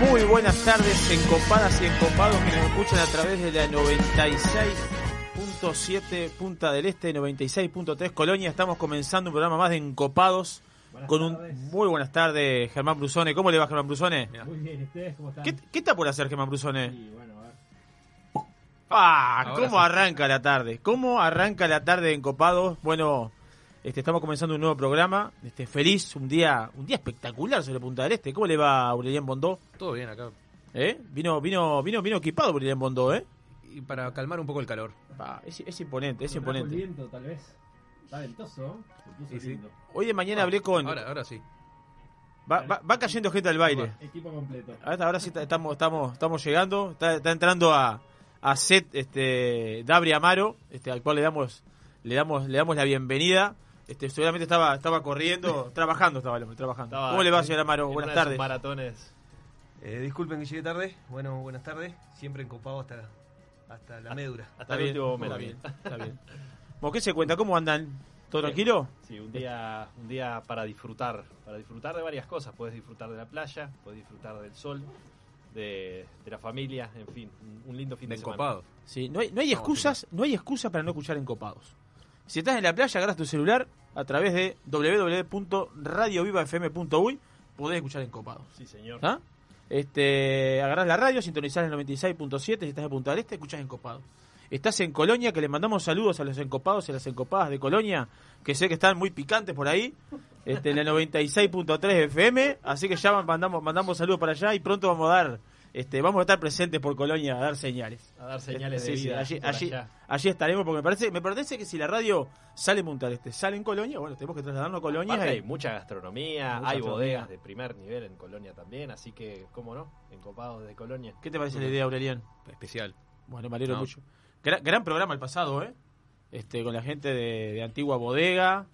Muy buenas tardes, encopadas y encopados que nos escuchan a través de la 96.7 Punta del Este, 96.3 Colonia. Estamos comenzando un programa más de encopados Buenas con un tardes. muy buenas tardes, Germán Brusone. ¿Cómo le va, Germán Brusone? Muy bien, ¿y ustedes cómo están? ¿Qué, qué está por hacer, Germán Brusone? Y bueno, a ver. Ah, Ahora ¿cómo sí. arranca la tarde? ¿Cómo arranca la tarde en Copados? Bueno, este, estamos comenzando un nuevo programa. Este, feliz, un día, un día espectacular sobre Punta del Este. ¿Cómo le va a Aurelien Bondó? Todo bien acá. ¿Eh? Vino, vino, vino, vino equipado Aurelien Bondó, ¿eh? Y para calmar un poco el calor. Ah, es, es imponente, es trajo El imponente. viento, tal vez. Está ventoso, Sí, sí. Hoy de mañana hablé con. Ahora, ahora sí. Va, va- va cayendo gente al baile. Equipo completo. Ahora, ahora sí estamos, estamos, estamos llegando. Está, está entrando a, a set este Dabri Amaro, este, al cual le damos, le damos, le damos la bienvenida. Este, seguramente estaba, estaba corriendo, trabajando estaba el hombre, trabajando. Estaba ¿Cómo le va, en- señor Amaro? en Buenas tardes. maratones. Eh, disculpen que llegué tarde. Bueno, buenas tardes. Siempre encopado hasta, hasta la médula. Está bien, está bien, está bien. Bueno, ¿qué se cuenta? ¿Cómo andan? ¿Todo Bien. tranquilo? Sí, un día, un día para disfrutar. Para disfrutar de varias cosas. Puedes disfrutar de la playa, puedes disfrutar del sol, de, de la familia, en fin. Un, lindo fin de, De semana. encopado. Sí, no hay, no hay excusas, no hay excusa para no escuchar encopados. Si estás en la playa, agarras tu celular a través de www.radiovivafm.uy, podés escuchar encopados. Sí, señor. ¿Ah? Este, agarrás la radio, sintonizás el 96.7, si estás en Punta del Este, escuchás Encopados. Estás en Colonia, que le mandamos saludos a los encopados y a las encopadas de Colonia, que sé que están muy picantes por ahí, este, en el 96.3 FM, así que ya mandamos, mandamos saludos para allá y pronto vamos a dar, este, vamos a estar presentes por Colonia a dar señales. A dar señales de sí, vida. allí, estaremos, porque me parece, me parece que si la radio sale en Punta del Este, sale en Colonia, bueno, tenemos que trasladarnos a Colonia. Aparte y- hay mucha gastronomía, Mucha hay gastronomía. bodegas de primer nivel en Colonia también, así que, ¿cómo no? Encopados de Colonia. ¿Qué te parece la idea, Aurelian? Especial. Bueno, me alegro No. mucho. Gran, gran programa el pasado, ¿eh? Este, con la gente de, de Antigua Bodega,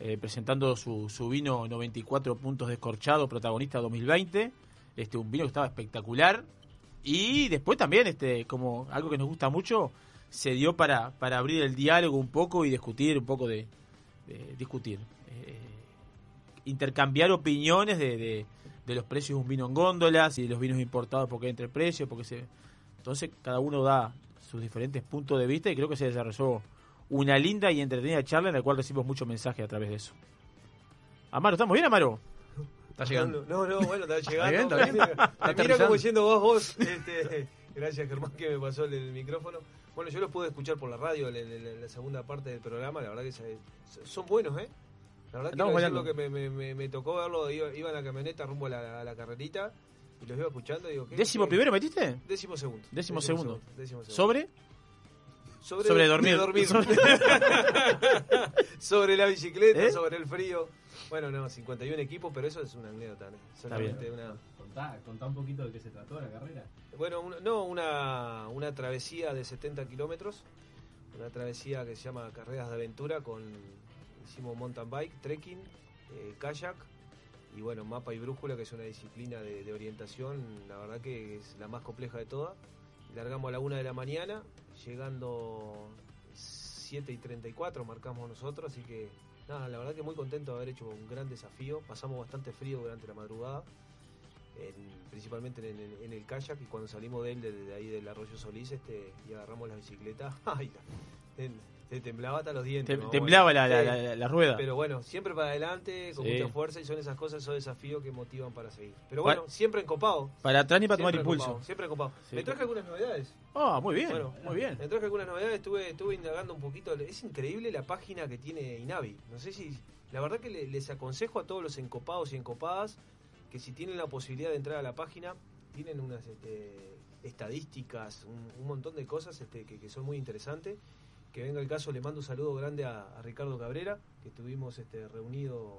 eh, presentando su, su vino 94 puntos descorchado, protagonista 2020. Este, un vino que estaba espectacular. Y después también, este, como algo que nos gusta mucho, se dio para, para abrir el diálogo un poco y discutir un poco de, discutir. eh, intercambiar opiniones de, de- los precios de un vino en góndolas y los vinos importados porque entre precios, porque se entonces cada uno da sus diferentes puntos de vista y creo que se desarrolló una linda y entretenida charla en la cual recibimos muchos mensajes a través de eso. Amaro, ¿estamos bien, Amaro? Está llegando. No, no, bueno, está llegando. bien, está bien. Te miro aterrizando. como diciendo vos, vos. Este, gracias, Germán, que me pasó el, el micrófono. Bueno, yo los pude escuchar por la radio en, en- en la segunda parte del programa. La verdad que se- son buenos, ¿eh? La verdad que decir lo que me, me- me- me tocó verlo. Iba, iba en la camioneta rumbo a la, a la carrerita y los iba escuchando. Digo, ¿qué- ¿Décimo qué- primero metiste? Décimo segundo. Décimo segundo. décimo segundo. ¿Sobre? Sobre, sobre dormir. de dormir. Sobre- sobre la bicicleta, ¿Eh? sobre el frío. Bueno, no, 51 equipos, pero eso es una anécdota. ¿no? Solamente una. Contá, contá un poquito de qué se trató la carrera. Bueno, una- no, una, una travesía de 70 kilómetros, una travesía que se llama Carreras de Aventura, con hicimos mountain bike, trekking, eh, kayak y bueno, mapa y brújula, que es una disciplina de, de orientación, la verdad que es la más compleja de todas. Largamos a la una de la mañana, llegando 7 y 34 marcamos nosotros, así que la verdad que muy contento de haber hecho un gran desafío, pasamos bastante frío durante la madrugada en- principalmente en el, kayak y cuando salimos de él, de, ahí del arroyo Solís, este, y agarramos la bicicleta, ¡ay! Te, te temblaba hasta los dientes. Te- temblaba la, Bueno, la, sí. la- la rueda. Pero bueno, siempre para adelante, con Sí. mucha fuerza, y son esas cosas, esos desafíos que motivan para seguir. Pero Pa- bueno, siempre encopado. Para atrás y para tomar impulso. encopado, siempre encopado. Sí. Me traje algunas novedades. Ah, muy bien, Bueno, muy bien. Me traje algunas novedades, estuve, estuve indagando un poquito. Es increíble la página que tiene Inavi. No sé si. La verdad que le- les aconsejo a todos los encopados y encopadas que si tienen la posibilidad de entrar a la página, tienen unas este, estadísticas, un, un montón de cosas este, que, que son muy interesantes. Que venga el caso, le mando un saludo grande a, a Ricardo Cabrera, que estuvimos este, reunidos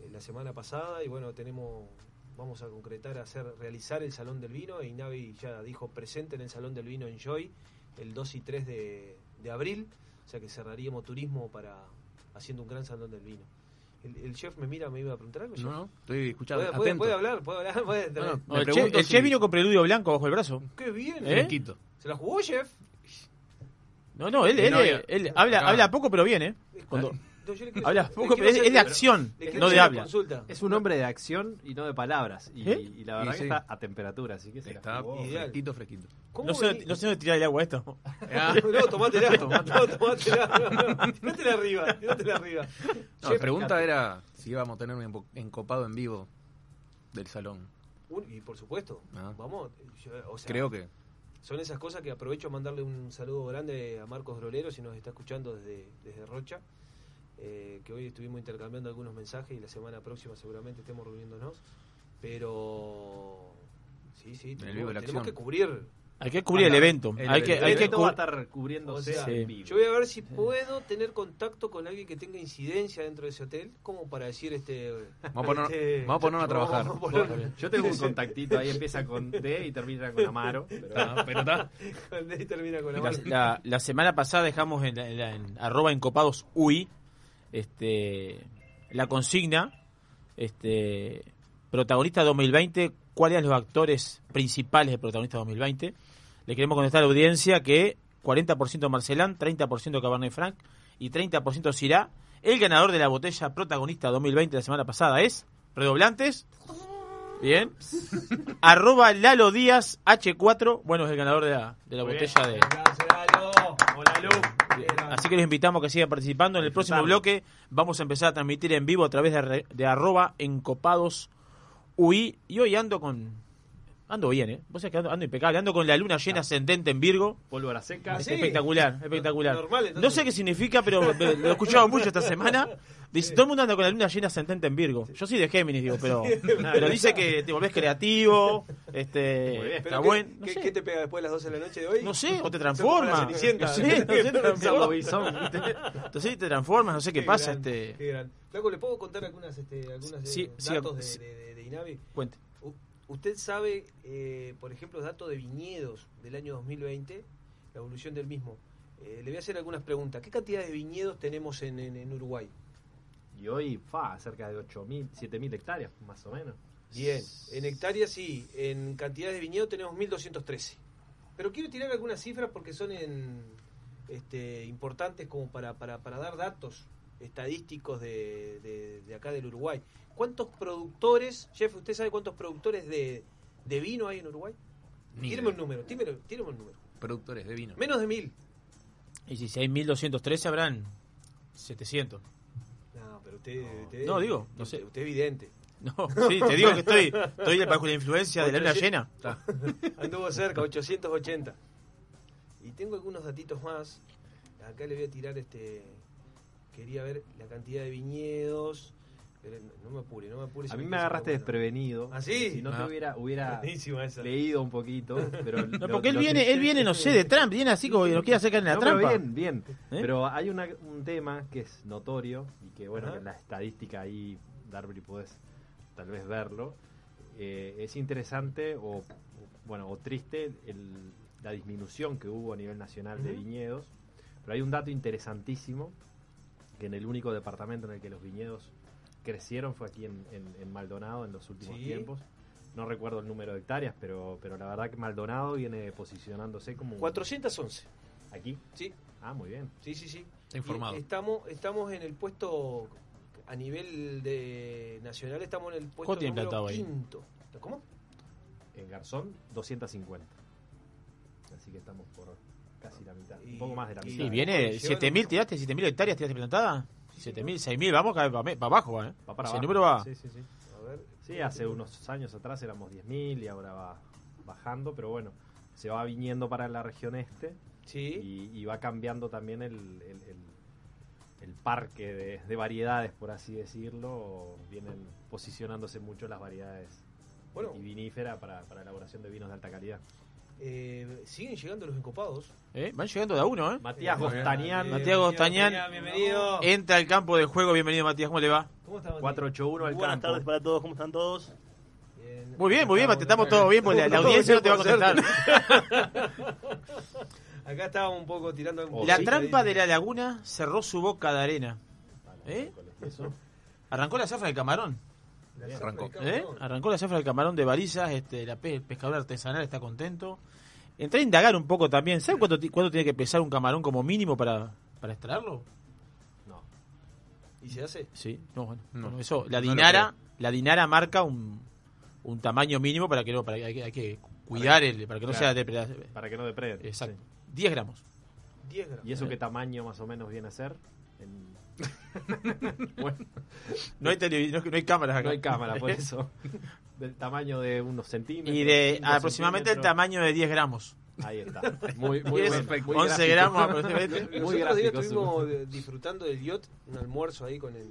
eh, la semana pasada y bueno, tenemos vamos a concretar, hacer, realizar el Salón del Vino e Inavi ya dijo presente en el Salón del Vino en Joy el 2 y 3 de, de abril, o sea que cerraríamos turismo para haciendo un gran Salón del Vino. El, el chef me mira, me iba a preguntar algo. chef? No, no, estoy escuchando. ¿Puede, puede- atento. puede hablar? ¿Puede hablar? ¿Puede No, no, el, chef, pregunto el si- chef vino con preludio blanco bajo el brazo. ¡Qué bien! ¿Eh? Fresquito. ¿Se la jugó, chef? No, no, él, él, no, él, habla, habla poco pero bien, ¿eh? Cuando, no, yo le quiero Habla poco, pero es, de acción, no de habla. Consulta. Es un hombre de acción y no de palabras. Y, ¿Eh? y la verdad Y que sí. está a temperatura, así que se Está ideal. fresquito, fresquito. ¿Cómo No sé, no sé dónde tirar el agua esto. Ah, No, tomátela. No, tomátela. Tirátela arriba. Tirátela arriba. no, la pregunta era si íbamos a tener un encopado en vivo del salón. Un- y por supuesto, Ah. vamos. yo- o sea, Creo que Son esas cosas que aprovecho a mandarle un saludo grande a Marcos Grolero, si nos está escuchando desde, desde Rocha. eh, que hoy estuvimos intercambiando algunos mensajes y la semana próxima seguramente estemos reuniéndonos. Pero. Sí, sí, tenemos, que cubrir. Hay que cubrir el evento. El Hay que, hay que evento va a estar cubriéndose O sea, Sí. en vivo. Yo voy a ver si puedo tener contacto con alguien que tenga incidencia dentro de ese hotel, como para decir este. Vamos a poner- este- ponernos a trabajar. vamos a poner- Yo tengo un contactito, ahí empieza con D y termina con Amaro. pero- pero está. Cuando ahí termina con la La, mano. la- la semana pasada dejamos en, en arroba encopados UI este, la consigna este, protagonista 2020 cuáles eran los actores principales de protagonista 2020 le queremos contestar a la audiencia que 40% Marcelán 30% Cabernet Franc y 30% Syrah el ganador de la botella protagonista 2020 la semana pasada es redoblantes bien arroba Lalo Díaz H4 bueno es el ganador de la, de la botella de Gracias, Lalo. Hola, Lu. Así que los invitamos a que sigan participando. En el próximo bloque vamos a empezar a transmitir en vivo a través de, de arroba encopados UI. Y hoy ando con... Ando bien, ¿eh? Vos sabés que ando, ando impecable. Ando con la luna llena ascendente en Virgo. Pólvora seca. Ah, Es sí? espectacular, espectacular. Normal, no sé qué significa, pero lo he escuchado mucho esta semana. Dice, todo el mundo anda con la luna llena ascendente en Virgo. Yo soy de Géminis, digo, pero, pero dice que te volvés creativo, este, bien. está ¿Pero bueno. qué, No qué- sé. qué te pega después de las 12 de la noche de hoy? No sé, o te transforma. No sé, no sé, te transformas, no sé qué, pasa. este qué ¿le puedo contar algunas, este, algunas eh, Sí, datos sí. de, de, de- de Inavi? Cuente. ¿Usted sabe, eh, por ejemplo, datos de viñedos del año 2020? La evolución del mismo. Eh, le voy a hacer algunas preguntas. ¿Qué cantidad de viñedos tenemos en, en- en Uruguay? Y hoy, fa, cerca de 8.000, 7.000 hectáreas, más o menos. Bien, en hectáreas sí, en cantidades de viñedos tenemos 1213. Pero quiero tirar algunas cifras porque son en, este, importantes como para, para, para dar datos estadísticos de, de- de acá del Uruguay. ¿Cuántos productores, Jeff, usted sabe cuántos productores de, de vino hay en Uruguay? Tíreme un número, tíreme, tíreme un número. Productores de vino. Menos de mil. Y si hay 1213 habrán 700. No, pero usted, usted- No, digo, no usted- sé. Usted es vidente. No, sí, te digo que estoy, estoy bajo la influencia de la luna llena. Anduvo cerca, 880. Y tengo algunos datitos más. Acá le voy a tirar este. Quería ver la cantidad de viñedos. Pero no, me apure, no me apure. A mí me agarraste desprevenido. ¿Ah, sí? Si no te Ah. hubiera, hubiera leído un poquito. Pero No, lo- porque él lo viene, él viene, no sé, de Trump, viene así como que nos quiere sacar en la No, pero trampa. bien, bien. ¿Eh? Pero hay una- un tema que es notorio y que, bueno, que en la estadística ahí, Darby, podés tal vez verlo. Eh, es interesante o, bueno, o triste el- la disminución que hubo a nivel nacional de viñedos. Pero hay un dato interesantísimo que en el único departamento en el que los viñedos crecieron fue aquí en, en- en Maldonado en los últimos Sí. tiempos. No recuerdo el número de hectáreas, pero, pero la verdad que Maldonado viene posicionándose como... un- 411. ¿Aquí? Sí, Ah, muy bien. sí, sí. sí. Está informado. Y estamos, estamos en el puesto. A nivel de nacional, estamos en el puesto ¿Cuánto tiene número plantado ahí? quinto. ¿Cómo? En Garzón, 250. Así que estamos por casi la mitad. Y- un poco más de la y- mitad. Sí, viene Producción, 7000, tiraste 7000 hectáreas, tiraste plantada. 7000, 6000, vamos para, para abajo, va, ¿eh? Va para Ese abajo. número va. Sí, sí, sí. A ver. Sí, hace unos años atrás éramos 10.000 y ahora va bajando, pero bueno, se va viniendo para la región este Sí. y, y va cambiando también el, el- el- el parque de, de variedades, por así decirlo. Vienen posicionándose mucho las variedades Bueno. y vinífera para, para elaboración de vinos de alta calidad. Eh, siguen llegando los encopados. ¿Eh? Van llegando de a uno, ¿eh? Matías Eh, Matías Gostañán. Bienvenido. Entra al campo de juego, bienvenido Matías, ¿cómo le va? ¿Cómo está, Matías? 481 al Buenas campo. tardes para todos, ¿cómo están todos? Bien. Muy bien, muy bien, Mati, estamos todos bien, porque la, audiencia no te va a contestar. Acá estábamos un poco tirando. un La trampa de la laguna cerró su boca de arena. ¿Eh? Arrancó la zafra del camarón. La arrancó. ¿Eh? Arrancó la zafra del camarón de varillas, este, la pe- el pescador artesanal está contento. Entré a indagar un poco también. ¿Sabe cuánto, cuánto tiene que pesar un camarón como mínimo para, para extraerlo? No. ¿Y se hace? Sí, no, bueno, No, bueno, eso, la no dinara, la dinara marca un, un tamaño mínimo para que no, para que hay, que- hay que cuidar el, para que no Claro. sea depredado. Para que no depreden. Exacto. Sí. 10 gramos. 10 gramos. ¿Y eso qué tamaño más o menos viene a ser? En- bueno, No hay no, no hay cámaras acá. no hay cámara, por eso. Del tamaño de unos centímetros. Y de aproximadamente el tamaño de 10 gramos. Ahí está. Muy, muy, Diez, perfecto. Muy 11 gráfico. gramos aproximadamente. Nosotros Muy días gráfico, estuvimos su- eh, disfrutando del yacht, un almuerzo ahí con el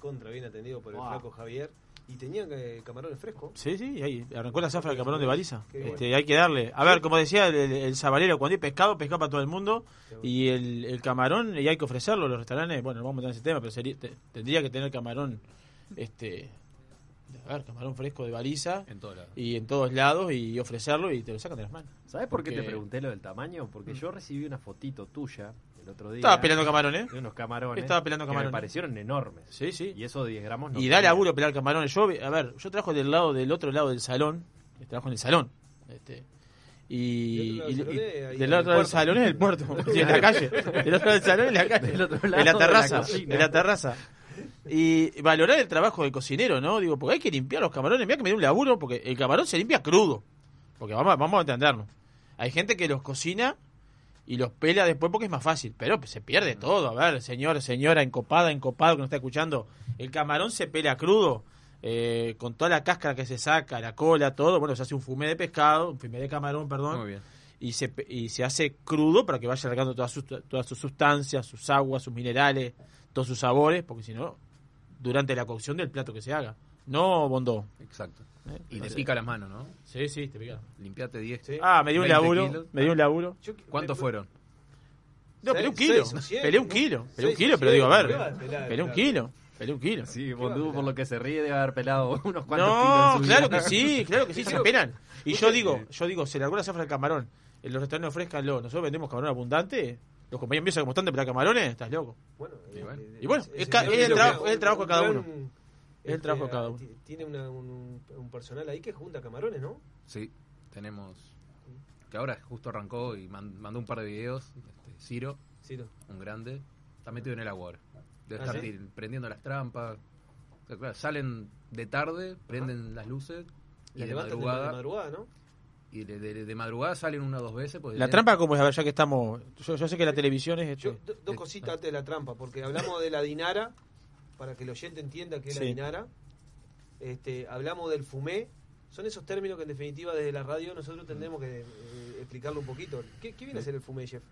contra bien atendido por el Wow. flaco Javier. Y tenían eh, camarones frescos. Sí, sí, ahí arrancó la zafra del camarón de baliza. Bueno. Este, hay que darle. A ver, como decía el, el, sabalero, cuando hay pescado, pescado para todo el mundo. Y el, el camarón, y hay que ofrecerlo. Los restaurantes, bueno, no vamos a meter en ese tema, pero sería- te- tendría que tener camarón, este, a ver, camarón fresco de baliza. En todo lado. Y en todos lados, y ofrecerlo, y te lo sacan de las manos. ¿Sabes por qué te pregunté lo del tamaño? Porque yo recibí una fotito tuya el otro día. Estaba peleando camarón, ¿eh? De unos camarones. Estaba peleando que camarones. me parecieron enormes. Sí, sí. Y eso de 10 gramos no Y da laburo pelear camarones. Yo, a ver, yo trabajo del lado del otro lado del salón. Trabajo en el salón. Este, y, Del otro lado del y- salón y- es del el otro lado del puerto. salón es el puerto. sí, en la calle. Del otro lado del salón es la calle. Del otro en la de la terraza. en la terraza. Y valorar el trabajo del cocinero, ¿no? Digo, porque hay que limpiar los camarones. Mira que me dio un laburo, porque el camarón se limpia crudo. Porque vamos, a- vamos a entendernos. Hay gente que los cocina y los pela después porque es más fácil. Pero se pierde todo. A ver, señor, señora, encopada, encopado que nos está escuchando. El camarón se pela crudo. eh, con toda la cáscara que se saca, la cola, todo. Bueno, se hace un fumé de pescado, un fumé de camarón, perdón Muy bien. y se, y se hace crudo para que vaya largando todas sus, todas sus sustancias, sus aguas, sus minerales, todos sus sabores, porque si no, durante la cocción del plato que se haga. No, Bondó. Exacto. ¿Eh? Y No te pica las manos, ¿no? Sí, sí, te pica. Limpiate 10. Sí. Ah, me dio un 20 laburo. kilos. Me dio un laburo. Yo- ¿Cuántos me- fueron? No, peleé un kilo. Peleé un ¿no? kilo. Peleé un kilo, pero digo, a ver. Peleé un kilo. Peleé un kilo. Sí, Bondú, por lo que se ríe, debe haber pelado unos cuantos kilos No, en su claro que sí, claro que sí, se pelan. Y yo digo, yo digo, se largó la zafra del camarón. En los restaurantes ofrezcanlo. Nosotros vendemos camarón abundante. Los compañeros míos como están de pelar camarones, estás loco. Bueno, Y bueno. eh, Y bueno, es es el trabajo- es el trabajo de cada un uno. Es el trabajo de cada uno. ti- Tiene una- un, un personal ahí que junta camarones, ¿no? Sí, tenemos. Que ahora justo arrancó y man- mandó un par de videos. Este, Ciro, no. un grande, está metido en el agua ahora. Debe ¿Ah, estar sí? prendiendo las trampas. O sea, claro, salen de tarde, prenden las luces y La de madrugada. de madrugada, ¿no? y de, de- de madrugada salen una o dos veces. Pues, La de- trampa, como es? A ver, ya que estamos. Yo, yo sé que la televisión es. Yo, do- dos cositas antes de la trampa, porque hablamos de la dinara, para que el oyente entienda qué es la Sí. dinara. Este, hablamos del fumé. Son esos términos que en definitiva desde la radio nosotros tendremos que eh, explicarlo un poquito. ¿Qué, qué viene a ser el fumé, Jeff?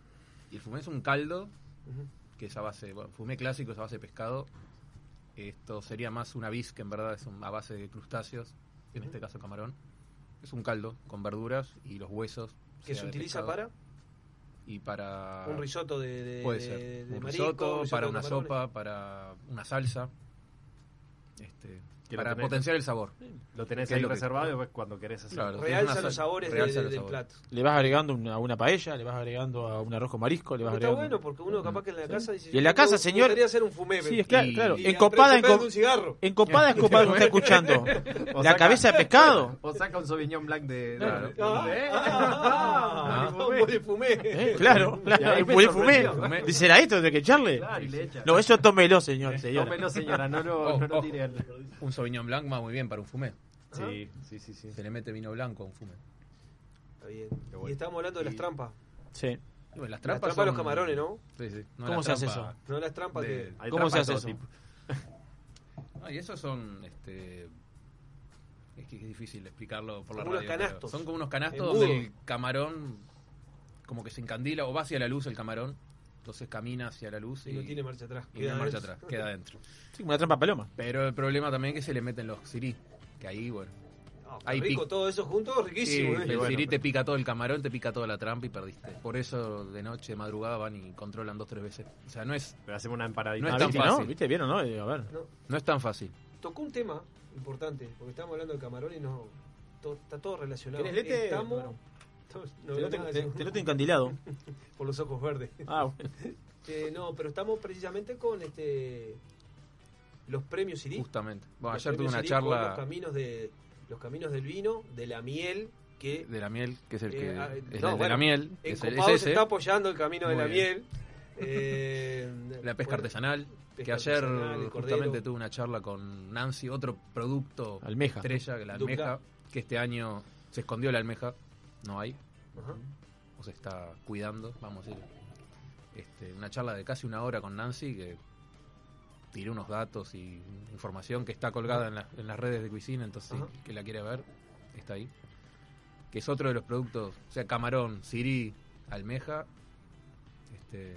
Y el fumé es un caldo que es a base, bueno, fumé clásico es a base de pescado. Esto sería más una bis que en verdad es un- a base de crustáceos, en este caso camarón. Es un caldo con verduras y los huesos. que se utiliza pescado, para Y para... un risotto de, de- Puede de- ser. de un marisco, risotto, un risotto para de una sopa, para una salsa. Este, para tenés- potenciar el sabor. Lo tenés ¿Qué ahí es que- reservado y después cuando querés hacer. Claro. Realza Es los sal- sabores realza de- los del sabores. plato. le vas agregando una, a una paella, le vas agregando a un arroz con marisco, le vas Está agregando. bueno porque uno capaz que en la casa dice Y en la "Yo casa, señor- gustaría hacer un fumé. Sí, es claro, Y- claro. y Encopada, un cigarro. encopada, encopada, que me está escuchando. O La saca- cabeza de pescado. O saca un Sauvignon Blanc de. Claro. Ah, ah, ah, buen fumé. ¿Eh? Claro, claro. Fumé. Dice, ¿era esto de que echarle? Claro, y le echa. No, eso tómelo, señor. Tómelo, señora, no lo, Oh, oh. tire al- Sauvignon Blanc va muy bien para un fumé. Sí, sí, sí, sí. Se le mete vino blanco a un fumé. Está bien. Qué bueno. Y estábamos hablando de las Y- trampas. Sí. Bueno, las Las trampas trampas de los son- camarones, ¿no? Sí, sí. No, ¿Cómo se hace trampas No las trampas de- que... ¿Cómo se trampas hace eso? Ah, y esos son, este, es que es difícil explicarlo por la Como unos canastos. Son como unos canastos donde el camarón como que se encandila o va hacia la luz el camarón, entonces camina hacia la luz y, Y no tiene marcha atrás. y no queda marcha adentro. atrás, queda adentro. Sí, como una trampa paloma. Pero el problema también es que se le meten los sirí, que ahí, bueno, Ah, Ahí rico, todo eso junto, riquísimo. Sí, ¿eh? el bueno, sirí te pica todo el camarón, te pica toda la trampa y perdiste. Por eso de noche, de madrugada van y controlan dos, tres veces. O sea, no es, Pero hacemos una empanadita. No es Ah, tan ¿viste, no? fácil. ¿Viste bien o no? Eh, A ver. No, no es tan fácil. tocó un tema importante, porque estábamos hablando del camarón y no, to- está todo relacionado. ¿Querés lete? Estamos, Bueno. No Te noto- te- te noto encandilado. por los ojos verdes. Ah, bueno. Eh, no, pero estamos precisamente con este los premios Siri. Justamente. Bueno, Los ayer tuve una charla los caminos de los caminos del vino, de la miel, que de la miel, que es el que Eh, ah, es no, el de la miel, en es, se ese. está apoyando el camino de la bien. miel. Eh, La pesca bueno, artesanal, que ayer artesanal, justamente tuve una charla con Nancy, otro producto Almeja. estrella, que la Dupla. almeja, que este año se escondió la almeja, no hay, Ajá. o se está cuidando, vamos a decir. Este, una charla de casi una hora con Nancy que tiré unos datos y información que está colgada en, la- en las redes de Cuisine, entonces Ajá. que la quiere ver está ahí. Que es otro de los productos, o sea, camarón, sirí, almeja, este,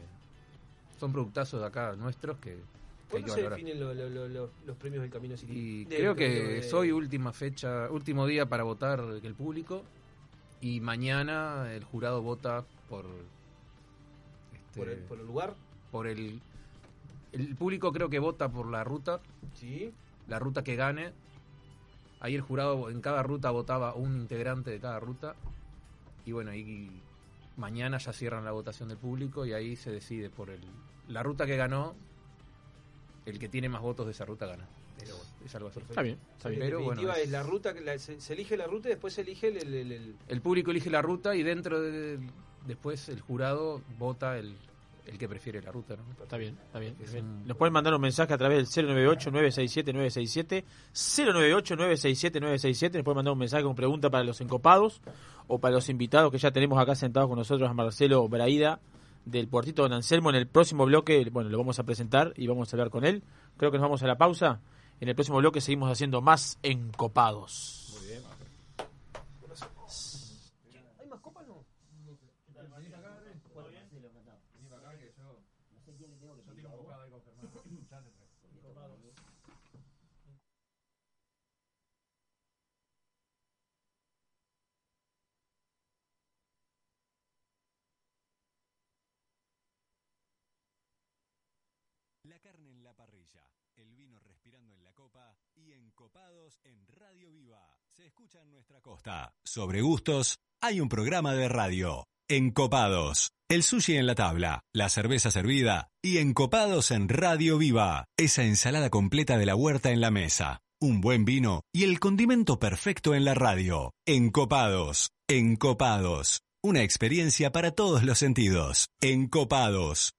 son productazos de acá nuestros que, que ¿Cuándo que se valorar. definen lo- lo- lo- lo- los premios del Camino City? Y De- creo de- que de- soy última fecha, último día para votar el público y mañana el jurado vota por este, por, el, por el lugar, por el el público creo que vota por la ruta, ¿sí? la ruta que gane. Ahí el jurado en cada ruta votaba un integrante de cada ruta y bueno, ahí mañana ya cierran la votación del público y ahí se decide por el la ruta que ganó el que tiene más votos de esa ruta gana. Pero bueno, es algo así. Está bien, está bien. en Pero bueno, es la ruta, que la- se, se elige la ruta y después se elige el... el- el- el- El público elige la ruta y dentro de después el jurado vota el, el que prefiere la ruta, ¿no? Está bien, está bien. Es bien. un- Nos pueden mandar un mensaje a través del 098-967-967, 098-967-967, nos pueden mandar un mensaje con pregunta para los encopados o para los invitados que ya tenemos acá sentados con nosotros, a Marcelo Braida del Puertito Don Anselmo. En el próximo bloque, bueno, lo vamos a presentar y vamos a hablar con él. Creo que nos vamos a la pausa. En el próximo bloque seguimos haciendo más encopados. La carne en la parrilla, el vino respirando en la copa y encopados en Radio Viva. Se escucha en nuestra costa. Sobre gustos, hay un programa de radio. Encopados. El sushi en la tabla, la cerveza servida y encopados en Radio Viva. Esa ensalada completa de la huerta en la mesa. Un buen vino y el condimento perfecto en la radio. Encopados. Encopados. Una experiencia para todos los sentidos. Encopados.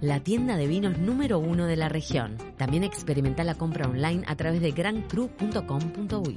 la tienda de vinos número uno de la región. También experimenta la compra online a través de grancru.com.uy.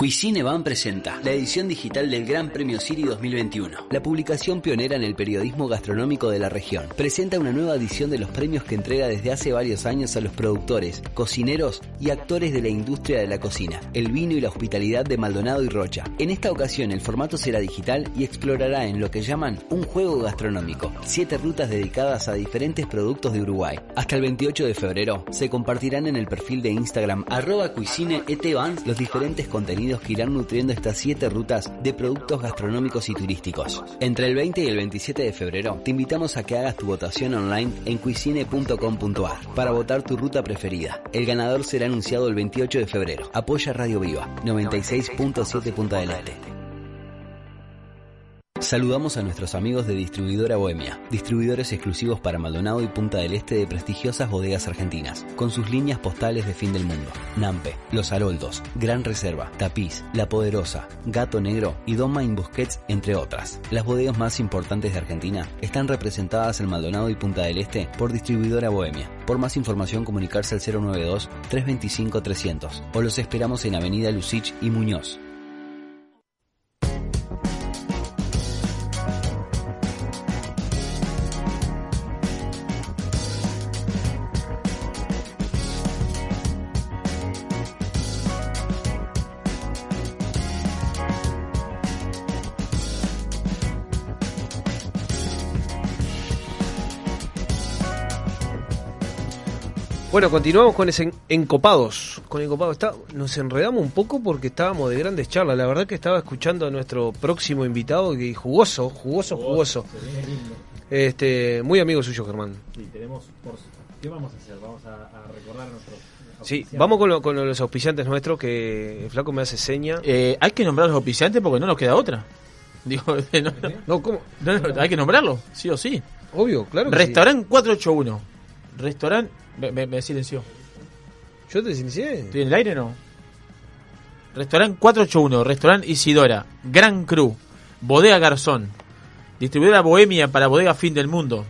Cuisine Van presenta la edición digital del Gran Premio Siri 2021, la publicación pionera en el periodismo gastronómico de la región. Presenta una nueva edición de los premios que entrega desde hace varios años a los productores, cocineros y actores de la industria de la cocina, el vino y la hospitalidad de Maldonado y Rocha. En esta ocasión el formato será digital y explorará en lo que llaman un juego gastronómico, siete rutas dedicadas a diferentes productos de Uruguay. Hasta el 28 de febrero se compartirán en el perfil de Instagram arroba cuisine los diferentes contenidos que irán nutriendo estas siete rutas de productos gastronómicos y turísticos. Entre el 20 y el 27 de febrero te invitamos a que hagas tu votación online en cuisine.com.ar para votar tu ruta preferida. El ganador será anunciado el 28 de febrero. Apoya Radio Viva 96.7 Punta del Este. Saludamos a nuestros amigos de Distribuidora Bohemia, distribuidores exclusivos para Maldonado y Punta del Este de prestigiosas bodegas argentinas, con sus líneas postales de fin del mundo. Nampe, Los Haroldos, Gran Reserva, Tapiz, La Poderosa, Gato Negro y Doma in Busquets, entre otras. Las bodegas más importantes de Argentina están representadas en Maldonado y Punta del Este por Distribuidora Bohemia. Por más información comunicarse al 092-325-300 o los esperamos en Avenida Lucich y Muñoz. Bueno, continuamos con ese en- encopados. Con encopados está, nos enredamos un poco porque estábamos de grandes charlas. La verdad que estaba escuchando a nuestro próximo invitado y jugoso, jugoso, jugoso. Se viene lindo. Este, muy amigo suyo, Germán. Sí, tenemos por... ¿Qué vamos a hacer? Vamos a, a recordar a nuestros... Sí, vamos con, lo- con los auspiciantes nuestros que el flaco me hace seña. Eh, hay que nombrar a los auspiciantes porque no nos queda otra. Digo, no, no, No, ¿cómo? no, no, hay que nombrarlo, sí o sí. Obvio, claro que sí. Restaurant 481. Restaurant. Me, me, me silenció. ¿Yo te inicié? ¿Estoy en el aire o no? Restaurant 481, Restaurant Isidora, Gran Cru, Bodega Garzón, Distribuidora Bohemia para Bodega Fin del Mundo,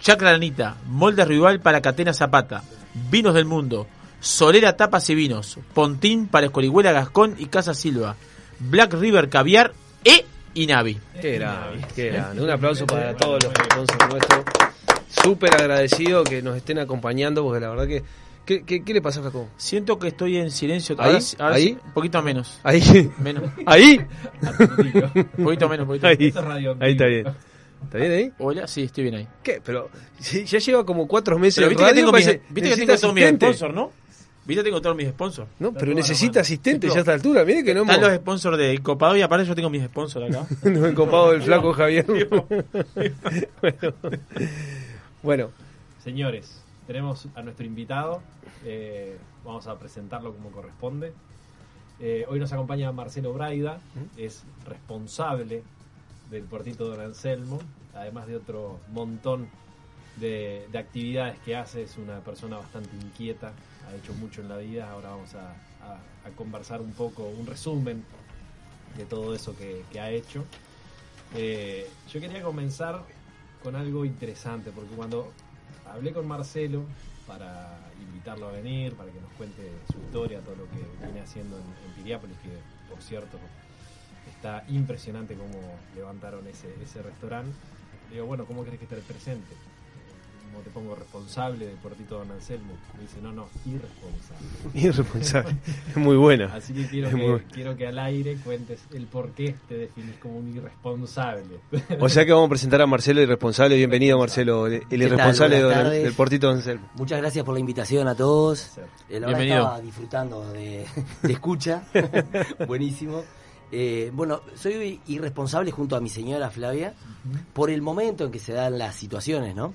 Chacra Lanita, Molde Rival para Catena Zapata, Vinos del Mundo, Solera Tapas y Vinos, Pontín para Escorihuela Gascón y Casa Silva, Black River Caviar e Inavi. Qué grande, qué grande. Un aplauso para todos los sponsors nuestros. Súper agradecido que nos estén acompañando porque la verdad que... ¿Qué, qué, qué le pasa, flaco? Siento que estoy en silencio. ¿Ahí? Ahora sí- ahora ¿Ahí? sí, un poquito menos. Ahí. Menos. Ahí. Un poquito menos, un poquito Ahí. menos. Radio Ahí está bien. ¿Está bien ahí? Hola, sí, estoy bien ahí. ¿Qué? Pero si ya lleva como cuatro meses Pero viste que tengo, mis, parece- viste que tengo todos mis sponsors, ¿no? Viste que tengo todos mis sponsors. No, pero necesita asistente Sí, ya a esta altura. Mire que no hemos... Están los sponsors de Copado y aparte yo tengo mis sponsors acá. Nos hemos copado el flaco Javier. bueno. Bueno, Señores, tenemos a nuestro invitado. eh, vamos a presentarlo como corresponde. Eh, hoy nos acompaña Marcelo Braida, es responsable del puertito Don Anselmo, además de otro montón de, de actividades que hace. Es una persona bastante inquieta, ha hecho mucho en la vida. Ahora vamos a, a- a conversar un poco, un resumen de todo eso que, que ha hecho. Eh, yo quería comenzar con algo interesante, porque cuando hablé con Marcelo para invitarlo a venir, para que nos cuente su historia, todo lo que viene haciendo en, en Piriápolis, que por cierto está impresionante cómo levantaron ese, ese restaurante. Le digo, bueno, ¿cómo crees que esté presente? ¿Cómo te pongo responsable del puertito Don Anselmo? Me dice, no, no, irresponsable. irresponsable. Es muy buena. Así que quiero, Es que muy- quiero que al aire cuentes el por qué te definís como un irresponsable. O sea que vamos a presentar a Marcelo Irresponsable. Bienvenido, Marcelo, el, tal? irresponsable del, del portito de Anselmo. Muchas gracias por la invitación a todos. Eh, la Bienvenido. estaba disfrutando de, de escucha. Buenísimo. Eh, bueno, soy irresponsable junto a mi señora Flavia por el momento en que se dan las situaciones, ¿no?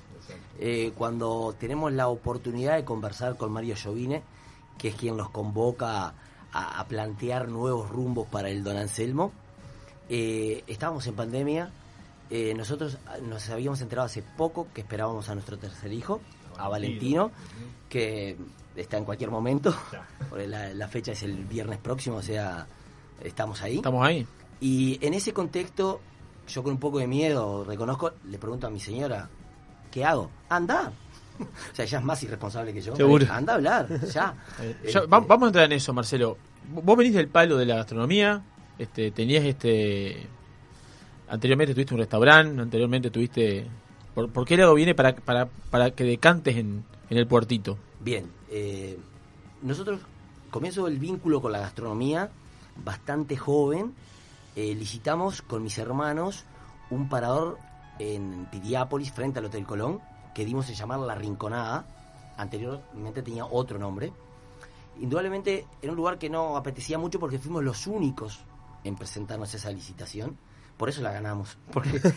Eh, cuando tenemos la oportunidad de conversar con Mario Jovine, que es quien nos convoca a, a plantear nuevos rumbos para el Don Anselmo, eh, estábamos en pandemia. eh, nosotros ah, nos habíamos enterado hace poco que esperábamos a nuestro tercer hijo, a Valentino, que está en cualquier momento, porque la, la fecha es el viernes próximo, o sea, estamos ahí. Estamos ahí. Y en ese contexto, yo con un poco de miedo, reconozco, le pregunto a mi señora, ¿qué hago? Anda. O sea, ella es más irresponsable que yo. Seguro. Anda a hablar, ya. Eh, ya, va- vamos a entrar en eso, Marcelo. vos venís del palo de la gastronomía, este, tenías este, anteriormente tuviste un restaurante, anteriormente tuviste, ¿por, por qué lado viene para, para, para que decantes en, en el puertito? Bien, eh, nosotros comienzo el vínculo con la gastronomía bastante joven. eh, licitamos con mis hermanos un parador en Piriápolis, frente al Hotel Colón, que dimos en llamar La Rinconada. Anteriormente tenía otro nombre. Indudablemente era un lugar que no apetecía mucho porque fuimos los únicos en presentarnos a esa licitación. Por eso la ganamos. Porque, Cor-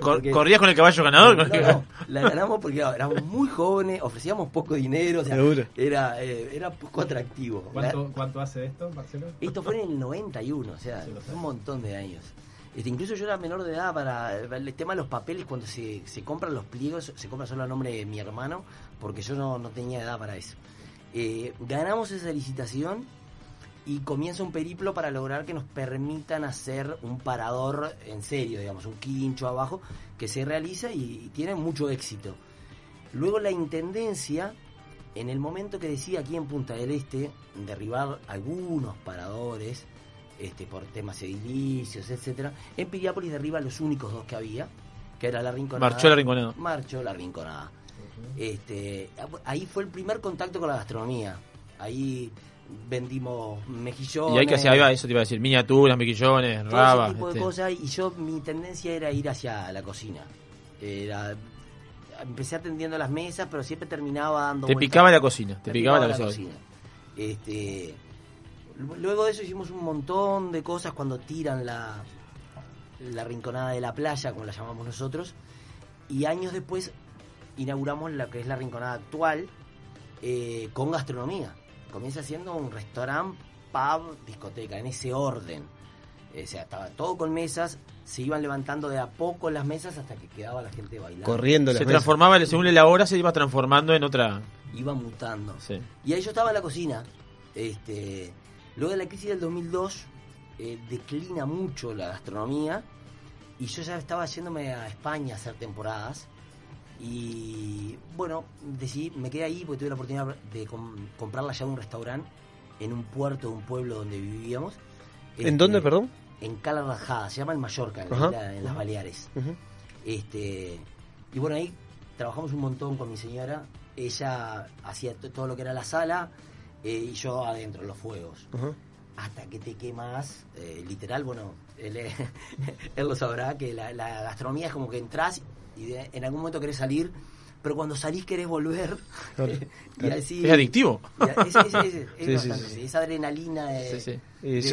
porque- ¿Corrías con el caballo ganador? no, no, la ganamos porque éramos muy jóvenes, ofrecíamos poco dinero, o sea, Seguro. era, eh, era poco atractivo. ¿Cuánto, ¿Cuánto hace esto, Marcelo? esto fue en el 91, o sea, Sí, un montón de años. Este, incluso yo era menor de edad para el tema de los papeles, cuando se, compran los pliegos, se compra solo a nombre de mi hermano, porque yo no, no tenía edad para eso. Eh, ganamos esa licitación y comienza un periplo para lograr que nos permitan hacer un parador en serio, digamos, un quincho abajo, que se realiza y, y tiene mucho éxito. Luego la Intendencia, en el momento que decide aquí en Punta del Este derribar algunos paradores, este, por temas edilicios, etcétera, en Piriápolis derriba los únicos dos que había, que era la Rinconada. Marchó la Rinconada. Marchó la Rinconada. Este, ahí fue el primer contacto con la gastronomía. Ahí vendimos mejillones. Y hay que hacer, ahí va, eso te iba a decir, miniaturas, mequillones, todo rabas. ese tipo de este. cosas y yo mi tendencia era ir hacia la cocina. Era, empecé atendiendo las mesas, pero siempre terminaba dando Te vueltas. picaba la cocina, te Me picaba la la cocina. cocina. Este, luego de eso hicimos un montón de cosas cuando tiran la, la rinconada de la playa, como la llamamos nosotros, y años después inauguramos la que es la rinconada actual eh, con gastronomía. Comienza siendo un restaurante, pub, discoteca, en ese orden. Eh, o sea, estaba todo con mesas, se iban levantando de a poco las mesas hasta que quedaba la gente bailando. Corriendo las Se mesas. transformaba, según la hora, se iba transformando en otra. Iba mutando. Sí. Y ahí yo estaba en la cocina. Este, luego de la crisis del 2002, eh, declina mucho la gastronomía. Y yo ya estaba yéndome a España a hacer temporadas. Y bueno, decidí, me quedé ahí porque tuve la oportunidad de com- comprar la llave de un restaurante en un puerto de un pueblo donde vivíamos. ¿En Este, dónde, perdón? En Cala Rajada, se llama el Mallorca, en, Ajá. en las Baleares. Este, y bueno, ahí trabajamos un montón con mi señora. Ella hacía to- todo lo que era la sala eh, y yo adentro, los fuegos. Hasta que te quemas, eh, literal, bueno, él, él lo sabrá, que la, la gastronomía es como que entras y de- en algún momento querés salir, pero cuando salís querés volver. Claro. y así, Es adictivo. y es, es- es- es Sí, sí, bastante, sí, sí. sí, esa adrenalina de-. Es, de-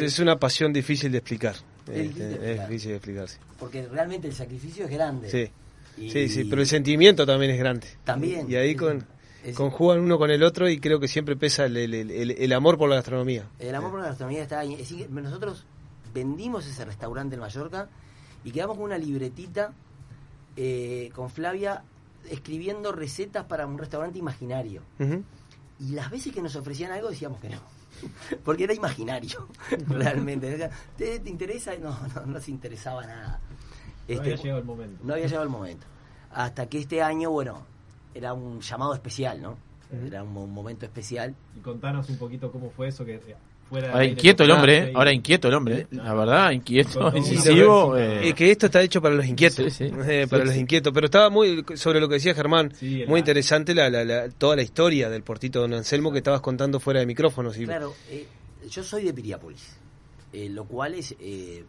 es una pasión difícil de explicar. Es difícil de Este, explicar. Es difícil de explicarse. porque realmente el sacrificio es grande. Sí. Y- Sí, sí, pero el sentimiento también es grande. También. Y ahí con, es- conjugan uno con el otro y creo que siempre pesa el, el- el- el amor por la gastronomía. El amor por la gastronomía está ahí. Es decir, nosotros vendimos ese restaurante en Mallorca y quedamos con una libretita eh, con Flavia escribiendo recetas para un restaurante imaginario. Y las veces que nos ofrecían algo decíamos que no. Porque era imaginario, realmente. ¿Te, te interesa? No, no, no nos interesaba nada. No Este, había llegado el momento. no había llegado el momento. Hasta que este año, bueno, era un llamado especial, ¿no? Era un, un momento especial. Y contanos un poquito cómo fue eso que eh, fuera. Ahora del aire inquieto el hombre, contaste ¿eh? y- Ahora inquieto el hombre, ¿eh? La verdad, inquieto, incisivo. eh, Eh, que esto está hecho para los inquietos. Sí, sí. Eh, para Sí, los sí. inquietos. Pero estaba muy, sobre lo que decía Germán, Sí, muy la- interesante la, la- la- toda la historia del portito Don Anselmo que estabas contando fuera de micrófonos. Y, Claro, eh, yo soy de Piriápolis, eh, lo cual es, eh,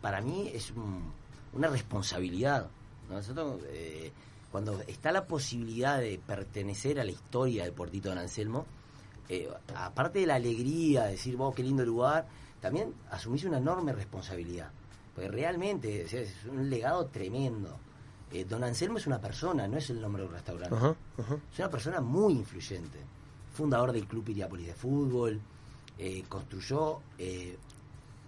para mí, es un- una responsabilidad. ¿no? Nosotros, eh, cuando está la posibilidad de pertenecer a la historia del Portito Don Anselmo, eh, aparte de la alegría de decir, vos, qué lindo lugar, también asumís una enorme responsabilidad. Porque realmente o sea, es un legado tremendo. Eh, Don Anselmo es una persona, no es el nombre de un restaurante. Es una persona muy influyente. Fundador del Club Piriápolis de Fútbol. eh, construyó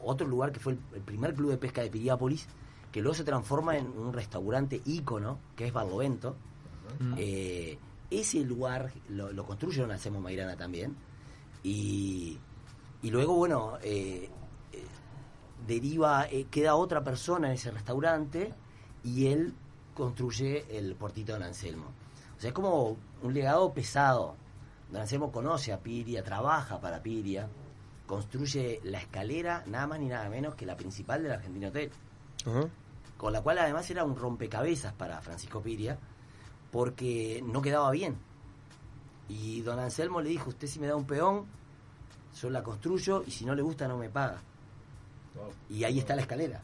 otro lugar que fue el, el primer club de pesca de Piriápolis, que luego se transforma en un restaurante ícono, que es Barlovento. Eh, ese lugar lo, lo construye Don Anselmo Mairana también. Y, y luego, bueno, eh, eh, deriva, eh, queda otra persona en ese restaurante y él construye el portito de Don Anselmo. O sea, es como un legado pesado. Don Anselmo conoce a Piria, trabaja para Piria. construye la escalera, nada más ni nada menos que la principal del Argentino Hotel. Ajá. Con la cual además era un rompecabezas para Francisco Piria, porque no quedaba bien. Y don Anselmo le dijo, usted si me da un peón, yo la construyo y si no le gusta no me paga. Y ahí está la escalera.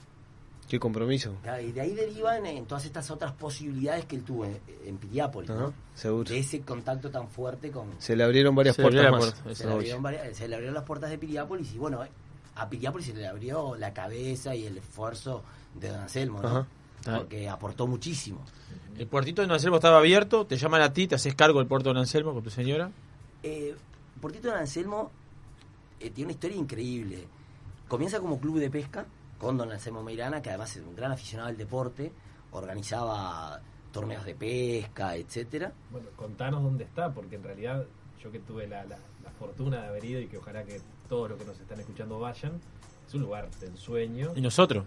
Qué compromiso. Y de ahí derivan en todas estas otras posibilidades que él tuvo en, en Piriápolis, ¿no? seguro. De ese contacto tan fuerte con... Se le abrieron varias Se puertas más. puerta, Se le, abrieron varias- se le abrieron las puertas de Piriápolis y bueno, eh, a Piriápolis se le abrió la cabeza y el esfuerzo de Don Anselmo, ¿no? Ajá. Porque aportó muchísimo. El puertito de Don Anselmo estaba abierto, te llaman a ti, te haces cargo del puerto de Don Anselmo con tu señora. Eh, Portito Don Anselmo eh, tiene una historia increíble. Comienza como club de pesca con Don Anselmo Meirana, que además es un gran aficionado al deporte, organizaba torneos de pesca, etcétera. Bueno, contanos dónde está, porque en realidad yo que tuve la, la- la fortuna de haber ido y que ojalá que todos los que nos están escuchando vayan, es un lugar de ensueño. Y nosotros.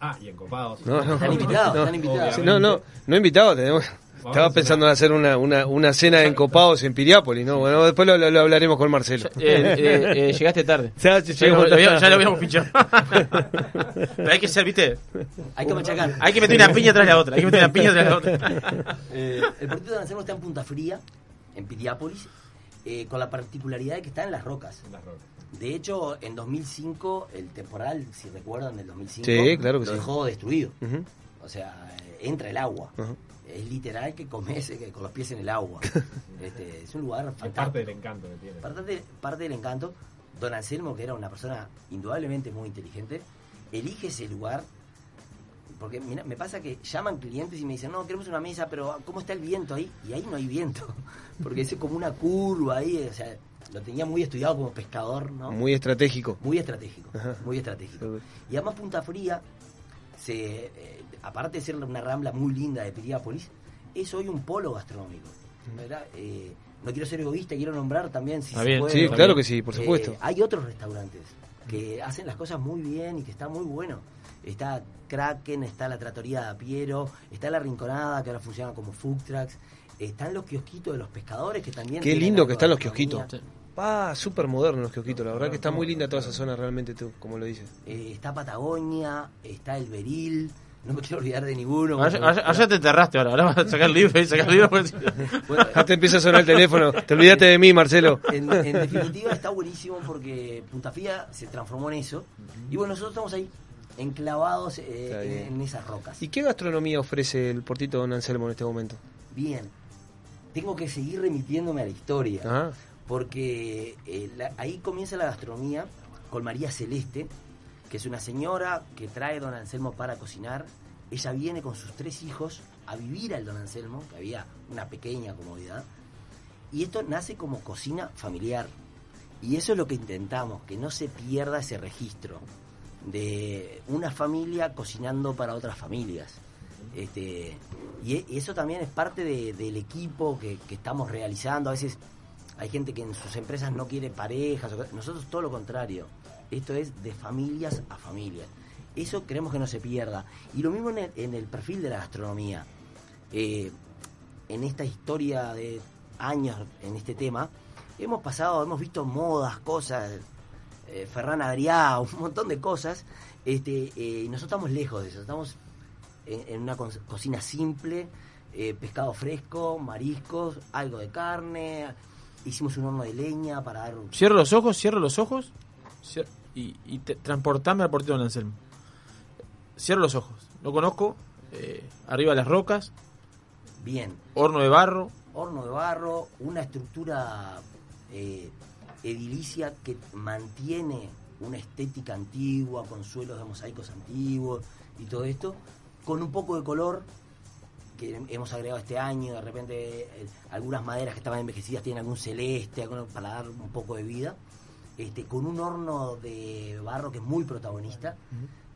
Ah, y en Copados. No, no. Están invitados, no. están invitados. No, no, no invitado, tenemos. Vamos Estaba pensando en hacer una, una, una cena en Copados en Piriápolis, ¿no? Bueno, después lo, lo- lo hablaremos con Marcelo. Eh, eh, eh, llegaste tarde. Ya, lo, habíamos- tarde. ya lo habíamos pinchado. Pero hay que ser, ¿viste? Hay que machacar. Hay que meter una piña tras la otra. Hay que meter una piña tras la otra. Eh, el Portito Don Anselmo está en Punta Fría, en Piriápolis, eh, con la particularidad de que está en las rocas. En las rocas. De hecho, en 2005, el temporal, si recuerdan, del 2005, Sí, claro que lo sí. dejó destruido. O sea, eh, entra el agua. Es literal que comes eh, con los pies en el agua. Este, es un lugar Es parte fantástico. del encanto que tiene. Parte, de- parte del encanto. Don Anselmo, que era una persona indudablemente muy inteligente, elige ese lugar. Porque mira, me pasa que llaman clientes y me dicen, no, queremos una mesa, pero ¿cómo está el viento ahí? Y ahí no hay viento. Porque es como una curva ahí. O sea, lo tenía muy estudiado como pescador, ¿no? Muy estratégico. Muy estratégico, Ajá. muy estratégico. Y además Punta Fría, se, eh, aparte de ser una rambla muy linda de Piriápolis, es hoy un polo gastronómico. Eh, no quiero ser egoísta, quiero nombrar también, si Está se bien, puede, Sí, claro que sí, por eh, supuesto. hay otros restaurantes que hacen las cosas muy bien y que está muy bueno. Está Kraken, está la Tratoría de Piero, está la Rinconada, que ahora funciona como food trucks. Están los kiosquitos de los pescadores que también. Qué lindo que están los kiosquitos. Ah, súper modernos los kiosquitos. La verdad que está muy linda toda esa zona realmente, tú, como lo dices. Eh, está Patagonia, está el Beril, no me quiero olvidar de ninguno. Allá, allá- allá te enterraste ahora. Ahora vas a sacar libro y sacar libro. pues. Bueno, Ya te empieza a sonar el teléfono. Te olvidaste de mí, Marcelo. en, en definitiva está buenísimo porque Punta Fría se transformó en eso. Y bueno, nosotros estamos ahí, enclavados eh, en, en esas rocas. ¿Y qué gastronomía ofrece el portito Don Anselmo en este momento? Bien, tengo que seguir remitiéndome a la historia. Ajá. porque eh, la- ahí comienza la gastronomía con María Celeste, que es una señora que trae Don Anselmo para cocinar. Ella viene con sus tres hijos a vivir al Don Anselmo, que había una pequeña comodidad. Y esto nace como cocina familiar. Y eso es lo que intentamos, que no se pierda ese registro de una familia cocinando para otras familias. Este, y e- eso también es parte de- del equipo que, estamos realizando. A veces hay gente que en sus empresas no quiere parejas. Nosotros todo lo contrario. Esto es de familias a familias. Eso queremos que no se pierda. Y lo mismo en el, en el perfil de la gastronomía. Eh, en esta historia de años en este tema, hemos pasado, hemos visto modas, cosas, eh, Ferran Adrià, un montón de cosas, este, eh, y nosotros estamos lejos de eso, estamos en, en una co- cocina simple, eh, pescado fresco, mariscos, algo de carne, hicimos un horno de leña para dar... Cierro los ojos, cierro los ojos cier- y, y te- transportame al portito de Don Anselmo. Cierro los ojos. Lo conozco. eh, arriba de las rocas. Bien, Horno de barro. horno de barro, una estructura eh, edilicia que mantiene una estética antigua, con suelos de mosaicos antiguos y todo esto, con un poco de color que hemos agregado este año, de repente eh, algunas maderas que estaban envejecidas tienen algún celeste, algo para dar un poco de vida, este, con un horno de barro que es muy protagonista,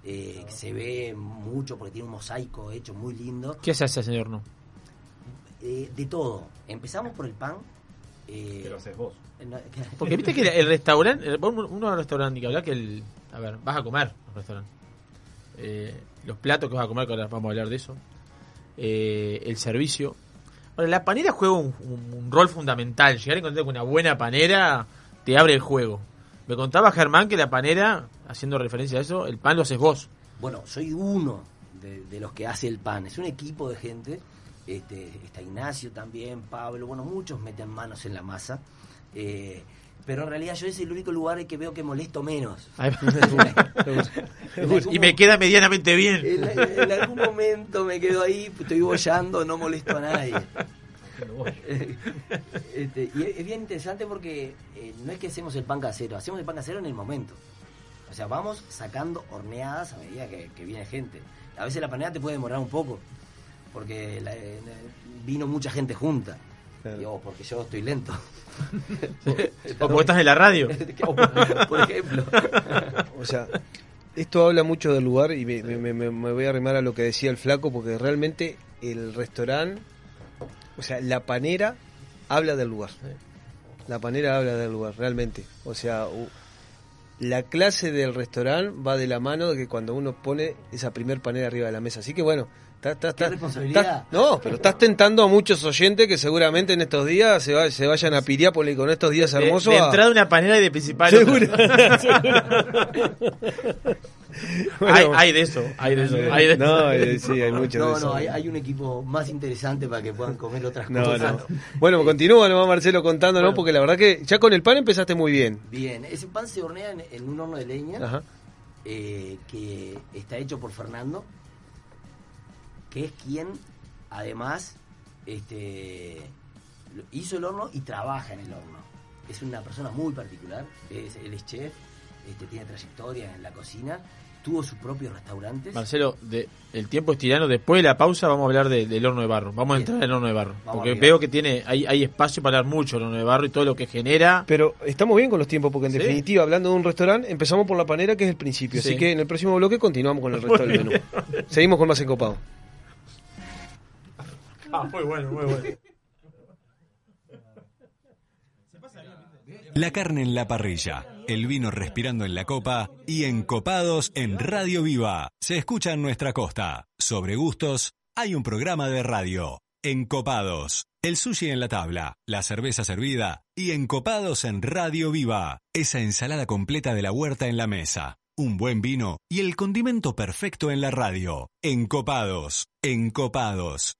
eh, que se ve mucho porque tiene un mosaico hecho muy lindo. ¿Qué se hace, señor? No. Eh, de todo. Empezamos por el pan. eh, Que lo haces vos. no, Porque viste que el restaurante, uno de los restaurantes que habla que el. A ver, vas a comer al restaurante. Eh, los platos que vas a comer, que ahora vamos a hablar de eso. Eh, el servicio. Ahora, la panera juega un, rol fundamental. Llegar a encontrar con una buena panera te abre el juego. Me contaba Germán que la panera, haciendo referencia a eso, el pan lo haces vos. Bueno, soy uno de, de los que hace el pan. Es un equipo de gente. Este, está Ignacio también, Pablo. Bueno, muchos meten manos en la masa. Eh, pero en realidad yo es el único lugar en que veo que molesto menos. Y me queda medianamente bien. En, en algún momento me quedo ahí, estoy bollando, no molesto a nadie. Este, y es bien interesante porque eh, no es que hacemos el pan casero, hacemos el pan casero en el momento. O sea, vamos sacando horneadas a medida que, que viene gente. A veces la panera te puede demorar un poco, porque la- eh, vino mucha gente junta. Y, o porque yo estoy lento. O porque estás en la radio. O por, ejemplo. O sea, esto habla mucho del lugar y me, me- me- me voy a arrimar a lo que decía el flaco porque realmente el restaurante, o sea, la panera habla del lugar. La panera habla del lugar, realmente. O sea, la clase del restaurante va de la mano de que cuando uno pone esa primer panera arriba de la mesa. Así que bueno, está- está- Qué está- responsabilidad. está- no, pero estás tentando a muchos oyentes que seguramente en estos días se, va- se vayan a Piriápolis con estos días De, hermosos. de a- entrada una panera y de principal Seguro. hay, hay de eso, hay de eso. Hay de No, eso. eh, sí, hay mucho de No, eso. no, hay, hay un equipo más interesante para que puedan comer otras No, cosas. no. Bueno, continúa nomás Marcelo contando, ¿no? Bueno. Porque la verdad que ya con el pan empezaste muy bien. Bien, ese pan se hornea en, en un horno de leña Ajá. eh, que está hecho por Fernando, que es quien además este, hizo el horno y trabaja en el horno. Es una persona muy particular, es, él es chef, este, tiene trayectoria en la cocina, tuvo sus propios restaurantes. Marcelo, de, el tiempo es tirano. Después de la pausa vamos a hablar de- del horno de barro. Vamos a entrar en el horno de barro. Vamos porque veo que tiene hay, hay espacio para hablar mucho el horno de barro y todo lo que genera. Pero estamos bien con los tiempos, porque en Sí. definitiva, hablando de un restaurante, empezamos por la panera, que es el principio. Sí. Así que en el próximo bloque continuamos con el resto del menú. Seguimos con más encopado. Ah, bueno, bueno. La carne en la parrilla, el vino respirando en la copa y encopados en Radio Viva. Se escucha en nuestra costa. Sobre gustos, hay un programa de radio. Encopados. El sushi en la tabla, la cerveza servida y encopados en Radio Viva. Esa ensalada completa de la huerta en la mesa. Un buen vino y el condimento perfecto en la radio. Encopados. Encopados.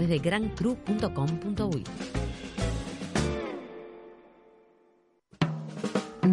de grancru.com.uy.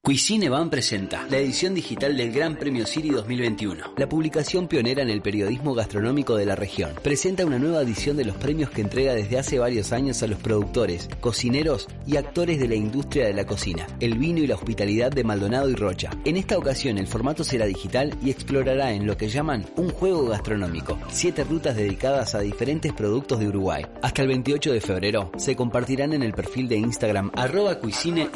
Cuisine Van presenta la edición digital del Gran Premio Siri 2021, la publicación pionera en el periodismo gastronómico de la región. Presenta una nueva edición de los premios que entrega desde hace varios años a los productores, cocineros y actores de la industria de la cocina, el vino y la hospitalidad de Maldonado y Rocha. En esta ocasión el formato será digital y explorará en lo que llaman un juego gastronómico, siete rutas dedicadas a diferentes productos de Uruguay. Hasta el 28 de febrero se compartirán en el perfil de Instagram arroba cuisine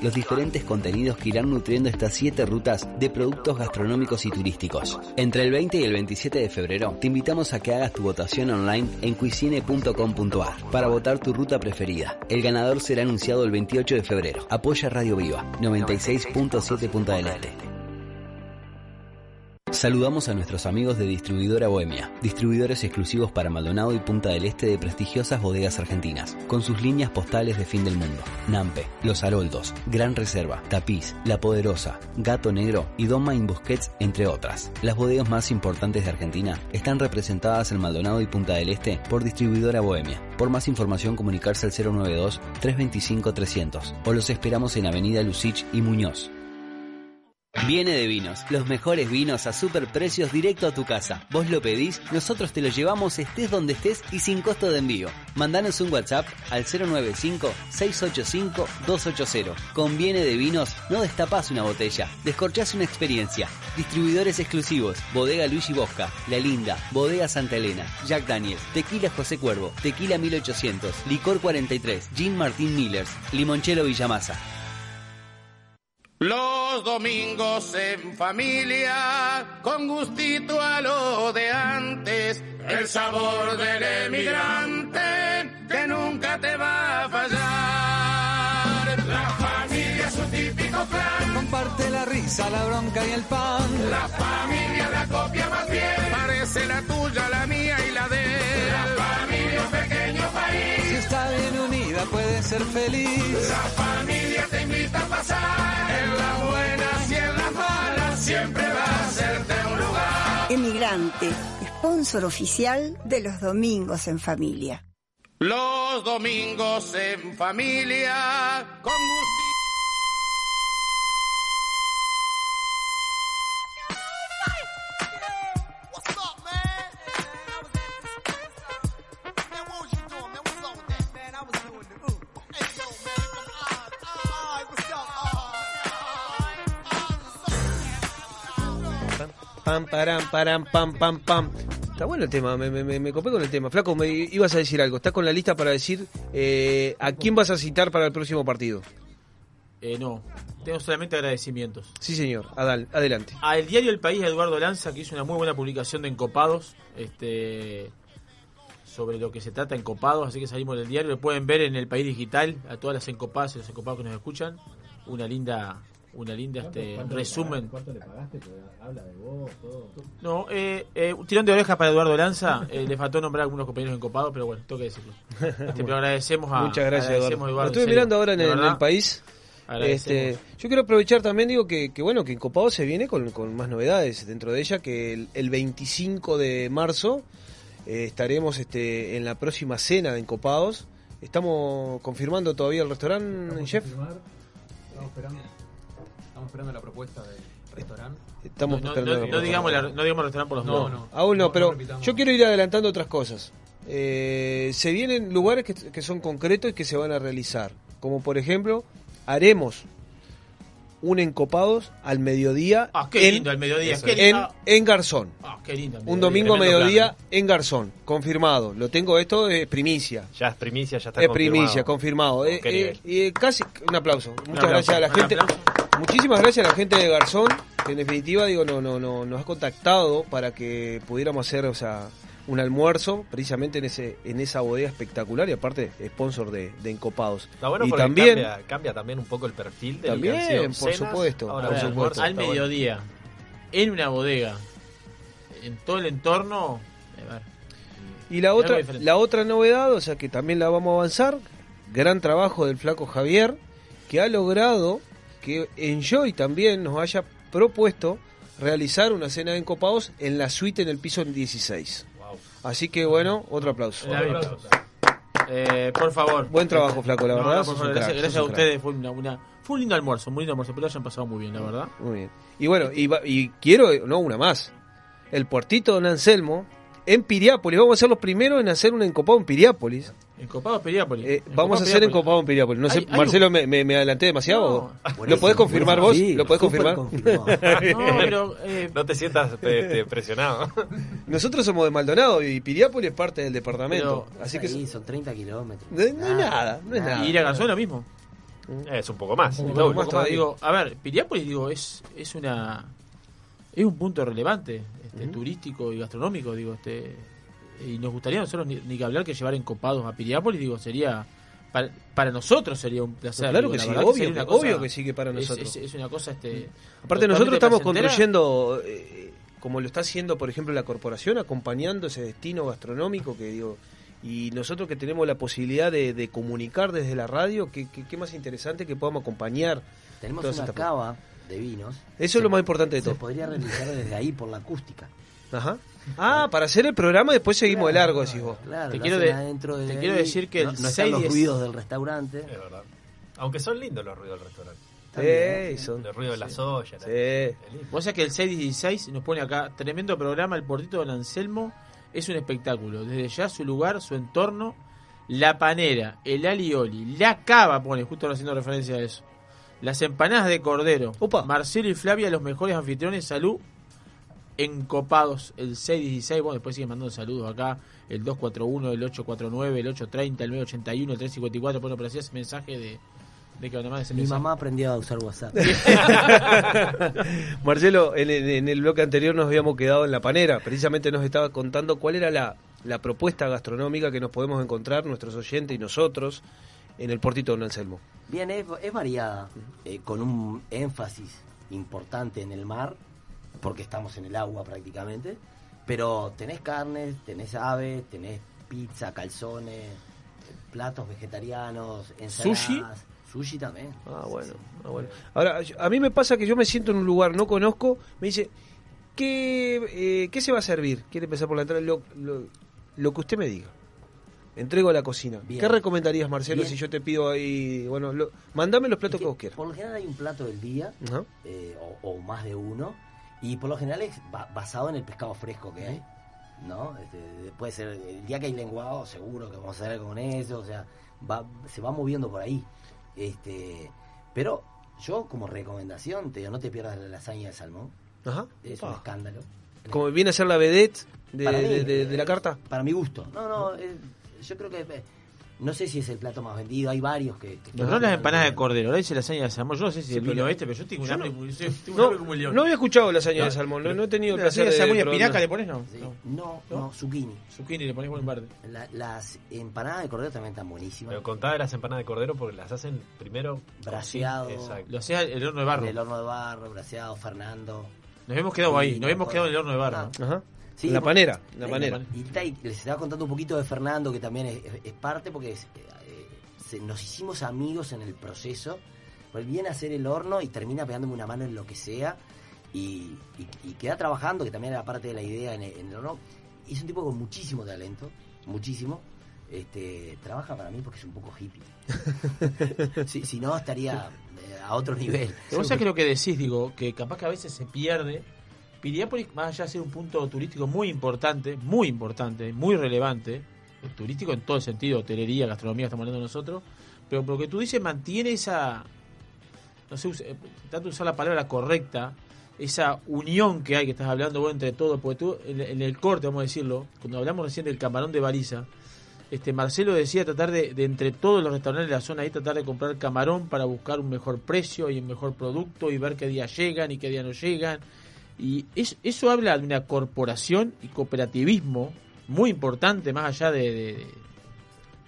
los diferentes contenidos que irán nutriendo estas siete rutas de productos gastronómicos y turísticos. Entre el 20 y el 27 de febrero te invitamos a que hagas tu votación online en cuisine.com.ar para votar tu ruta preferida. El ganador será anunciado el 28 de febrero. Apoya Radio Viva 96.7 Punta del. Saludamos a nuestros amigos de Distribuidora Bohemia, distribuidores exclusivos para Maldonado y Punta del Este de prestigiosas bodegas argentinas, con sus líneas postales de fin del mundo. Nampe, Los Haroldos, Gran Reserva, Tapiz, La Poderosa, Gato Negro y Doma in Busquets, entre otras. Las bodegas más importantes de Argentina están representadas en Maldonado y Punta del Este por Distribuidora Bohemia. Por más información comunicarse al 092-325-300 o los esperamos en Avenida Lucich y Muñoz. Viene de Vinos, los mejores vinos a super precios directo a tu casa. Vos lo pedís, nosotros te lo llevamos estés donde estés y sin costo de envío. Mandanos un WhatsApp al 095-685-280. Con Viene de Vinos no destapás una botella, descorchás una experiencia. Distribuidores exclusivos, Bodega Luigi Bosca, La Linda, Bodega Santa Elena, Jack Daniels, Tequila José Cuervo, Tequila 1800, Licor 43, Gin Martín Millers, Limonchelo Villamasa. Los domingos en familia, con gustito a lo de antes, el sabor del emigrante que nunca te va a fallar. La familia es un típico plan, Comparte la risa, la bronca y el pan. la familia la copia más bien, parece la tuya, la mía y la de él. La familia un pequeño país, Unida puede ser feliz. la familia te invita a pasar, en las buenas y en las malas siempre va a hacerte un lugar. Emigrante, sponsor oficial de los domingos en familia. Los domingos en familia, con gusto. Pam, param, param, pam, pam, pam. Está bueno el tema, me, me, me- copé con el tema. Flaco, me ibas a decir algo. ¿Estás con la lista para decir eh, a quién vas a citar para el próximo partido? Eh, no, tengo solamente agradecimientos. Sí, señor. Adal- adelante. A el diario El País, Eduardo Lanza, que hizo una muy buena publicación de Encopados, este, sobre lo que se trata Encopados, así que salimos del diario, lo pueden ver en El País Digital, a todas las Encopadas y los Encopados que nos escuchan, una linda, una linda este, ¿Cuánto le resumen. ¿Cuánto le pagaste? Habla de vos, todo. No, eh, eh, un tirón de orejas para Eduardo Lanza, eh, le faltó nombrar a algunos compañeros encopados, pero bueno, tengo que decirlo. Este, pero agradecemos a Muchas gracias, agradecemos, Eduardo. Lo en estuve mirando ahora en el, en verdad. el país. Agradecemos. Este, yo quiero aprovechar también, digo, que, que bueno, que Encopado se viene con, con más novedades dentro de ella, que el, el 25 de marzo eh, estaremos este, en la próxima cena de Encopados. Estamos confirmando todavía el restaurante, chef. Estamos esperando, estamos esperando la propuesta del restaurante. Estamos no, no, esperando no, la no digamos la- no digamos restaurante por los No, nombres. aún no, No, pero no yo quiero ir adelantando otras cosas. Eh, se vienen lugares que, que son concretos y que se van a realizar. Como por ejemplo, haremos un encopados al mediodía, Ah, qué en, lindo al mediodía, Eso qué es. lindo. en, en Garzón. Ah, qué lindo. Un domingo a mediodía plan, en Garzón, confirmado. Lo tengo esto es primicia. Ya es primicia, ya está Es confirmado. primicia, confirmado. Eh, ¿Qué eh, eh, casi un aplauso. Muchas aplauso, gracias a la un gente. aplauso. Muchísimas gracias a la gente de Garzón, que en definitiva digo no no no nos ha contactado para que pudiéramos hacer, o sea, un almuerzo precisamente en ese en esa bodega espectacular y aparte sponsor de, de Encopados. Está bueno y porque también cambia, cambia también un poco el perfil de También, lo que han sido por cenas, supuesto, ahora por un supuesto. almuerzo, Al bueno. mediodía, en una bodega, en todo el entorno. a ver, Y la otra, la otra novedad, o sea que también la vamos a avanzar, gran trabajo del flaco Javier, que ha logrado que Enjoy también nos haya propuesto realizar una cena de encopados en la suite en el piso 16. Así que bueno, otro aplauso. Eh, por favor. Buen trabajo, flaco, la No, verdad. no, por sos favor, un gracias, crack, gracias sos a ustedes. Fue una, una- fue un lindo almuerzo, muy lindo almuerzo, pero lo hayan pasado muy bien, la verdad. Muy bien. Y bueno, y quiero, no, una más. El puertito Don Anselmo en Piriápolis. Vamos a ser los primeros en hacer un encopado en Piriápolis. Encopado Piriápolis. Eh, vamos a hacer encopado en Piriápolis. No sé, Hay- hay Marcelo, un- me, me- me adelanté demasiado. ¿Lo podés confirmar vos? ¿Lo podés confirmar? No, pero, eh, No te sientas este, presionado. Nosotros somos de Maldonado y Piriápolis es parte del departamento. Así que Sí, son 30 kilómetros. No, no es nada, no es nada. Y ir a Garzón es lo mismo. Es un poco más. Un el poco doble. más todavía. Digo, a ver, Piriápolis digo, es, es una es un punto relevante, este, turístico y gastronómico, digo, este y nos gustaría a nosotros ni, ni que hablar que llevar encopados a Piriápolis, digo, sería para, para nosotros sería un placer. Claro digo, que sí, obvio que- una cosa- obvio que sí que para nosotros. Es, es una cosa este Aparte nosotros estamos construyendo, eh, como lo está haciendo por ejemplo la corporación, acompañando ese destino gastronómico que digo, y nosotros que tenemos la posibilidad de, de comunicar desde la radio, ¿qué, qué, qué más interesante que podamos acompañar. Tenemos todas una estas cava de vinos. Eso es lo más importante de Se todo. podría realizar desde ahí por la acústica. Ajá. Ah, para hacer el programa y después seguimos de largo, decís vos. Claro, Te quiero de- adentro te de quiero decir que no, el no están los 6 ruidos del restaurante. Es verdad. Aunque son lindos los ruidos del restaurante. Sí, son- El ruido de la soya. Sí. Vos sabés que el 616 nos pone acá, tremendo programa, el Portito Don Anselmo es un espectáculo. Desde ya su lugar, su entorno, la panera, el alioli, la cava, pone, justo haciendo referencia a eso. Las empanadas de cordero. Marcelo y Flavia, los mejores anfitriones, salud. Encopados, el 616, bueno, después siguen mandando saludos acá, el 241, el 849, el 830, el 981, el 354, bueno, pero hacía ese mensaje de, de que además ese Mi mensaje. mamá aprendió a usar WhatsApp. Marcelo, en el, en el bloque anterior nos habíamos quedado en la panera. Precisamente nos estaba contando cuál era la, la propuesta gastronómica que nos podemos encontrar, nuestros oyentes y nosotros, en el portito Don Anselmo. Bien, es, es variada, eh, con un énfasis importante en el mar, porque estamos en el agua prácticamente, pero tenés carnes, tenés aves, tenés pizza, calzones, platos vegetarianos, ensaladas. ¿Sushi? Sushi también. Ah, bueno, ah, bueno. Ahora, a mí me pasa que yo me siento en un lugar, no conozco, me dice, ¿qué, eh, ¿qué se va a servir? ¿Quiere empezar por la entrada? Lo, lo, lo que usted me diga. Entrego a la cocina. Bien. ¿Qué recomendarías, Marcelo, Bien. si yo te pido ahí, bueno, lo- mandame los platos que, vos quieras? Por lo general hay un plato del día, Ajá. eh, o, o más de uno, y por lo general es ba- basado en el pescado fresco que hay. ¿No? Este, puede ser el día que hay lenguado, seguro que vamos a hacer algo con eso, o sea, va, se va moviendo por ahí. Este, pero yo como recomendación te digo, no te pierdas la lasaña de salmón. Ajá. Es un Ah. escándalo. Como viene a ser la vedette de, Para mí, de- de- de la carta. Para mi gusto. No, no, yo creo que eh, no sé si es el plato más vendido, hay varios que, que No, no las empanadas de cordero, ahora dice lasaña de salmón. Yo no sé si Sí, el vino pero- este, pero yo tengo un hambre, como león. no había escuchado lasaña No, de salmón, no, he tenido el ¿Lasaña placer de salmón y espinaca le pones? No. Sí. no. No, no, zucchini. Zucchini le pones buen verde. La- las empanadas de cordero también están buenísimas. Pero contá de las empanadas de cordero porque las hacen primero Braseado. Exacto. Lo hacía el horno de barro. En el horno de barro, braseado, Fernando. Nos hemos quedado ahí, nos hemos quedado en el horno de barro. Ajá. Sí, la panera, la panera. Y, ta- les estaba contando un poquito de Fernando, que también es, parte, porque es, eh, se- nos hicimos amigos en el proceso. Pues viene a hacer el horno y termina pegándome una mano en lo que sea. Y, y- y queda trabajando, que también era parte de la idea en el, en el horno. Y es un tipo con muchísimo talento, muchísimo. Este, trabaja para mí porque es un poco hippie. si, si no, estaría eh, a otro nivel. Vos sabés que lo que decís, digo, que capaz que a veces se pierde. Piriápolis, más allá de ser un punto turístico muy importante, muy importante, muy relevante, turístico en todo el sentido, hotelería, gastronomía, estamos hablando nosotros, pero por lo tú dices, mantiene esa, no sé, eh, de usar la palabra correcta, esa unión que hay, que estás hablando vos entre todos, porque tú, en, en el corte, vamos a decirlo, cuando hablamos recién del camarón de baliza, este Marcelo decía tratar de, de entre todos los restaurantes de la zona ahí tratar de comprar camarón para buscar un mejor precio y un mejor producto y ver qué día llegan y qué día no llegan y es- eso habla de una corporación y cooperativismo muy importante más allá de, de-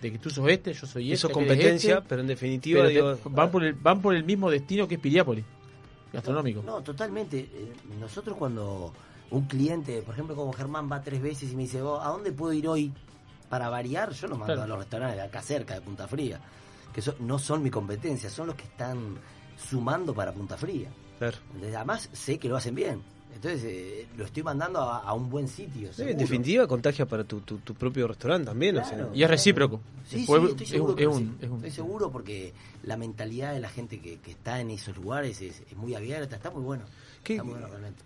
de que tú sos este yo soy Eso este es aquel es competencia, este, pero en definitiva pero te- digo, van por el van por el mismo destino que es Piriápolis gastronómico No, totalmente. Eh, Nosotros cuando un cliente, por ejemplo como Germán, va tres veces y me dice, "Vos, ¿a dónde puedo ir hoy para variar? Yo lo mando Claro. a los restaurantes de acá cerca, de Punta Fría, que son- no son mi competencia, son los que están sumando para Punta Fría. Claro. Además sé que lo hacen bien. Entonces eh, lo estoy mandando a, a un buen sitio. Sí, en definitiva, contagia para tu, tu, tu propio restaurante también. o sea. Claro. Y es recíproco. Sí, Después sí, estoy es seguro, un- que es sí. un- es un- Estoy seguro porque la mentalidad de la gente que, que está en esos lugares es, es muy abierta, está muy bueno. Está muy bueno realmente.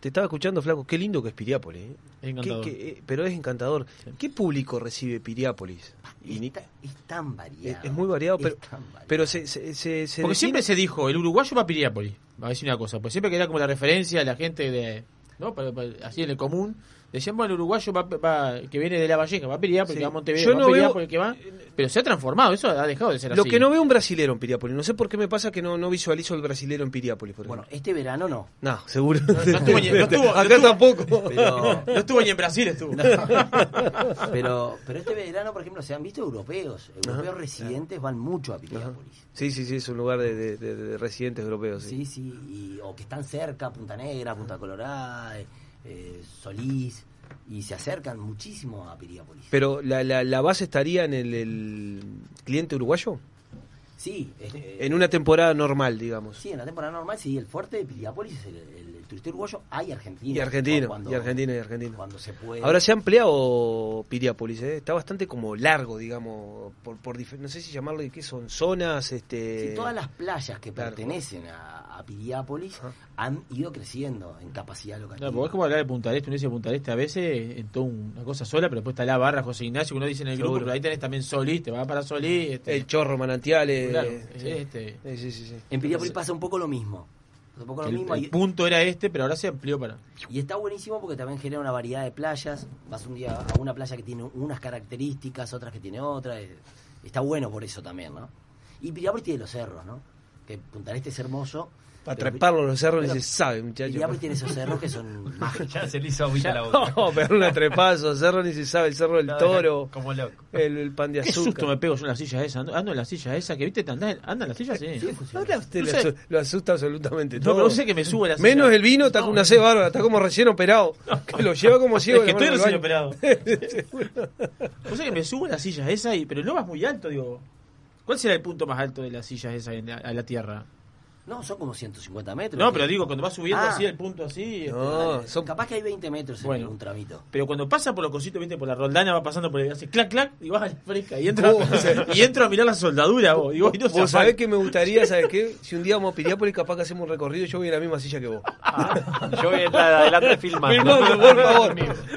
Te estaba escuchando, Flaco. Qué lindo que es Piriápolis. ¿eh? Es encantador. Qué- qué- eh, pero es encantador. ¿Qué público recibe Piriápolis? Y Es tan variado. es, es muy variado, pero, variado. pero se, se, se- se Porque define- siempre se dijo, el uruguayo va a Piriápolis. Va a decir una cosa, pues siempre que era como la referencia a la gente de. ¿no? Para- para- así en el común. Decían, bueno, el uruguayo va, va- que viene de la Valleja, va a Piriápolis, Sí. va a Montevideo, Yo va no a veo- que va. Pero se ha transformado, eso ha dejado de ser Lo así. que no veo un brasilero en Piriápolis. No sé por qué me pasa que no, no visualizo el brasilero en Piriápolis. Por Bueno, este verano no. No, seguro. No estuvo ni- no estuvo- Acá no estuvo- tampoco. Pero, No estuvo ni en Brasil, estuvo. pero, pero este verano, por ejemplo, se han visto europeos. Europeos Ajá. residentes van mucho a Piriápolis. Sí, sí, sí, es un lugar de, de- de- de residentes europeos. Sí. Sí, sí, y- o que están cerca, Punta Negra, Punta Colorada, eh, eh, Solís, y se acercan muchísimo a Piriápolis. Pero la, la, la base estaría en el, el cliente uruguayo. Sí, eh, En una temporada normal, digamos. sí, en la temporada normal, sí, el fuerte de Piriápolis es el, el, el turista uruguayo, hay argentino. Y argentino, Cuando- y argentino, y argentino. Cuando se puede. Ahora se ha ampliado Piriápolis, ¿eh? está bastante como largo, digamos, por, por no sé si llamarlo de qué son, zonas, este... Sí, todas las playas que Claro. pertenecen a, a Piriápolis han ido creciendo en capacidad local. No, porque es como hablar de Punta del Este, uno dice Punta del Este a veces en toda una cosa sola, pero después está la barra José Ignacio, que uno dice en el grupo, Seguro. pero ahí tenés también Solís, te va para Solís. Este, El chorro, manantiales... Claro, sí. este. Sí, sí, sí, sí. En Piriápolis pasa un poco lo mismo. Un poco lo el, mismo. el y- punto era este, pero ahora se amplió para. Y está buenísimo porque también genera una variedad de playas. Vas un día a una playa que tiene unas características, otras que tiene otras. eh, Está bueno por eso también, ¿no? Y Piriápolis tiene los cerros, ¿no? Que Punta del Este es hermoso. Para pero treparlo los cerros ni se sabe, muchachos. Piriápolis tiene esos cerros que son mágicos. Ya se le hizo agüita a la boca. No, pero una trepada, esos cerros ni se sabe, el cerro del toro, Como loco. el, el pan de Qué susto azúcar. me pego yo en la silla esa. Ando, ando en la silla esa, que viste, anda, anda en la silla, sí. Ahora usted No sé. asu- lo asusta absolutamente No, todo. pero no sé que me sube la silla. Menos el vino, está con una C bárbara, está como recién operado. Que lo lleva como ciego. Es que estoy recién operado. O sea que me subo a la silla esa, y, pero no vas muy alto, digo. ¿Cuál será el punto más alto de la silla esa en la- a la tierra? No, son como 150 metros. No, pero digo, cuando vas subiendo Ah. así el punto así. este, No, son Capaz que hay 20 metros en algún tramito. Pero cuando pasa por los cositos, viste, por la roldana, va pasando por el. hace clac, clac, y vas a la fresca. Y entro, Vos, y entro a mirar la soldadura, vos. Y vos, y no se Vos sabés que me gustaría, ¿sabes qué? Si un día vamos a Piriápolis, capaz que hacemos un recorrido, yo voy en la misma silla que vos. Yo voy a estar adelante filmando. Filmando, por favor.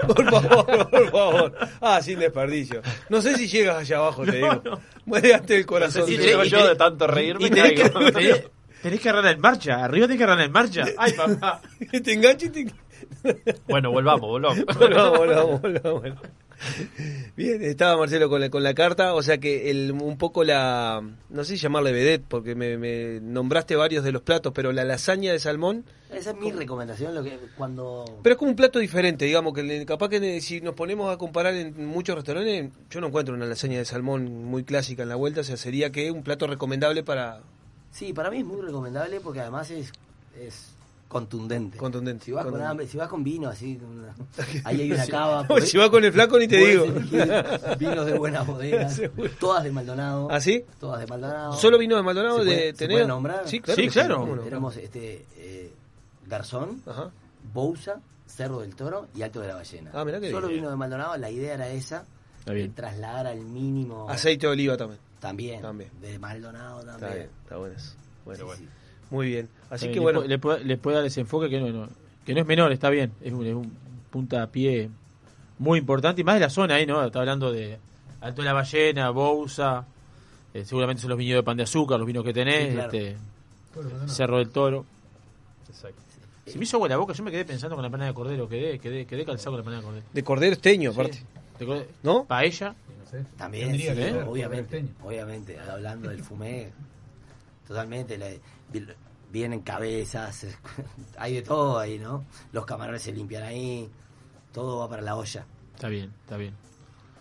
Por favor, por favor. Ah, sin desperdicio. No sé si llegas allá abajo, te digo. Muere antes del corazón. si te llego digo. yo de tanto reírme. Y tenés que, tenés que agarrar en marcha. Arriba tenés que agarrar en marcha. Ay, papá. te engancho y te Bueno, volvamos, volvamos. Volvamos, volvamos, volvamos. Bien, estaba Marcelo con la, con la carta, o sea que el, un poco la, no sé si llamarle vedette, porque me, me nombraste varios de los platos, pero la lasaña de salmón, Esa es mi recomendación. Lo que cuando pero es como un plato diferente, digamos, que capaz que si nos ponemos a comparar en muchos restaurantes, yo no encuentro una lasaña de salmón muy clásica en la vuelta, o sea, sería que un plato recomendable para Sí, para mí es muy recomendable porque además es, es contundente. contundente. Si vas con hambre, si vas con vino, así, una- ahí hay una cava. No, si vas con el flaco ni te digo. Vinos de buenas bodegas, todas de Maldonado. ¿Ah, sí? Todas de Maldonado. ¿Solo vino de Maldonado ¿Se de puede- se tener? puede nombrar? Sí, claro. Sí, que claro. este eh, Garzón, Ajá. Bousa, Cerro del Toro y Alto de la Ballena. Ah, mirá qué Solo bien. vino de Maldonado, la idea era esa, trasladar al mínimo Aceite de oliva también. También, También. de Maldonado Está también. bien, está bueno eso. Bueno, Sí, bueno. sí. Muy bien. Así Eh, que le bueno, Le, puede, le puede dar ese enfoque que no, no- que no es menor, está bien. Es un, es un punta a pie muy importante y más de la zona ahí, ¿no? Está hablando de Alto de la Ballena, Bousa. eh, seguramente son los viñedos de pan de azúcar, los vinos que tenés. Sí, claro. este, Cerro del Toro. Exacto. Se me hizo agua la boca, yo me quedé pensando con la panada de cordero, quedé, quedé, quedé calzado con la panada de cordero. de cordero esteño, aparte. De corde- ¿No? Paella. También, sí, que ¿eh? obviamente, obviamente, hablando del fumé, totalmente, vienen cabezas, hay de todo ahí, ¿no? Los camarones se limpian ahí, todo va para la olla. Está bien, está bien.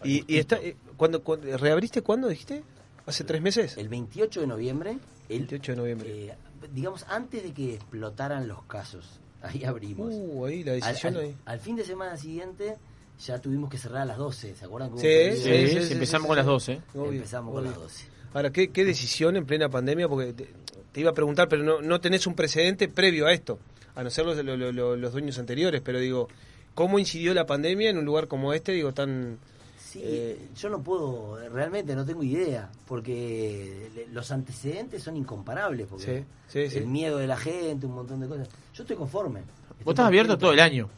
Y, y está, eh, cuando, cuando- ¿Reabriste cuándo dijiste? ¿Hace tres meses? El 28 de noviembre, el, 28 de noviembre. eh, digamos, antes de que explotaran los casos, ahí abrimos. Uh, ahí la al, decisión al- ahí. al fin de semana siguiente ya tuvimos que cerrar a las 12, ¿se acuerdan? que hubo Sí, sí, Sí, sí, sí, sí, empezamos sí, con sí. las 12. Obvio, Empezamos con obvio. las 12. Ahora, ¿qué, qué decisión en plena pandemia? Porque te, te iba a preguntar, pero no, no tenés un precedente previo a esto, a no ser los, lo- lo- lo- los dueños anteriores, pero digo, ¿cómo incidió la pandemia en un lugar como este, digo, tan... Sí, eh, yo no puedo, realmente no tengo idea, porque los antecedentes son incomparables, porque Sí, sí, sí. el miedo de la gente, un montón de cosas. Yo estoy conforme. Vos estás abierto todo el año.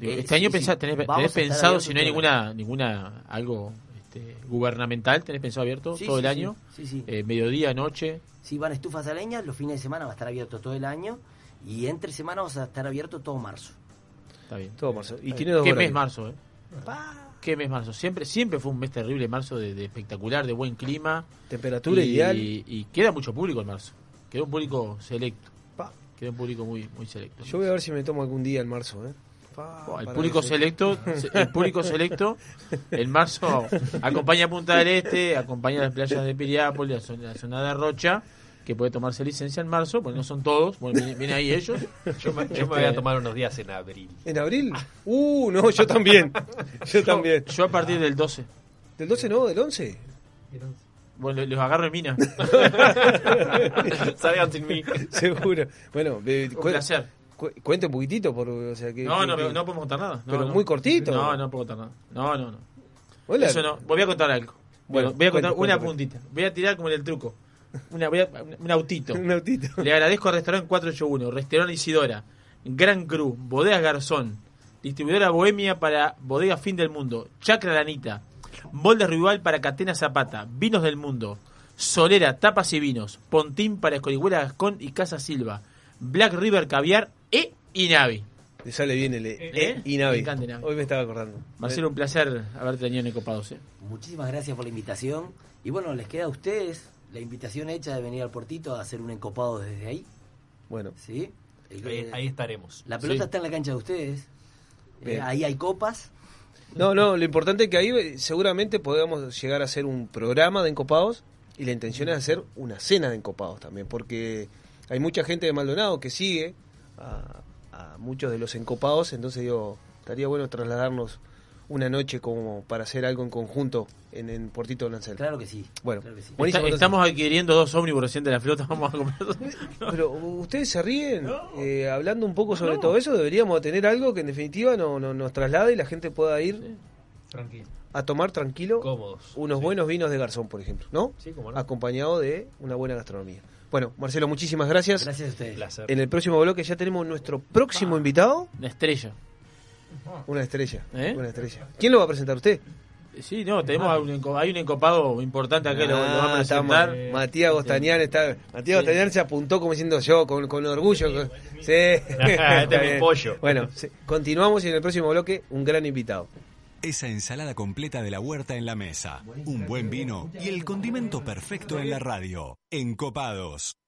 Eh, este año sí, pensá- sí. tenés, tenés pensado, si no hay ninguna, ninguna algo este, gubernamental, tenés pensado abierto Sí, todo sí, el sí. año. Sí, sí. Eh, mediodía, noche. Si van estufas a leña, los fines de semana va a estar abierto todo el año y entre semana vamos a estar abierto todo marzo. Está bien. Todo marzo. Y tiene dos ¿Qué horarios. mes marzo, eh? ¿Qué mes marzo? Siempre, siempre fue un mes terrible marzo de, de espectacular, de buen clima. Temperatura y, ideal. Y queda mucho público en marzo. Queda un público selecto. Queda un público muy, muy selecto. Yo voy a ver si me tomo algún día en marzo, ¿eh? Oh, el público que selecto, el público selecto, en marzo acompaña a Punta del Este, acompaña a las playas de Piriápolis, la zona, la zona de Rocha, que puede tomarse licencia en marzo, porque no son todos, bueno, vienen, ahí ellos. Yo me, yo me voy a tomar unos días en abril. ¿En abril? Uh, no, yo también. Yo también. Yo a partir del 12. ¿Del 12 no? ¿Del 11? Bueno, los agarro en mina. Salgan sin mí. Seguro. Bueno, Un placer. Cu- cuente un poquitito, por, o sea, que, No, no, que- no podemos contar nada. No, pero no. muy cortito. No, no puedo contar nada. No, no, no. Hola. Eso no. Voy a contar algo. Bueno, voy a contar cuente, una cuente, puntita. Voy a tirar como en el truco. Una, voy a- un autito. Un autito. Le agradezco al restaurante 481, Restaurante Isidora, Gran Cru, Bodegas Garzón, distribuidora Bohemia para Bodegas Fin del Mundo, Chacra Lanita, Molde Rival para Catena Zapata, Vinos del Mundo, Solera, Tapas y Vinos, Pontín para Escorihuela Gascón y Casa Silva, Black River Caviar e Inavi. Le sale bien el ¿Eh? eh, y Navi. Me encanta Inavi. Hoy me estaba acordando. Marcelo, un placer haberte tenido en Ecopados. ¿eh? Muchísimas gracias por la invitación. Y bueno, les queda a ustedes la invitación hecha de venir al Portito a hacer un encopado desde ahí. Bueno. ¿Sí? El- Ahí, ahí estaremos. La pelota Sí. está en la cancha de ustedes. Eh, ahí hay copas. No, no, lo importante es que ahí eh, seguramente podamos llegar a hacer un programa de encopados y la intención es hacer una cena de encopados también, porque hay mucha gente de Maldonado que sigue a, a muchos de los encopados, entonces digo, estaría bueno trasladarnos una noche como para hacer algo en conjunto en, en Portito de Lancel. Claro que sí. Bueno, Claro que sí. buenísimo, Está- entonces. estamos adquiriendo dos ómnibus recién de la flota. Vamos a comprar dos. Pero ustedes se ríen eh, hablando un poco sobre todo eso. Deberíamos tener algo que en definitiva no, no- nos traslade y la gente pueda ir Tranquilo. a tomar tranquilo Cómodos. unos buenos vinos de garzón, por ejemplo, ¿no? Sí, cómo no. Acompañado de una buena gastronomía. Bueno, Marcelo, muchísimas gracias. Gracias a ustedes. Placer. En el próximo bloque ya tenemos nuestro próximo invitado, Una estrella. una estrella, ¿Eh? una estrella. ¿Quién lo va a presentar usted? Sí, no, tenemos hay un encopado importante acá, lo, lo vamos a Ah, está presentar. Ma- Matías Gostañán está, Matías Gostañán se apuntó como diciendo yo con, con orgullo. con- sí. Este es mi bien. pollo. Bueno, sí, continuamos y en el próximo bloque un gran invitado. Esa ensalada completa de la huerta en la mesa, un buen vino y el condimento perfecto en la radio. Encopados.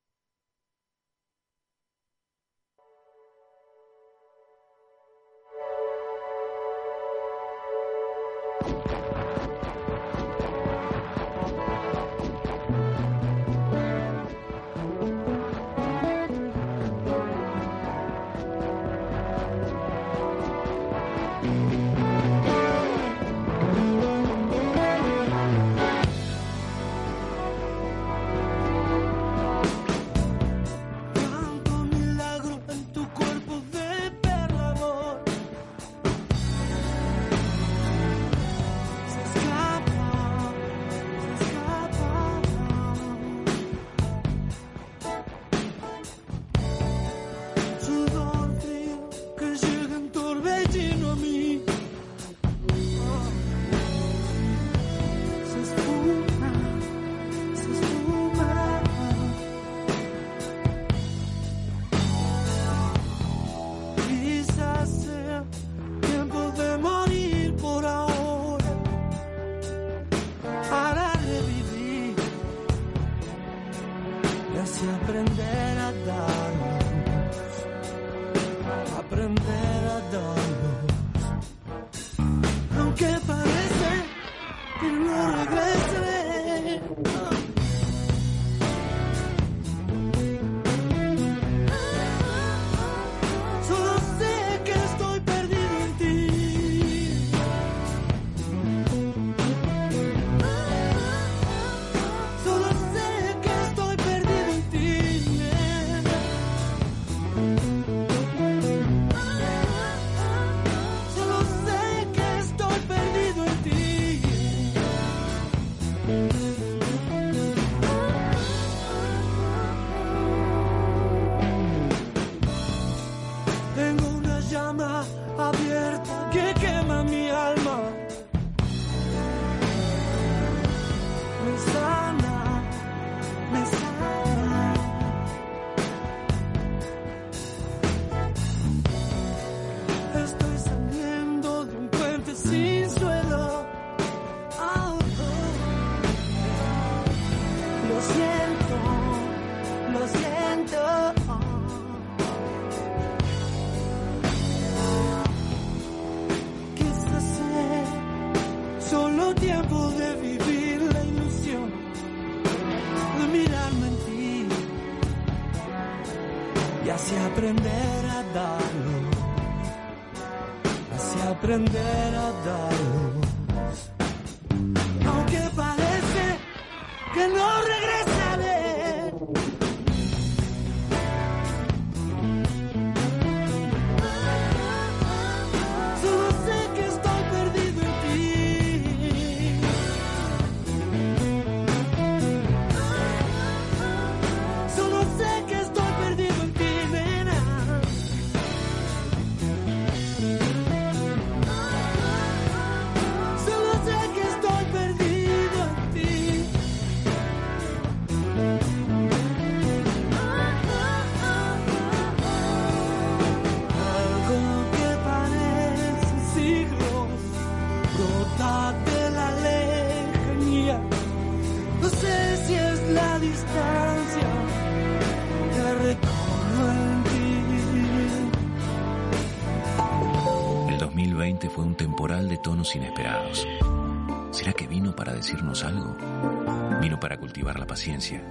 Cultivar la paciencia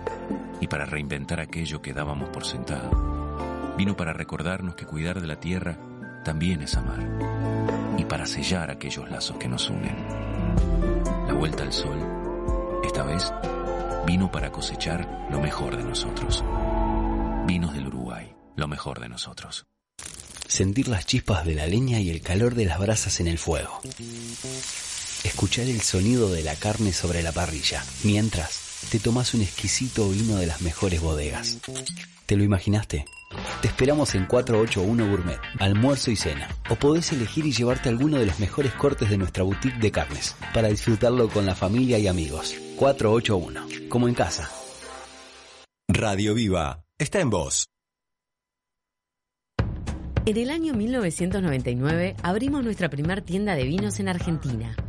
y para reinventar aquello que dábamos por sentado. Vino para recordarnos que cuidar de la tierra también es amar y para sellar aquellos lazos que nos unen. La vuelta al sol, esta vez, vino para cosechar lo mejor de nosotros. Vinos del Uruguay, lo mejor de nosotros. Sentir las chispas de la leña y el calor de las brasas en el fuego. Escuchar el sonido de la carne sobre la parrilla, mientras te tomas un exquisito vino de las mejores bodegas. ¿Te lo imaginaste? Te esperamos en 481 Gourmet, almuerzo y cena. O podés elegir y llevarte alguno de los mejores cortes de nuestra boutique de carnes, para disfrutarlo con la familia y amigos. 481, como en casa. Radio Viva está en voz. En el año 1999 abrimos nuestra primer tienda de vinos en Argentina.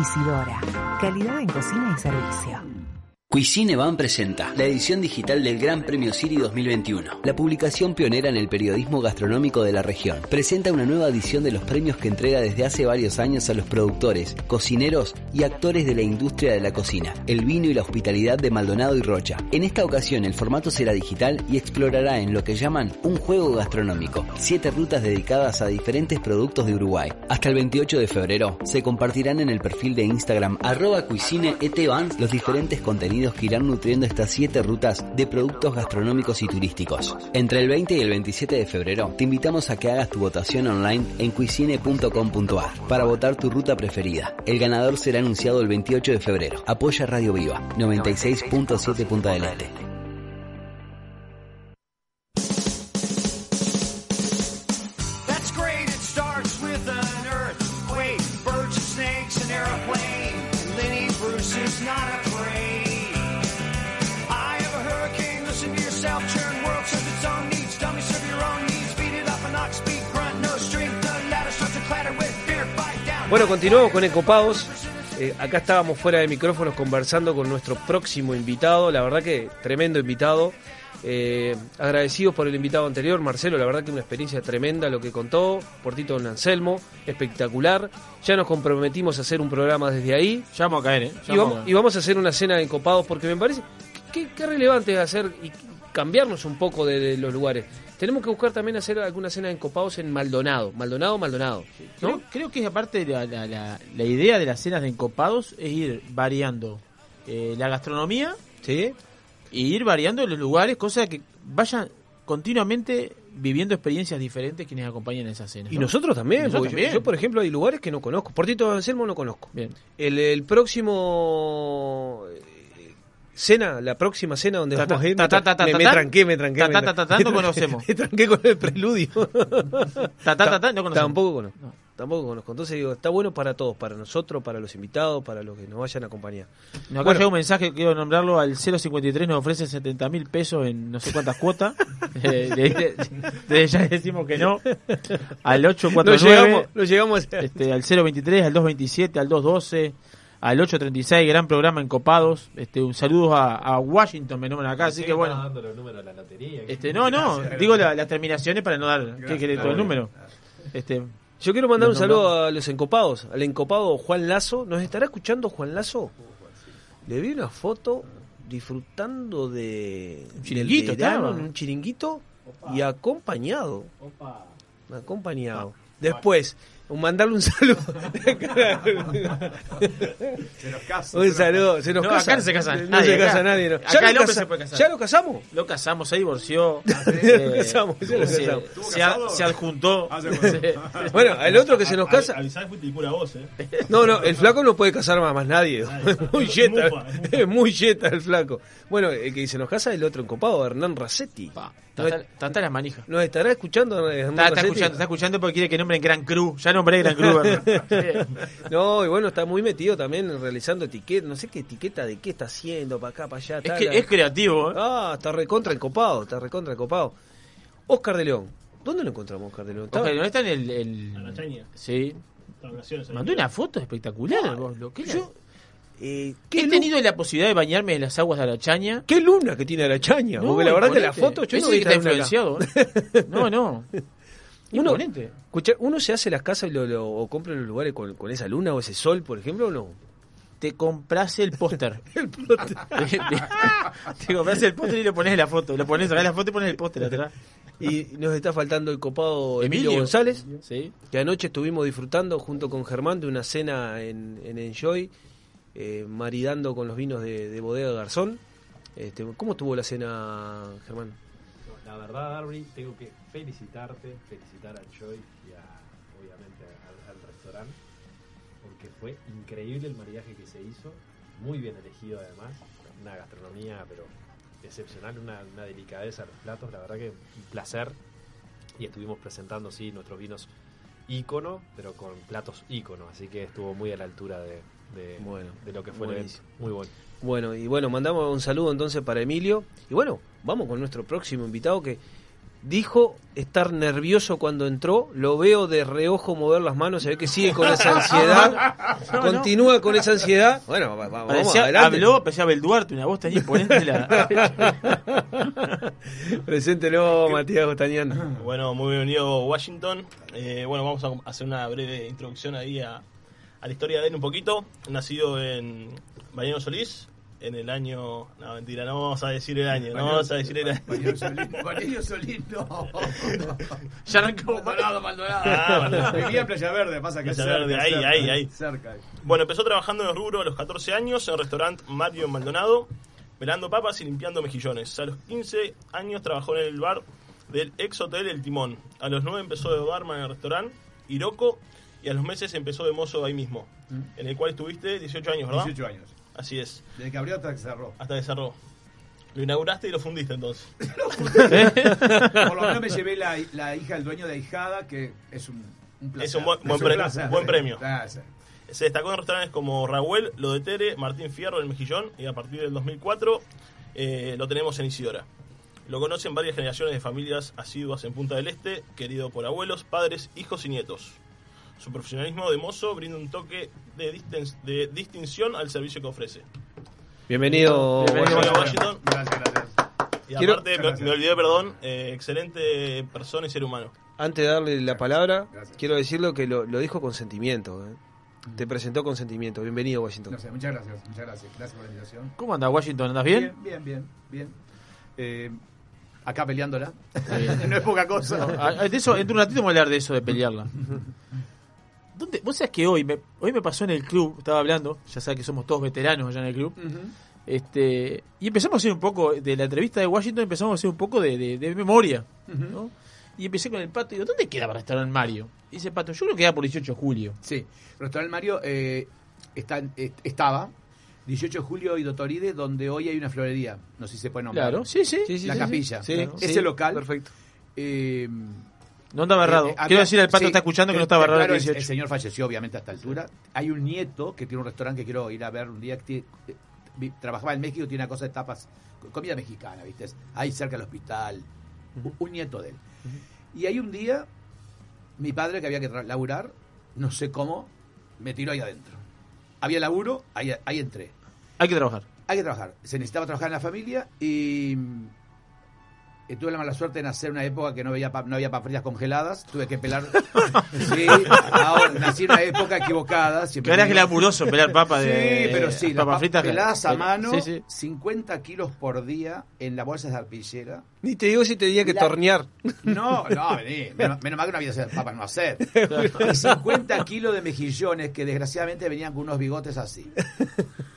Isidora, calidad en cocina y servicio. Cuisine Van presenta la edición digital del Gran Premio Siri 2021, la publicación pionera en el periodismo gastronómico de la región. Presenta una nueva edición de los premios que entrega desde hace varios años a los productores, cocineros y actores de la industria de la cocina, el vino y la hospitalidad de Maldonado y Rocha. En esta ocasión el formato será digital y explorará en lo que llaman un juego gastronómico, siete rutas dedicadas a diferentes productos de Uruguay. Hasta el 28 de febrero se compartirán en el perfil de Instagram arroba cuisine los diferentes contenidos que irán nutriendo estas siete rutas de productos gastronómicos y turísticos. Entre el 20 y el 27 de febrero te invitamos a que hagas tu votación online en cuisine.com.ar para votar tu ruta preferida. El ganador será anunciado el 28 de febrero. Apoya Radio Viva 96.7 Punta Este. Bueno, continuamos con Encopados. Eh, acá estábamos fuera de micrófonos conversando con nuestro próximo invitado. La verdad que tremendo invitado. Eh, agradecidos por el invitado anterior, Marcelo. La verdad que una experiencia tremenda lo que contó. Portito Don Anselmo, espectacular. Ya nos comprometimos a hacer un programa desde ahí. Ya vamos a caer, ¿eh? Y vamos a vamos, caer. y vamos a hacer una cena de Encopados porque me parece que, que relevante es hacer y cambiarnos un poco de, de los lugares. Tenemos que buscar también hacer alguna cena de Encopados en Maldonado. Maldonado, Maldonado. ¿no? Creo, creo que aparte la, la, la, la idea de las cenas de encopados es ir variando eh, la gastronomía ¿Sí? y ir variando los lugares, cosa que vayan continuamente viviendo experiencias diferentes quienes acompañan esas cenas. Y ¿no? nosotros también, Nosotros yo- también. Yo, por ejemplo, hay lugares que no conozco. Portito de Anselmo no conozco. Bien. El, el próximo cena, la próxima cena donde Ta, ta, vamos a ir, ta, me, tranqué, me tranqué. Me no conocemos. Me tranqué con el preludio. No conocemos. Tampoco conozco. Tampoco conozco. Entonces digo, está bueno para todos, para nosotros, para los invitados, para los que nos vayan a acompañar. No, acá Bueno. llega un mensaje, quiero nombrarlo, al 053 nos ofrece 70 mil pesos en no sé cuántas cuotas. Eh, de- de- Desde ya decimos que no. Al 849, No llegamos, no llegamos este, al 023, al 227, al 212, al 836, gran programa en Copados. Este, un saludo a, a Washington, me nombran acá, así que bueno. dando los números de la lotería. Este, no, no, digo la- las terminaciones para no dar ¿qué querés, todo el número. Este, Yo quiero mandar un saludo a los encopados, al encopado Juan Lazo. ¿Nos estará escuchando Juan Lazo? Le vi una foto disfrutando de un chiringuito estaba. en un chiringuito y acompañado. Acompañado. Después, un mandarle un saludo. Se nos casa. un saludo. Se nos No, casa. acá no se casa No nadie, se casa acá- nadie. no. acá ¿Ya, el lo hombre casa- se puede casar. ¿Ya lo casamos? Lo casamos, se divorció. Lo casamos, ya lo se, casamos. se a- se adjuntó. Ah, se fue. Bueno, el otro que se nos casa. Fuiste y pura voz, eh. No, no, el flaco no puede casar más, más nadie. Es muy yeta, es muy yeta el flaco. Bueno, el que se nos casa es el otro encopado, Hernán Racetti. Hasta las manijas. ¿Nos estará escuchando Hernán Está, escuchando, está escuchando porque quiere que nombren Gran Cruz. Ya No, y bueno, está muy metido también realizando etiquetas. No sé qué etiqueta de qué está haciendo, para acá, para allá. Es tal, que la- es creativo, ¿eh? Ah, está recontra encopado, está recontra encopado. Oscar de León. ¿Dónde lo encontramos, Oscar de León? Ojalá, ¿no está en el. el- A la chaña. Sí. Ahí. Mandó una foto espectacular. vos, lo que Yo, eh, He ¿qué, lu- tenido la posibilidad de bañarme en las aguas de la chaña. qué luna que tiene la chaña. No, porque la verdad que la foto yo Ese no vi que está influenciado. ¿eh? No, no. Uno, escucha, uno se hace las casas y lo, lo- o compra en los lugares con, con esa luna o ese sol, por ejemplo, o no. Te compras el póster. te compras el póster y lo pones en la foto. Lo pones, sacás la foto y pones el póster atrás. Y nos está faltando el copado Emilio, Emilio. González, Sí. que anoche estuvimos disfrutando junto con Germán de una cena en, en Enjoy, eh, maridando con los vinos de, de Bodega Garzón. Este, ¿Cómo estuvo la cena, Germán? La verdad, Darby, tengo que felicitarte, felicitar a Choi y a, obviamente al, restaurante, porque fue increíble el maridaje que se hizo, muy bien elegido además, una gastronomía pero excepcional, una, una delicadeza los platos, la verdad que un placer, y estuvimos presentando sí nuestros vinos ícono, pero con platos ícono, así que estuvo muy a la altura de, de, Bueno, de lo que fue el evento, muy bueno. Bueno, y bueno, mandamos un saludo entonces para Emilio. Y bueno, vamos con nuestro próximo invitado que dijo estar nervioso cuando entró. Lo veo de reojo mover las manos, se ve que sigue con esa ansiedad. No, no. Continúa con esa ansiedad. Bueno, va- va- vamos Parecía- adelante. habló, parecía Abel Duarte, una voz tan imponente. La... Preséntelo, Matías Gostañán. Bueno, muy bienvenido Washington. Eh, bueno, vamos a hacer una breve introducción ahí a, a la historia de él un poquito. Nacido en Mariano Solís en el año... No, mentira, no vamos a decir el año, no vamos a decir el año. Valerio Solís, no. Ya arrancó Maldonado, Maldonado. Ah, Maldonado. Vivía en Playa Verde, pasa que Playa cerca, Verde, ahí, cerca, ahí, ahí. Cerca. Bueno, empezó trabajando en el rubro a los 14 años en el restaurante Mario en Maldonado, velando papas y limpiando mejillones. A los 15 años trabajó en el bar del ex hotel El Timón. A los 9 empezó de barman en el restaurante Iroco y a los meses empezó de mozo ahí mismo, en el cual estuviste 18 años, ¿verdad? 18 años. Así es, Desde que abrió hasta que cerró. hasta que cerró. Lo inauguraste y lo fundiste entonces. Por lo menos me llevé la, la hija del dueño de Ahijada, que es un, un placer. Es un buen, buen un pre- placer, buen sí. premio. Sí. Se destacó en restaurantes como Raúl, Lo de Tere, Martín Fierro, El Mejillón y a partir del 2004 eh, lo tenemos en Isidora. Lo conocen varias generaciones de familias asiduas en Punta del Este, querido por abuelos, padres, hijos y nietos. Su profesionalismo de mozo brinda un toque de, de distinción al servicio que ofrece. Bienvenido, Bienvenido, Washington. Washington. Gracias, gracias. Y Quiero- aparte, me, me olvidé, perdón, eh, excelente persona y ser humano. Antes de darle la palabra, quiero decirlo que lo, lo dijo con sentimiento. ¿eh? Te presentó con sentimiento. Bienvenido, Washington. No sé, muchas gracias, muchas gracias. Gracias por la invitación. ¿Cómo anda Washington? ¿Andas bien? Bien, bien, bien. bien. Eh, acá peleándola. no es poca cosa. No, a- de eso, entre un ratito vamos a hablar de eso, de pelearla. ¿Dónde, vos sabés que hoy me, hoy me pasó en el club, estaba hablando, ya sabes que somos todos veteranos allá en el club, este y empezamos a hacer un poco, de la entrevista de Washington empezamos a hacer un poco de, de- de memoria, ¿no? Y empecé con el pato y digo, ¿dónde quedaba el restaurante Mario? Y dice Pato, yo creo que queda por 18 de julio. Sí, Restaurante Mario eh, está, eh, estaba 18 de julio y Dotoride, donde hoy hay una florería. No sé si se puede nombrar. Claro, sí, sí. La sí, capilla. sí. Claro. Sí, Ese sí, local. Perfecto. eh, No andaba errado. eh, Quiero decir, el pato sí, está escuchando que no eh, estaba errado claro, el el, 18. el señor falleció, obviamente, a esta altura. Hay un nieto que tiene un restaurante que quiero ir a ver un día. Que tiene- eh, trabajaba en México, tiene una cosa de tapas, comida mexicana, ¿viste? Ahí cerca del hospital. Un- Un nieto de él. Y hay un día, mi padre que había que laburar, no sé cómo, me tiró ahí adentro. Había laburo, ahí, ahí entré. Hay que trabajar. Hay que trabajar. Se necesitaba trabajar en la familia y eh, tuve la mala suerte de nacer en una época que no, veía pa- no había papas fritas congeladas. Tuve que pelar. sí, ahora, nací en una época equivocada. siempre Que era digo. glamuroso pelar papa de- Sí, pero sí, las papas papas fritas peladas a mano, sí, sí. 50 kilos por día en las bolsas de arpillera. Ni te digo si te tenía que La- tornear. No, no, vení. Menos, menos mal que no había papas no hacer. Y 50 kilos de mejillones que desgraciadamente venían con unos bigotes así.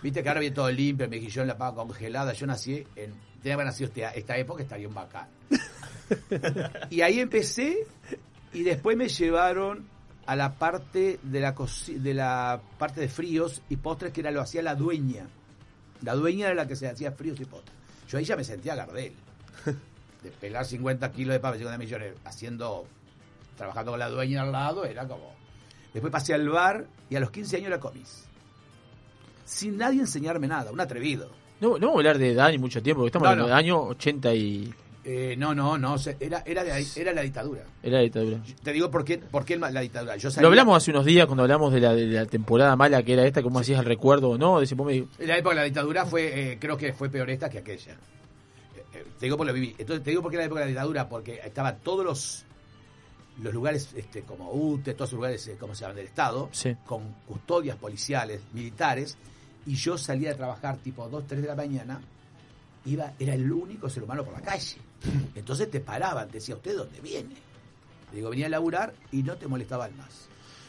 Viste que ahora viene todo limpio, el mejillón, la papa congelada. Yo nací en. Tenía que haber nacido esta, esta época, estaría un bacán. Y ahí empecé y después me llevaron a la parte de la de la parte de fríos y postres que era lo hacía la dueña. La dueña era la que se hacía fríos y postres. Yo ahí ya me sentía Gardel. De pelar 50 kilos de papa, 50 millones, haciendo, trabajando con la dueña al lado, era como... Después pasé al bar y a los 15 años la comís. Sin nadie enseñarme nada, un atrevido. No, no vamos a hablar de Dani mucho tiempo, porque estamos No, hablando no. del año 80 y... Eh, no, no, no, era, era, de- era la dictadura. Era la dictadura. Te digo por qué, por qué la dictadura. Yo Lo salía- hablamos hace unos días cuando hablamos de la, de la temporada mala que era esta, cómo hacías el recuerdo o no, de me En la época de la dictadura fue, eh, creo que fue peor esta que aquella. Eh, eh, te digo por lo viví. Entonces te digo por qué la época de la dictadura, porque estaban todos los los lugares este, como UTE, todos los lugares, eh, ¿cómo se llaman? Del Estado, Sí. con custodias policiales, militares, y yo salía de trabajar tipo 2, 3 de la mañana, iba, era el único ser humano por la calle. Entonces te paraban, te decía, ¿usted dónde viene? Le digo, venía a laburar y no te molestaban más.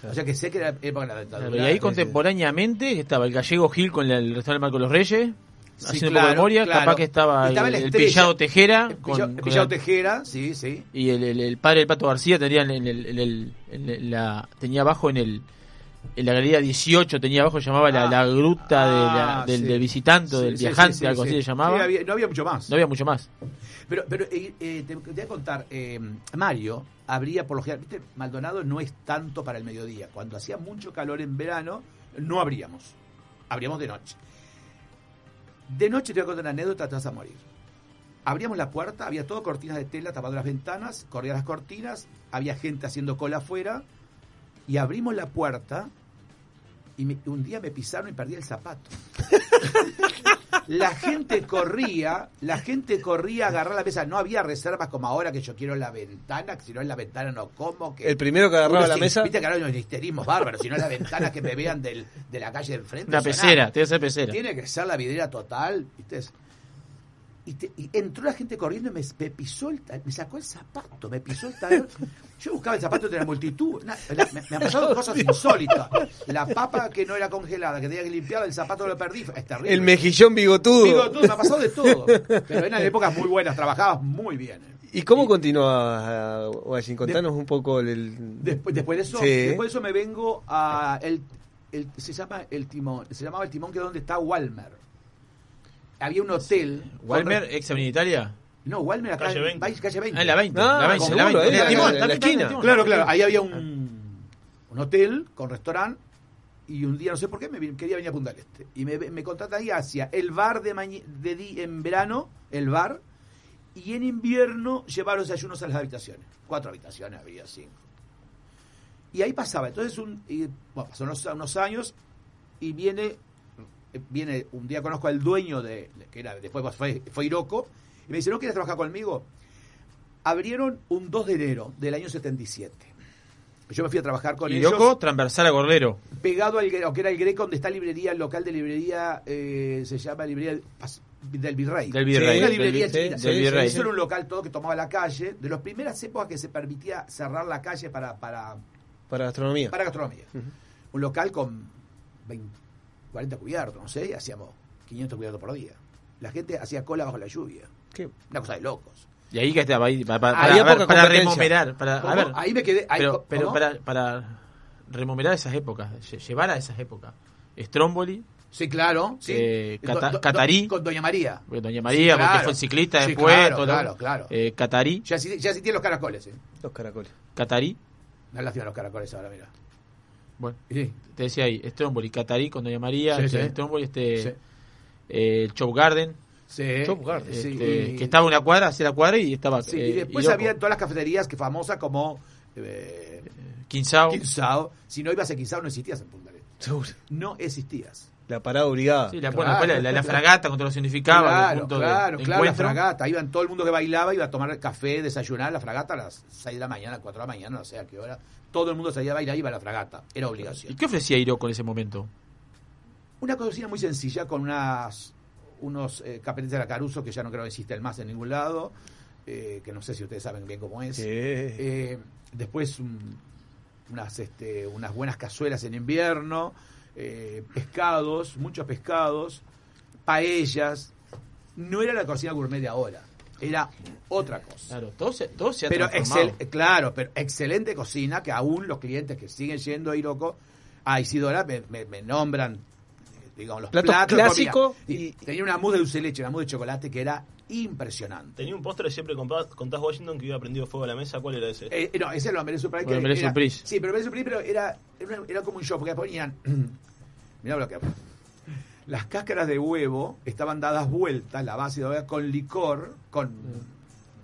O sea que sé que era época de la dictadura. y ahí contemporáneamente estaba el gallego Gil con el restaurante Marco Los Reyes, Sí, haciendo un poco de memoria, claro. capaz que estaba, Estaba el, el. Pillado Tejera, El con, Pillado- con Pillado la- Tejera, sí, sí. y el, el- el padre del Pato García tenía en el, en el- en el- la, tenía abajo en el la galería 18 tenía abajo llamaba la, la gruta de la- Ah, del, sí. del visitante Sí, del viajante sí, algo sí. así se llamaba había- no había mucho más. no había mucho más Pero, pero eh, eh, te, te voy a contar, eh, Mario abría por lo general, ¿viste? Maldonado no es tanto para el mediodía. Cuando hacía mucho calor en verano, no abríamos. Abríamos de noche. De noche te voy a contar una anécdota, te vas a morir. Abríamos la puerta, había todo cortinas de tela tapando las ventanas, corrían las cortinas, había gente haciendo cola afuera, y abrimos la puerta, y me- un día me pisaron y perdí el zapato. La gente corría, la gente corría a agarrar la mesa. No había reservas como ahora que yo quiero la ventana, que si no es la ventana no como. Que El primero que agarraba la se- mesa. Viste que ahora hay unos histerismos bárbaros, si no es la ventana que me vean del, de la calle de enfrente. Una o sea, pecera, tiene que ser pecera. Tiene que ser la vidriera total, ¿viste? Y, te- y entró la gente corriendo y me, me pisó el, me sacó el zapato, me pisó el talón. Yo buscaba el zapato entre la multitud. Na- me, me han pasado cosas insólitas. La papa que no era congelada, que tenía que limpiar, el zapato lo perdí. Es terrible. El mejillón bigotudo. Digo, todo, me ha pasado de todo. Pero eran épocas muy buenas, trabajabas muy bien. ¿Y cómo continúa, Washington? Contanos un poco el... Después, después de eso, Sí. después de eso me vengo a el, el- se llama el timón, se llamaba el timón que es donde está Walmer. Había un hotel. Walmer ex Avenida Italia No, Walmer acá Calle en 20. Valle- calle 20. Ah, en la 20, Ah, la 20, la seguro, 20. ahí, El timón, en la en el esquina. Claro, claro, ahí había un, un hotel con restaurante y un día no sé por qué me vin- quería venir a Punta del Este y me, me contrata ahí hacia el bar de, mañe- de di- en verano, el bar y en invierno llevar los desayunos a las habitaciones. Cuatro habitaciones había, cinco. Y ahí pasaba. Entonces, un, y, bueno, pasaron unos, unos años y viene, viene un día conozco al dueño de, que era después fue, fue Iroco, y me dice, ¿no quieres trabajar conmigo? Abrieron un 2 de enero del año 77. Yo me fui a trabajar con Y ellos transversal a Gordero. pegado al que era el Greco, donde está librería, el local de librería, eh, se llama librería del Virrey. Del Virrey. Una librería del- china. sí, del Virrey. Eso era un local todo que tomaba la calle, de las primeras épocas que se permitía cerrar la calle para, para, Para gastronomía. para gastronomía. Un local con 20, 40 cubiertos, no sé, y hacíamos 500 cubiertos por día. La gente hacía cola bajo la lluvia. ¿Qué? Una cosa de locos. Y ahí que estaba ahí para, para, Había para- poca para remomelar, para, a ver, Ahí me quedé- ahí pero, pero para, para remomelar esas épocas, lle- llevar a esas épocas. Stromboli, Sí, claro. Sí. eh, Do- Cata- do- Catarí, Con Doña María. Doña María, Sí, claro. porque fue ciclista Sí, después, claro, todo claro, claro. eh, Catarí, Ya, sí- ya existían los caracoles, ¿eh? Los caracoles. Catarí, No es lástima los caracoles ahora, mira. Bueno, Sí. te decía ahí, Stromboli, Catarí con Doña María, Sí, este, sí. Stromboli, este, Sí. eh, el Chop Garden, Sí. Top Garden. este, que y- estaba una cuadra, hacia la cuadra y estaba Sí, eh, y después Iroco, había todas las cafeterías que famosas como eh, Quinsao. Si no ibas a Quinsao no existías en Punta. No existías. La parada obligada. sí, la, Claro, bueno, después la, la- la claro. fragata, cuando lo significaba, claro, punto claro, de claro, la fragata. Iban todo el mundo que bailaba, iba a tomar café, desayunar. La fragata a las 6 de la mañana, 4 de la mañana, no sé a qué hora. Todo el mundo salía a bailar, iba a la fragata. Era obligación. ¿Y qué ofrecía Iroco en ese momento? Una cocina muy sencilla con unas unos eh, capetes de la Caruso que ya no creo que existen más en ningún lado, eh, que no sé si ustedes saben bien cómo es. Sí. Eh, después un- unas este, unas buenas cazuelas en invierno, eh, pescados, muchos pescados, paellas. No era la cocina gourmet de ahora, era otra cosa. Claro, todo se, todo se ha Pero transformado. excel- claro, pero excelente cocina que aún los clientes que siguen yendo a Iroco a Isidora me, me- me nombran, eh, digamos, los Platos platos. clásicos. Y tenía una mousse de dulce de leche, una mousse de chocolate que era impresionante. Tenía un postre siempre contás, contás Washington que había prendido fuego a la mesa. ¿Cuál era ese? Eh, no, ese es el Omelette Surprise. Bueno, era- Surprise. Sí, pero Surprise pero era, era, era como un show, porque ponían... Mirá lo que... Las cáscaras de huevo estaban dadas vueltas, la base de huevo, con licor, con...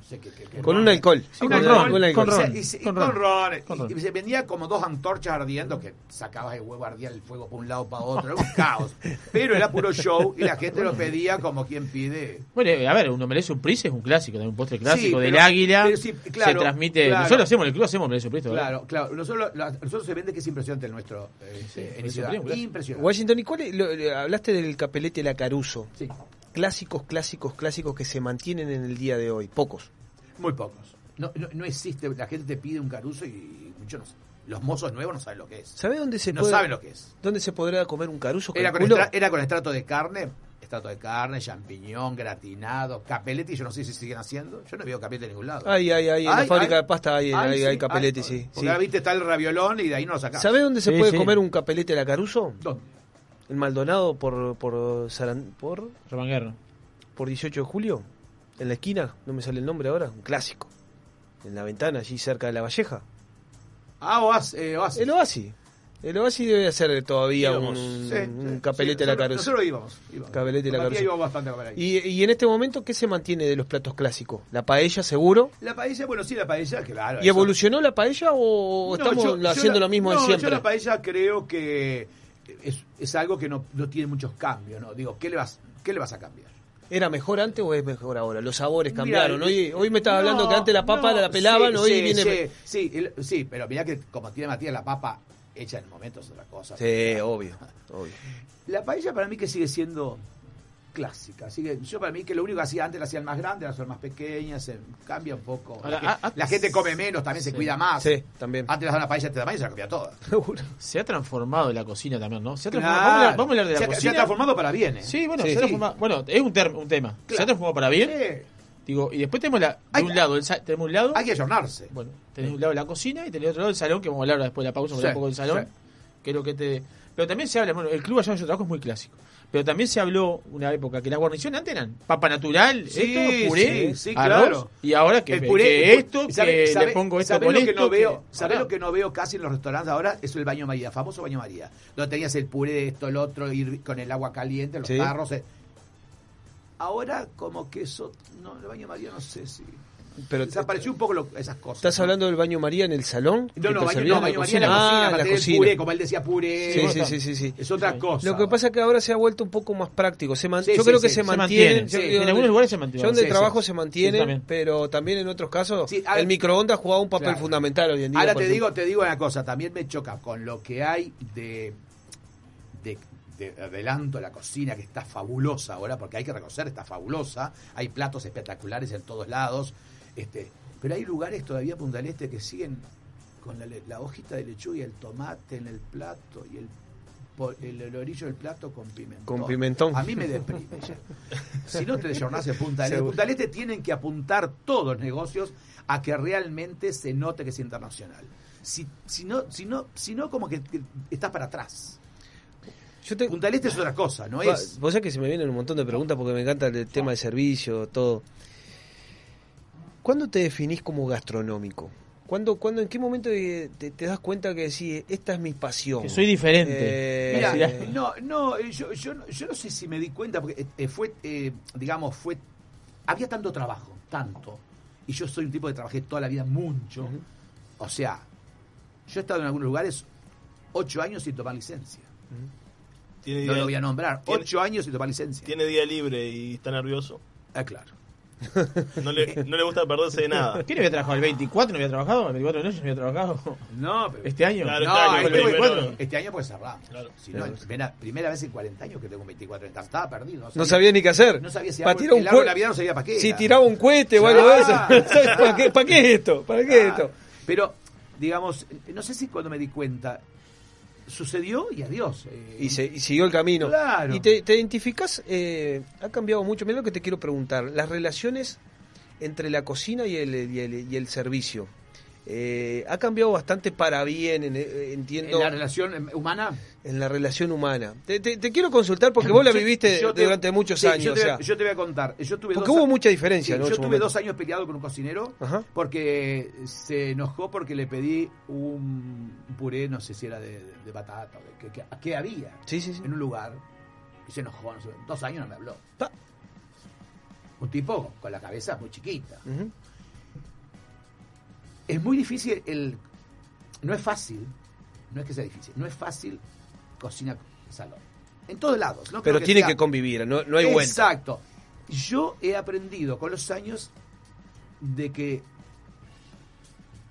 No sé qué... qué- qué- Con un alcohol. Sí, Con con ron, ron, con alcohol. Sea, ron, y con con ron. Con Y-. Y se vendía como dos antorchas ardiendo que sacabas el huevo, ardía el fuego para un lado para otro. Era un caos. Pero era puro show y la gente lo pedía como quien pide. Bueno, eh, a ver, un omelette surprise es un clásico, un postre clásico Sí, del pero- águila. pero sí, claro, se transmite. claro. Nosotros hacemos en el club, hacemos omelette surprise. ¿verdad? Claro, claro. Nosotros, la- nosotros se vende que es impresionante el nuestro. eh, eh, en Ciudad. un. Impresionante. Washington, ¿y cuál es- lo- lo- hablaste del capelete La Caruso? Sí, Clásicos, clásicos, clásicos que se mantienen en el día de hoy. Pocos. muy pocos. No, no, no existe. La gente te pide un caruso y muchos no- los mozos nuevos no saben lo que es. ¿Sabe dónde se No puede- saben lo que es. ¿Dónde se podrá comer un caruso? Era con, estra- era con estrato de carne, estrato de carne, champiñón, gratinado, capeletti, yo no sé si siguen haciendo. Yo no veo capeletti en ningún lado. Ay, ay, ay, en la fábrica ay. de pasta hay, Ay, hay, sí, hay capeletti, ay, sí. Porque sí. ahora viste está el raviolón y de ahí no lo sacás. ¿Sabe dónde se Sí, puede sí. comer un capelete La Caruso? ¿Dónde? En Maldonado por por, Saran- por Romanguerra. por 18 de julio. En la esquina, no me sale el nombre ahora, un clásico. En la ventana, allí cerca de la Valleja. Ah, Oasis. Eh, Oasis. El Oasis. El Oasis debe ser todavía Íbamos, un, sí, un sí, capelete sí, La Caruso. Nosotros íbamos. íbamos. Capelete La Con Matías Caruso. íbamos bastante a ahí. Y, y en este momento, ¿qué se mantiene de los platos clásicos? La paella, seguro. La paella, bueno, sí, la paella, claro. ¿Y eso- evolucionó la paella o No, estamos yo- yo haciendo la- lo mismo no, de siempre? Yo la paella creo que es, es algo que no, no tiene muchos cambios, ¿no? Digo, ¿qué le vas, qué le vas a cambiar? ¿Era mejor antes o es mejor ahora? Los sabores cambiaron. hoy, hoy me estaba no, hablando que antes la papa no, la pelaban, sí, hoy sí, viene... Sí, sí, el- sí, pero mira que como tiene Matías la papa hecha en momentos otra cosa. Sí, obvio, obvio. La paella para mí que sigue siendo clásica. Sigue, yo para mí que lo único que hacía antes la hacían más grande, las hacían más pequeñas, se cambia un poco. Ahora, la, ah, ah, la gente come menos, también se cuida más. Sí, también. Antes las daban una paella este tamaño y se la comía toda. Se ha transformado la cocina también, ¿no? Se ha Claro. transformado. Vamos, a hablar, vamos a hablar de la Se ha- se ha cocina. transformado para bien, ¿eh? Sí, bueno, Sí, se ha sí. transformado- bueno, es un, term- un tema. Se ha transformado para bien. Sí. Digo, y después tenemos la, de Hay- un lado, el tenemos un lado. Hay que ayornarse. Bueno, tenés un lado la cocina y tenés otro lado el salón, que vamos a hablar ahora después de la pausa, un poco del salón. sí. Que es lo que te. Pero también se habla, bueno, el club allá donde yo trabajo es muy clásico. Pero también se habló una época que la guarnición antes eran papa natural, Sí, esto, puré, sí, sí, arroz, claro. y ahora que, El puré- que esto, ¿sabe- que sabe- le pongo esto con lo que no veo, que- ¿sabe Ahora- lo que no veo casi en los restaurantes ahora? Es el baño María, famoso baño María. Donde tenías el puré de esto, el otro, ir con el agua caliente, los tarros. eh. Ahora como que eso, no, el baño María no sé si... Pero desapareció un poco lo- esas cosas. ¿Estás hablando del baño María en el salón? No, ¿Que no, baño, no, baño María en la Ah, cocina, la tener el cocina. puré, como él decía, puré. Sí, sí, sí, sí, sí. Es otra cosa. Lo que pasa es que ahora se ha vuelto un poco más práctico. Se man- Sí, yo sí, creo que sí, se, mantiene. Yo- Sí, yo en algunos lugares se mantiene. Yo donde Sí, trabajo sí. se mantiene, pero también en otros casos Sí, a ver- el microondas jugaba un papel Claro. fundamental hoy en día. Ahora te digo, te digo una cosa, también me choca con lo que hay de, de, de adelanto a la cocina, que está fabulosa ahora, porque hay que reconocer, está fabulosa, hay platos espectaculares en todos lados, este, pero hay lugares todavía Punta del Este que siguen con la, la hojita de lechuga y el tomate en el plato y el, el, el orillo del plato con pimentón. Con pimentón. A mí me deprime ya. Si no te desornás en Punta del Este. Punta del Este tienen que apuntar todos los negocios a que realmente se note que es internacional. Si, si no, si no, si no como que, que estás para atrás. Punta del Este es otra cosa, no es. Vos sabés que se me vienen un montón de preguntas porque me encanta el tema de servicio, todo. ¿Cuándo te definís como gastronómico? ¿Cuándo, cuándo, ¿En qué momento eh, te, te das cuenta que decís, esta es mi pasión? Que soy diferente. Eh, Mira, eh, no, no, eh, yo, yo, no- yo no sé si me di cuenta, porque eh, fue, eh, digamos, fue. Había tanto trabajo, tanto. Y yo soy un tipo que trabajé toda la vida mucho. O sea, yo he estado en algunos lugares ocho años sin tomar licencia. Tiene No día- lo voy a nombrar. Ocho años sin tomar licencia. Tiene día libre y está nervioso. Ah, claro. No le, no le gusta perderse de nada. ¿Quién había trabajado? ¿El 24 no había trabajado? ¿El 24 de noche no había trabajado? No, pero- ¿Este año? Claro, No, claro, este, fue- pero- este año pues cerramos. Claro. Si no, primera, primera vez en 40 años que tengo 24 años. Estaba perdido. no sabía ni qué hacer. No sabía si Pa' árbol- tirar un el árbol de cue- Navidad no sabía para qué. Si tiraba un cohete o algo de eso. Claro, ¿Sabes ¿Para, qué, ¿Para qué es esto? ¿Para qué es esto? Pero, digamos, no sé si cuando me di cuenta, sucedió y adiós. eh, Y, se, y siguió el camino. Claro. Y te, te identificás, eh, ha cambiado mucho. Mira lo que te quiero preguntar. Las relaciones entre la cocina y el, y el, y el servicio. Eh, ha cambiado bastante para bien, en- eh, entiendo. ¿En la relación em, humana? en la relación humana. Te, te- te quiero consultar porque vos la viviste yo te- durante muchos sí, años. Yo te, o sea, yo te voy a contar. Yo tuve Porque dos hubo a- mucha diferencia, Sí, ¿no? en Yo tuve momento. dos años peleado con un cocinero Ajá. porque se enojó porque le pedí un puré, no sé si era de, de- de batata o de que, que- había Sí, sí, sí. en un lugar. Y se enojó. no sé, dos años no me habló. Un tipo con la cabeza muy chiquita. Ujú. Es muy difícil el... No es fácil, no es que sea difícil, no es fácil cocina salón. En todos lados. No Pero tiene sea- que convivir, no, no hay vuelta. Exacto. Yo he aprendido con los años de que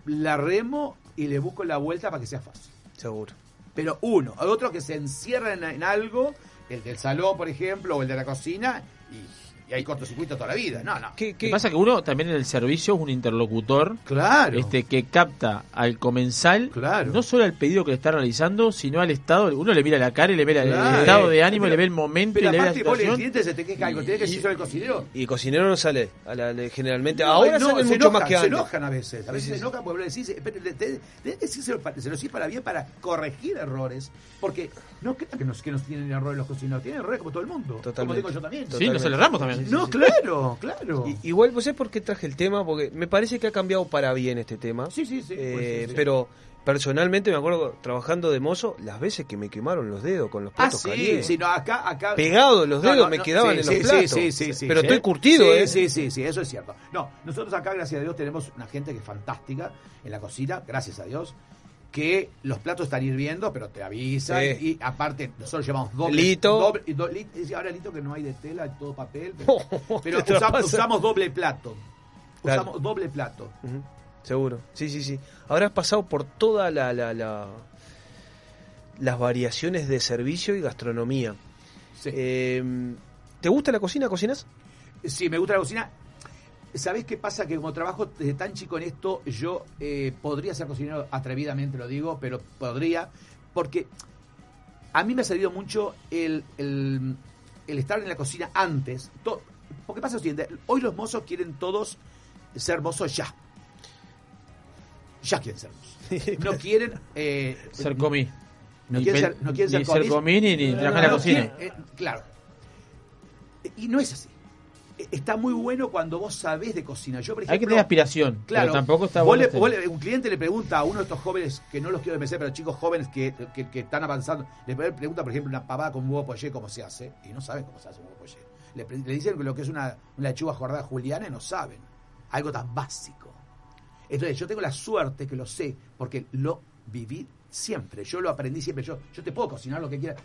la remo y le busco la vuelta para que sea fácil. Seguro. Pero uno, hay otro que se encierra en, en algo, el del salón, por ejemplo, o el de la cocina, y, y hay cortocircuito toda la vida. No, no. ¿Qué, Lo que pasa es que uno también en el servicio es un interlocutor Claro. este que capta al comensal Claro. no solo al pedido que le está realizando, sino al estado. Uno le mira la cara y le ve la- Claro. el estado de ánimo, Pero- le ve el momento Pero y le ve la aparte, vos el situación. se te queja algo, tiene que decir sobre el cocinero. Y el cocinero no sale, a la- generalmente. No, Ahora no, salen se mucho enojan, más que Se antes. enojan a veces. A veces Sí, se enojan porque le decís, tenés que decírselo se para bien, para corregir errores. Porque no crean que, nos, que nos tienen errores los cocineros, tienen errores como todo el mundo. Como Totalmente. digo yo también. Sí, nos erramos también. No, claro, claro. Igual, ¿vos sabés por qué traje el tema? Porque me parece que ha cambiado para bien este tema. Sí, sí, sí. Eh, pues sí. Pero personalmente me acuerdo trabajando de mozo las veces que me quemaron los dedos con los Ah, platos sí, calientes. sí, no, acá, acá. Pegados los dedos me quedaban sí, en los platos. Sí, sí, sí, Pero estoy curtido, sí, ¿eh? Sí, sí, sí, eso es cierto. No, nosotros acá, gracias a Dios, tenemos una gente que es fantástica en la cocina, gracias a Dios, que los platos están hirviendo, pero te avisan. Sí. Y aparte, nosotros llevamos doble. Lito. doble- ahora Lito que no hay de tela, hay todo papel. Pero, pero ¿Qué te usamos, doble plato. Claro. Usamos doble plato. Seguro, sí, sí, sí. Ahora has pasado por toda la, la, la- las variaciones de servicio y gastronomía. Eh, ¿Te gusta la cocina? ¿Cocinas? Sí, me gusta la cocina. ¿Sabés qué pasa? Que como trabajo desde tan chico en esto, yo eh, podría ser cocinero, atrevidamente lo digo, pero podría, porque a mí me ha servido mucho el, el- el estar en la cocina antes. To- porque pasa lo siguiente, hoy los mozos quieren todos ser mozos ya. Ya quieren ser mozos. No quieren... eh, Ser comí. No Ni quieren ser, no quieren ni ser ser comí ni- ni trabajar en la no cocina. quieren, eh, claro. Y no es así. Está muy bueno cuando vos sabés de cocina. Yo, por ejemplo, Hay que tener aspiración, Claro. pero tampoco está vos bueno le- vos le- un cliente le pregunta a uno de estos jóvenes, que no los quiero empezar, pero chicos jóvenes que, que- que están avanzando, le pregunta, por ejemplo, una pavada con huevo pollé, cómo se hace, y no saben cómo se hace un huevo pollé. Le, dicen que lo que es una, una lechuga jordada juliana y no saben. Algo tan básico. Entonces, yo tengo la suerte que lo sé, porque lo viví siempre. Yo lo aprendí siempre. Yo, yo te puedo cocinar lo que quiera.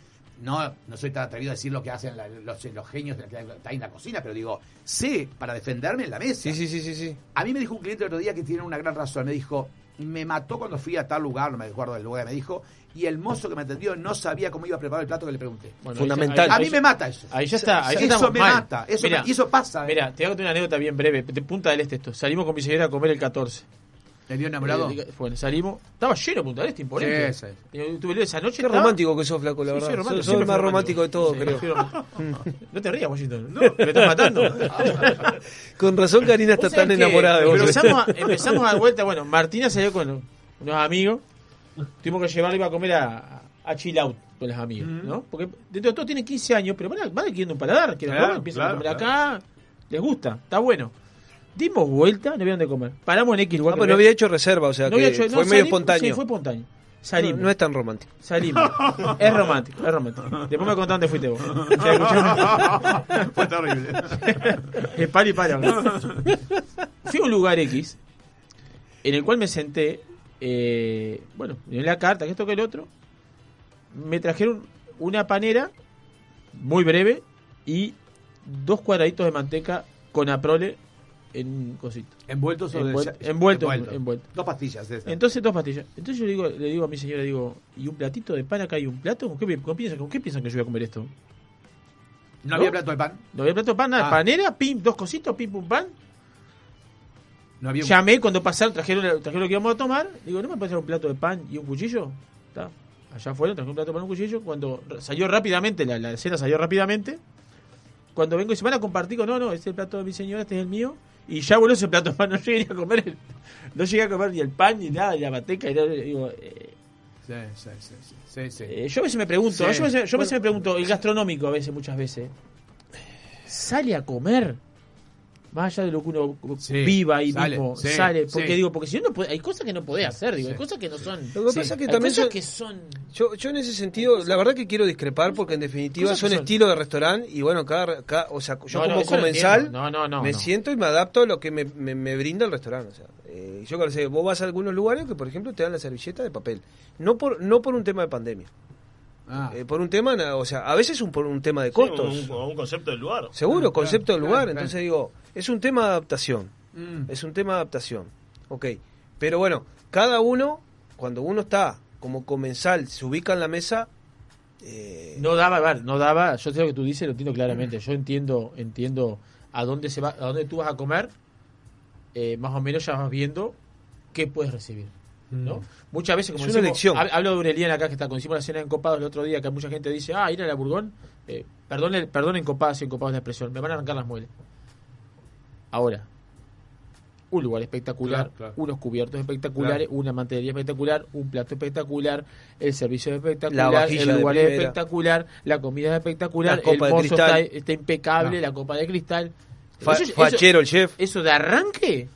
No, no soy tan atrevido a decir lo que hacen la- los, los genios de la que está en la cocina, pero digo, sé para defenderme en la mesa. Sí, sí, sí, sí, sí. A mí me dijo un cliente el otro día que tiene una gran razón. Me dijo, me mató cuando fui a tal lugar, no me acuerdo del lugar que me dijo, y el mozo que me atendió no sabía cómo iba a preparar el plato que le pregunté. Bueno, Fundamental. A mí me mata eso. Ahí ya está, ahí ya eso me mal. mata. Eso Mirá, me- y eso pasa. ¿eh? Mira, te voy a contar una anécdota bien breve. De Punta del Este esto. Salimos con mi señora a comer el 14. ¿Le dio enamorado? Eh, bueno, salimos. Estaba lleno Punta del Este, imponente. Sí, Eh, Tuve esa noche. Qué estaba- romántico que sos, flaco, la Sí, verdad. soy romántico, el más romántico de todo, Sí, creo. soy. No te rías, Washington. No, me estás matando. Con razón Karina está tan que enamorada de vos. Empezamos a, empezamos a dar vuelta. Bueno, Martina salió con unos amigos. Tuvimos que llevarlo iba a comer a, a Chill Out con los amigos, ¿no? Porque dentro de todo tienen 15 años, pero van, van adquiriendo un paladar. Quieren Claro, comer, empiezan claro, a comer acá. Les gusta, está bueno. Dimos vuelta, no había dónde comer. Paramos en X lugar. Ah, pero no había hecho reserva, o sea, No que había hecho- fue no, medio salimos- espontáneo. Sí, fue espontáneo. Salimos. No, no es tan romántico. Salimos. es romántico, es romántico. Después me contás dónde fuiste vos. O sea, escuchame. Fue terrible. Es y palo. Fui a un lugar X en el cual me senté. eh, bueno, en la carta, que esto que el otro. Me trajeron una panera muy breve y dos cuadraditos de manteca con aprole en un cosito. ¿Envueltos o Envuel- de- envuelto, envuelto? envuelto. Dos pastillas de. Entonces dos pastillas. Entonces yo le digo, le digo a mi señora, digo, ¿y un platito de pan acá y un plato? ¿Con qué, con piensan, ¿Con qué piensan que yo voy a comer esto? ¿No, había plato de pan? No había plato de pan, nada, Ah. panera, pim, dos cositos, pim, pum, pan. No había un- Llamé cuando pasaron, trajeron, trajeron lo que íbamos a tomar. Digo, ¿no me puede traer un plato de pan y un cuchillo? Está. Allá fueron, trajeron un plato de pan y un cuchillo. Cuando salió rápidamente, la, la cena salió rápidamente. Cuando vengo y se van a compartir con, no, no, este es el plato de mi señora, este es el mío. Y ya voló ese plato de pan, no llegué ni a comer, el- no llegué a comer ni el pan ni nada, ni la manteca. Y nada, digo, eh, Sí, sí, sí, sí, sí, sí. eh, yo a veces me pregunto, yo, a veces, yo a veces me pregunto, el gastronómico a veces, muchas veces, ¿sale a comer? Más allá de lo que uno Sí, viva ahí sale, mismo, sí, sale. Porque sí. digo, porque si uno puede, hay cosas que no podés hacer, digo, hay cosas que no son. Lo que Sí. pasa es que hay también cosas son- que son. Yo, yo en ese sentido, la verdad que quiero discrepar porque en definitiva son que son- estilos de restaurante y bueno, cada, cada- o sea, yo No, no, como comensal. No, no, no, me no. siento y me adapto a lo que me, me- me brinda el restaurante. O sea, eh, yo que sé, vos vas a algunos lugares que por ejemplo te dan la servilleta de papel, no por no por un tema de pandemia, Ah. Eh, por un tema, o sea, a veces un, por un tema de Sí, costos. un, un concepto del lugar. Seguro, concepto del lugar. claro. Entonces digo, es un tema de adaptación. Mm. Es un tema de adaptación. Ok. Pero bueno, cada uno, cuando uno está como comensal, se ubica en la mesa. eh, No daba, a ver, no daba, yo sé lo que tú dices, lo entiendo claramente. Yo entiendo, entiendo a dónde se va, a dónde tú vas a comer, eh, más o menos ya vas viendo qué puedes recibir. ¿no? Muchas veces, como Es una decimos, elección. hab- hablo de un Elian acá que está, cuando hicimos la cena en Copados el otro día, que mucha gente dice, ah, ir a la Burgón, eh, perdón, perdón en Copados y en Copados la expresión, me van a arrancar las muelas. Ahora, un lugar espectacular, Claro, claro. unos cubiertos espectaculares, una mantería espectacular, un plato espectacular, el servicio es La espectacular, el lugar es espectacular, la comida es espectacular, el de mozo está, impecable, No. la copa de cristal. Fa- Eso- eso- fachero el chef. Eso de arranque,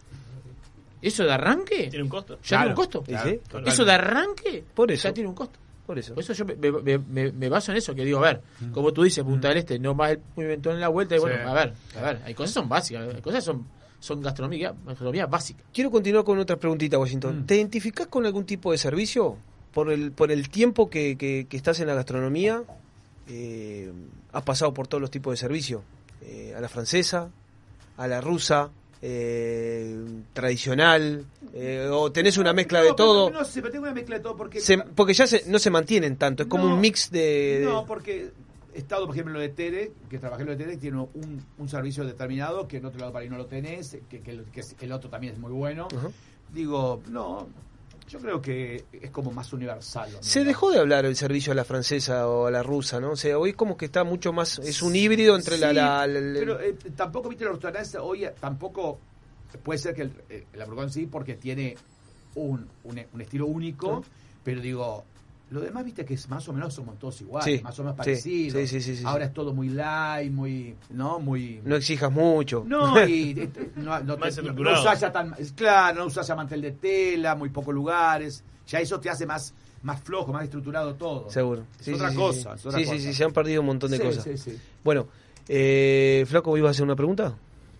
eso de arranque, Tiene un costo. ya Claro. tiene un costo. Eso de arranque, Por eso. ya tiene un costo. Por eso. Por eso yo me, me- me- me baso en eso, que digo, a ver, como tú dices, Punta del Este, no más el pimentón en la vuelta, y bueno, Sí. a ver, a ver, hay cosas que son básicas, hay cosas que son, son gastronomía, gastronomía básica. Quiero continuar con otra preguntita, Mm. Washington. ¿Te identificás con algún tipo de servicio? Por el, por el tiempo que, que- que estás en la gastronomía, eh, has pasado por todos los tipos de servicio. Eh, a la francesa, a la rusa, eh, tradicional, eh, o tenés una mezcla de No, todo. No sé, pero tengo una mezcla de todo porque. Se- porque ya se- no se mantienen tanto, es como No, un mix de... de- No, porque he estado, por ejemplo, en lo de Tere, que trabajé en lo de Tere, tiene un, un servicio determinado que en otro lado para ahí no lo tenés, que, que el, que el otro también es muy bueno. Digo, no, yo creo que es como más universal. Se dejó de hablar el servicio a la francesa o a la rusa, ¿no? O sea, hoy como que está mucho más... Es un híbrido entre la... Sí, la- la- la- pero eh, tampoco, viste, los restaurantes hoy eh, tampoco puede ser que el, eh, la Bourgogne sí, porque tiene un, un, un estilo único, pero digo, lo demás, viste, que es más o menos somos todos iguales, Sí, más o menos parecidos. sí, sí, sí, sí, Ahora sí. es todo muy light, muy, ¿no? Muy... No exijas mucho. No, y eh, no, no, te- no, ya tan, es claro, no usás ya mantel de tela, muy pocos lugares, ya eso te hace más, más flojo, más estructurado todo. Seguro. Es Sí, otra sí, sí, cosa. sí. es otra Sí, sí, cosa. sí, se han perdido un montón de Sí, cosas. sí, sí. Bueno, eh, Flaco, ¿ibas a hacer una pregunta?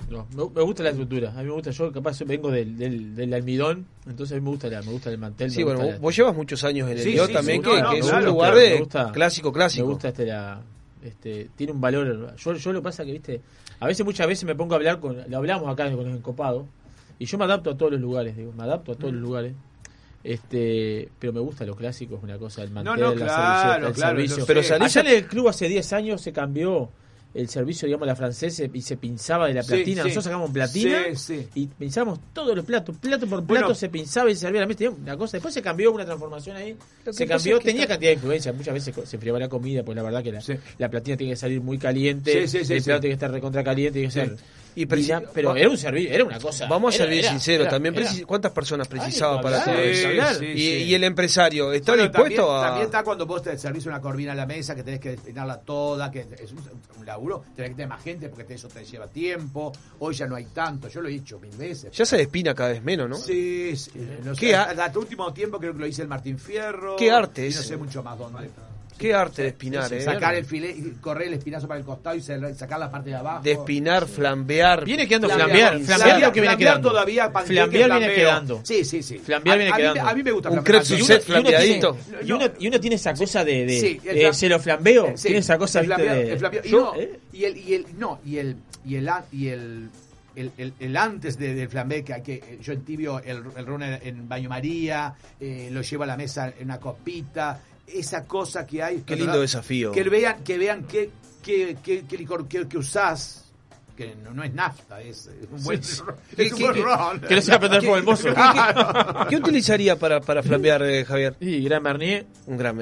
No, me, me gusta la estructura. A mí me gusta. Yo capaz vengo del, del, del almidón, entonces a mí me gusta, la, me gusta el mantel. Sí, bueno, vos, la- vos llevas muchos años en el Sí, también, sí, que, no, no, es claro, un lugar de gusta- clásico, clásico. Me gusta este, la, este, tiene un valor. Yo, yo lo que pasa que, viste, a veces, muchas veces me pongo a hablar con, lo hablamos acá con los encopados, y yo me adapto a todos los lugares, digo, me adapto a todos Mm. los lugares. Este, pero me gusta lo clásico, es una cosa, el mantel, no, la claro, el claro, servicio. Pero Allá en el club hace 10 años se cambió el servicio, digamos, la francesa y se pinzaba de la Sí, platina. sí. Nosotros sacamos platina Sí, sí. y pinzábamos todos los platos, plato por plato Bueno. se pinzaba y se servía la mesa. Una cosa, después se cambió una transformación ahí. Se cambió, es que tenía está- cantidad de influencia. Muchas veces se enfriaba la comida, pues la verdad que la, la platina tiene que salir muy caliente, Sí, sí, sí, el sí. plato tiene que estar recontra caliente, tiene que ser. Y pero era un servicio, era una cosa. Vamos a ser sinceros era- también. era- ¿Cuántas personas precisaba para todo eso? y, sí. y el empresario, ¿está Bueno, dispuesto también, a...? También está cuando vos te servís una corvina a la mesa, que tenés que despeinarla toda, que es un, un laburo, tenés que tener más gente porque eso te lleva tiempo. Hoy ya no hay tanto, yo lo he hecho mil veces. Ya se despina cada vez menos, ¿no? Sí, sí. No ¿Qué sé, hasta, hasta último tiempo creo que lo hice el Martín Fierro. ¿Qué arte y es No sé mucho más dónde. Qué arte de espinar, ¿eh? Sacar el filete, y correr el espinazo para el costado y sacar la parte de abajo. De espinar, flambear. Viene quedando Flambear, flambear. flambear, lo que viene flambear quedando. todavía, Flambear viene quedando. Sí, sí, sí. Flambear A- viene a mí me- quedando. a mí me gusta Un flambear. crepe Y uno- Sucet y uno tiene- flambeadito. Y uno, tiene esa cosa de, de, Sí, el de flam- se lo flambeo, Eh, sí, tiene esa cosa el ¿viste? flambeo- de el flambeo. Y, yo, no, ¿eh? y el y el no y el y el a- y el el, el- el antes de- del flambé que hay que eh, yo en tibio el, el ron en, en baño María eh, lo llevo a la mesa en una copita esa cosa que hay Qué que- lindo desafío. que vean que vean qué qué, qué, qué licor que, que usás que no, no es nafta es, es un buen, Sí. es un ¿Qué- buen qué- ron. que no sea prender fuego el mozo. ¿Qué, qué- qué utilizaría para, para flambear, eh, Javier? Y Gran Marnier. Un gran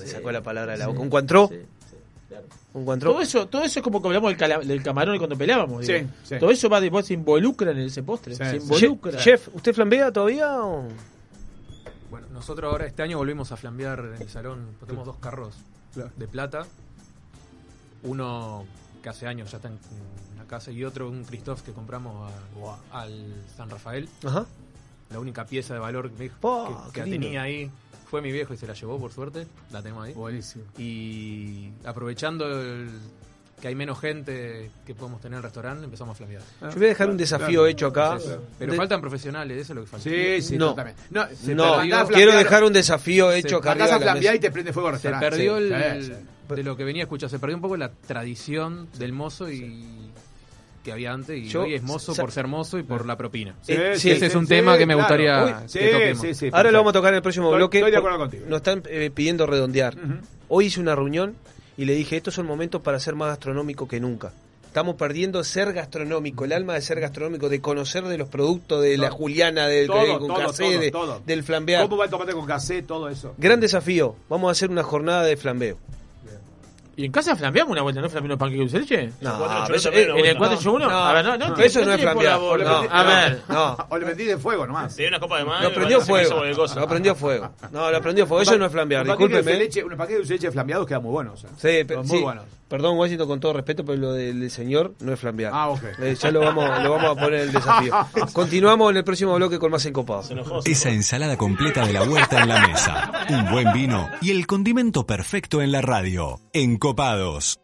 me sacó la palabra de la boca. ¿Un cuantró? ¿Un cuantró? Todo eso, todo eso es como que hablamos del, cala- del camarón cuando sí. Todo eso va después se involucra en ese postre. se involucra. Chef, chef, ¿usted flambea todavía o...? Bueno, nosotros ahora este año volvimos a flambear en el salón. Tenemos dos carros de plata. Uno que hace años ya está en, la casa y otro un Christoph que compramos a- al San Rafael. Ajá. La única pieza de valor que, Oh, que- tenía ahí fue mi viejo y se la llevó por suerte. La tenemos ahí. Buenísimo. Y aprovechando el- que hay menos gente que podemos tener en el restaurante, empezamos a flambear. Yo voy a dejar un desafío hecho acá. Sí, sí. Pero De- faltan profesionales, eso es lo que falta. Sí, sí, No. No, se No, perdió- quiero dejar un desafío hecho acá arriba a mesa. y te prende fuego el Se restaurante. perdió Sí, el, sí. de lo que venía a escuchar, se perdió un poco la tradición del mozo y que había antes y Yo- hoy es mozo por ser mozo y por la propina. Sí, sí, ese es sí, un sí, tema que me claro. gustaría Uy, que toquemos. Ahora lo vamos a tocar en el próximo Estoy- bloque. estoy de acuerdo contigo. Nos están eh, pidiendo redondear. Hoy hice una reunión y le dije, estos son momentos para ser más gastronómico que nunca. Estamos perdiendo ser gastronómico, el alma de ser gastronómico, de conocer de los productos de la juliana, de, Todo, con de- del flambear. ¿Cómo va el tomate con? Todo eso. Gran desafío. Vamos a hacer una jornada de flambeo. ¿Y en casa flambeamos una vuelta? ¿No flambeamos panqueque dulce de leche? No, ¿En el no, 481? no, a ver, no, no, eso no es flambear. a ver. No. O le metí de fuego nomás. Te una copa de más. Lo prendió fuego. Lo prendió fuego. No, lo prendió fuego. Eso no es flambear. Un paquete de dulce de Discúlpeme. leche, un paquete de de leche flambeados queda muy bueno. o sea. Sí, Muy buenos. Perdón, Washington, con todo respeto, pero lo del, señor no es flambear. Ah, ok. Eh, ya lo vamos, lo vamos a poner en el desafío. Continuamos en el próximo bloque con más encopados. Esa ensalada completa de la huerta en la mesa, un buen vino y el condimento perfecto en la radio. Encopados.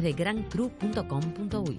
de grandcru.com.uy.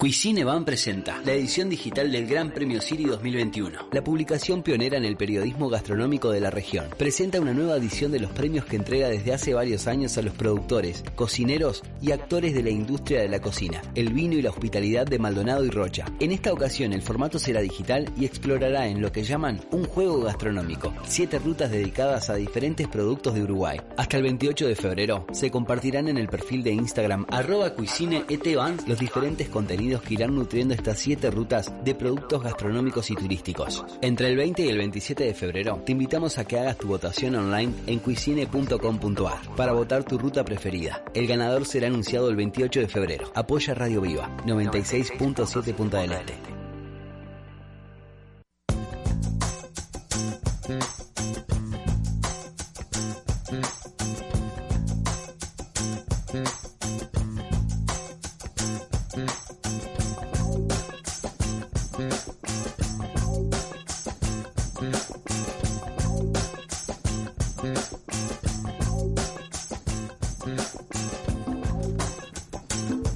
Cuisine Van presenta la edición digital del Gran Premio Siri 2021, la publicación pionera en el periodismo gastronómico de la región. Presenta una nueva edición de los premios que entrega desde hace varios años a los productores, cocineros y actores de la industria de la cocina, el vino y la hospitalidad de Maldonado y Rocha. En esta ocasión el formato será digital y explorará en lo que llaman un juego gastronómico, siete rutas dedicadas a diferentes productos de Uruguay. Hasta el 28 de febrero se compartirán en el perfil de Instagram arroba cuisineetvan los diferentes contenidos que irán nutriendo estas siete rutas de productos gastronómicos y turísticos. Entre el 20 y el 27 de febrero te invitamos a que hagas tu votación online en cuisine.com.ar para votar tu ruta preferida. El ganador será anunciado el 28 de febrero. Apoya Radio Viva 96.7 Punta Este.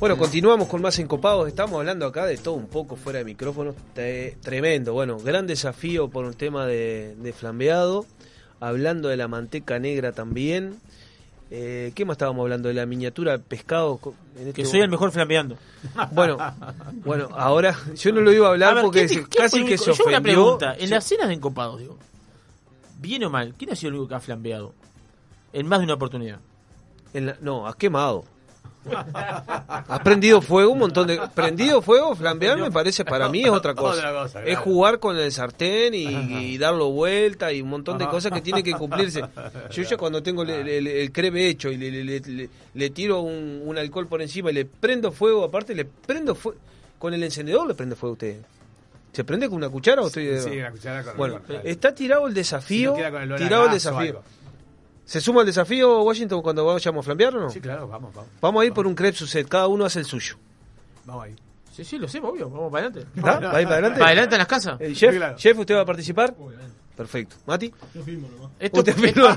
Bueno, continuamos con más encopados. Estamos hablando acá de todo un poco fuera de micrófono. Te- tremendo. Bueno, gran desafío por un tema de, de flambeado. Hablando de la manteca negra también. Eh, ¿Qué más estábamos hablando? De la miniatura de pescado. en este Que soy el mejor flambeando. Bueno, bueno, ahora yo no lo iba a hablar A ver, porque ¿quién- se- quién fue casi que se yo una ofendió. pregunta. En las cenas de encopados, digo. Bien o mal, ¿quién ha sido el único que ha flambeado? En más de una oportunidad. en la- no, has quemado. Has prendido fuego un montón de... Prendido fuego, flambear me parece para mí es otra cosa. Otra cosa, Es jugar con el sartén y, y darlo vuelta y un montón de cosas que tiene que cumplirse. Yo ya cuando tengo el, el- el creve hecho y le, le- le- le- le tiro un, un alcohol por encima y le prendo fuego, aparte le prendo fuego... Con el encendedor le prende fuego a usted. ¿Se prende con una cuchara o estoy de- Sí, una cuchara con Bueno, está tirado el desafío. Si no queda con el olor a tirado el desafío. ¿Se suma el desafío, Washington, cuando vayamos a flambear o no? Sí, claro, vamos, vamos. Vamos a ir por un crepe suced, cada uno hace el suyo. Vamos ahí. Sí, sí, lo sé, obvio. Vamos para adelante. ¿Ah? ¿Va a ir para adelante? ¿Para adelante en las casas? Eh, chef, Sí, claro. chef, ¿usted va a participar? Perfecto. ¿Mati? Yo firmo nomás. Esto- usted, esto- firma.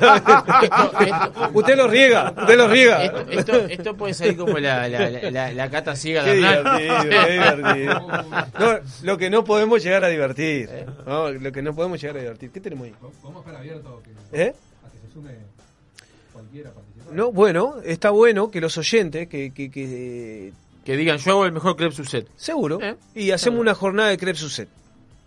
esto- usted lo riega, usted lo riega. Esto, esto, esto puede salir como la, la, la, la- la cata ciega Qué de divertido, qué divertido. No, lo que no podemos llegar a divertir. No, lo que no podemos llegar a divertir. ¿Qué tenemos ahí? Vamos a estar abiertos ¿Eh? a que se sume cualquiera a participar. No, bueno, está bueno que los oyentes, que, que, que Que digan, yo hago el mejor crepe sucet. seguro, Eh, y hacemos una jornada de crepe suced.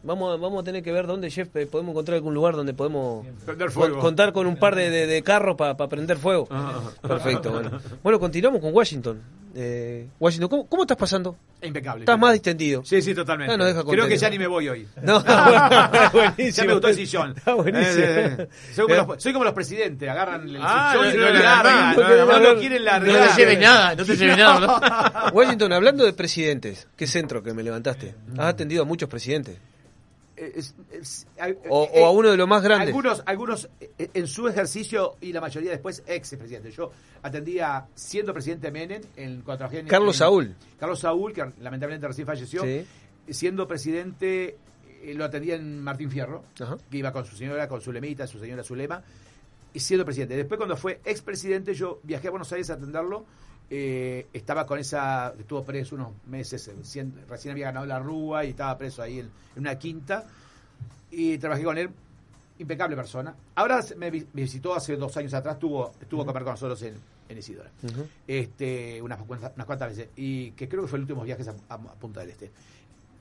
Vamos, a- vamos a tener que ver dónde, Jeff, eh, podemos encontrar algún lugar donde podemos fuego. contar con un par de, de- de carros para prender fuego. Ah. Perfecto. Bueno. bueno, continuamos con Washington. Eh, Washington, ¿cómo, cómo estás pasando? Impecable. Estás más distendido. Sí, sí, totalmente. Ah, nos deja Creo que ya ni me voy hoy. No, buenísimo. Ya me gustó el sillón. Está buenísimo. Eh, eh. Soy, como los, soy como los presidentes, agarran el Ah, sillón no, y no, lo no, largan. no, no, No, no, lo quieren largar. no te lleve nada, no te lleve nada, Washington, hablando de presidentes, qué centro que me levantaste. Has atendido a muchos presidentes. Eh, es- es- eh, O- eh, o a uno de los más grandes. Algunos, algunos eh, en su ejercicio y la mayoría después ex presidente. Yo atendía siendo presidente de Menem en, en- Carlos en- Saúl. Carlos Saúl, que lamentablemente recién falleció. Sí. Siendo presidente, eh, lo atendía en Martín Fierro, que iba con su señora, con su lemita, su señora Zulema, y siendo presidente. Después, cuando fue expresidente, yo viajé a Buenos Aires a atenderlo. Eh, estaba con esa. Estuvo preso unos meses, eh, recién había ganado la Rúa y estaba preso ahí en, en una quinta. Y trabajé con él, impecable persona. Ahora me vi- me visitó hace dos años atrás, estuvo, estuvo a comer con nosotros en, en Isidora este, unas, cuantas- unas cuantas veces. Y que creo que fue el último viaje a, a- a Punta del Este.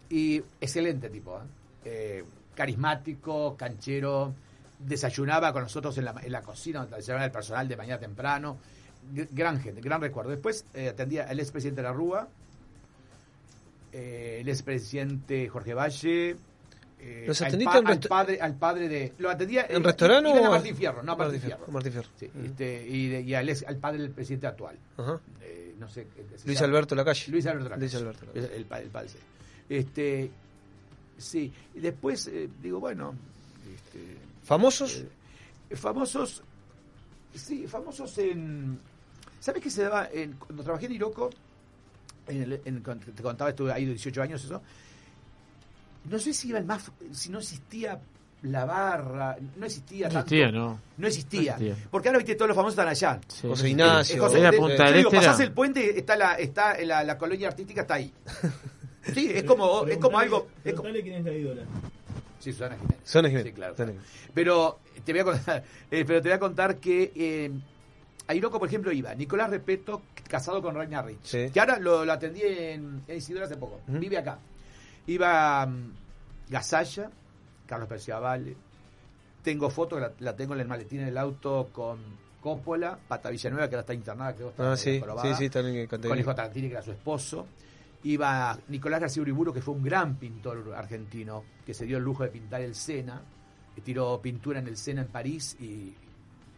Y excelente tipo, ¿eh? Eh, carismático, canchero, desayunaba con nosotros en la, en la cocina, donde desayunaba el personal de mañana temprano. Gr- Gran gente, gran recuerdo. Después eh, atendía al expresidente de la Rúa, eh, el expresidente Jorge Valle. eh, ¿Los al, atendiste pa- en al padre, al padre de. Lo atendía ¿En restaurante o Martín Fierro, no a Martín, Fierro. Martín Fierro. Sí, este, y, de- y al, al padre del presidente actual. Eh, no sé. Luis Alberto Lacalle. Luis Alberto Lacalle. Luis Alberto Lacalle. El, el, pa- el padre. Este, sí. Y después, digo, bueno. Este, ¿Famosos? famosos. Sí, famosos en. ¿Sabes qué se daba? En, cuando trabajé en Iroco, en el- en- cuando te contaba, estuve ahí 18 años, eso. No sé si iban más. Si no existía la barra, no existía No tanto. existía, no. No existía. No existía. Porque ahora, viste, todos los famosos están allá. Sí. José Ignacio. Eh, José- de- Punta del digo, Este, pasás era- el puente, está la, está la, la colonia artística, está ahí. Sí, es como, es como algo. Es como, quién es la ídola. Sí, Susana Jiménez. Susana Jiménez. Sí, claro. Susana claro. Pero te voy a contar, eh, pero te voy a contar que eh, a Iroco, por ejemplo, iba Nicolás Repeto, casado con Reina Rich. Sí. Que ahora lo, lo atendí en, en Isidora hace poco. Vive acá. Iba mm, Gasalla, Carlos Perciavale. Tengo foto, que la, la tengo en el maletín del auto con Coppola, Pata Villanueva, que ahora está internada, creo. está Ah, sí, sí, en el Con hijo Tarantini, que era su esposo. Iba Nicolás García Uriburu, que fue un gran pintor argentino, que se dio el lujo de pintar el Sena, que tiró pintura en el Sena en París y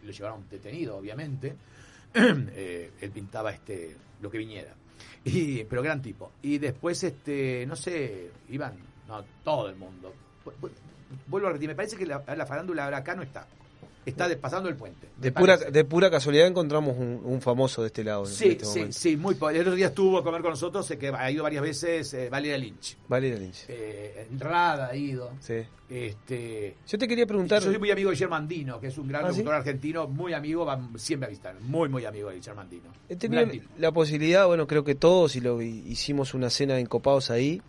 lo llevaron detenido, obviamente. Eh, él pintaba este lo que viniera. Y, pero gran tipo. Y después, este, no sé, iban, no, todo el mundo. Vu- vu- Vuelvo a repetir, me parece que la, la farándula ahora acá no está. Está pasando el puente. De pura, parece. de pura casualidad encontramos un, un famoso de este lado. Sí, este sí, momento. sí, muy El otro día estuvo a comer con nosotros, eh, que ha ido varias veces, eh, Valeria Lynch. Valeria Lynch. Eh, Rada ha ido. Sí. Este, Yo te quería preguntar. yo soy muy amigo de Guillermo Andino, que es un gran ¿Ah, sí? argentino, muy amigo, va siempre a visitar. Muy, muy amigo de Guillermo Andino. He tenido la posibilidad, bueno, creo que todos y lo hicimos una cena en Copados ahí.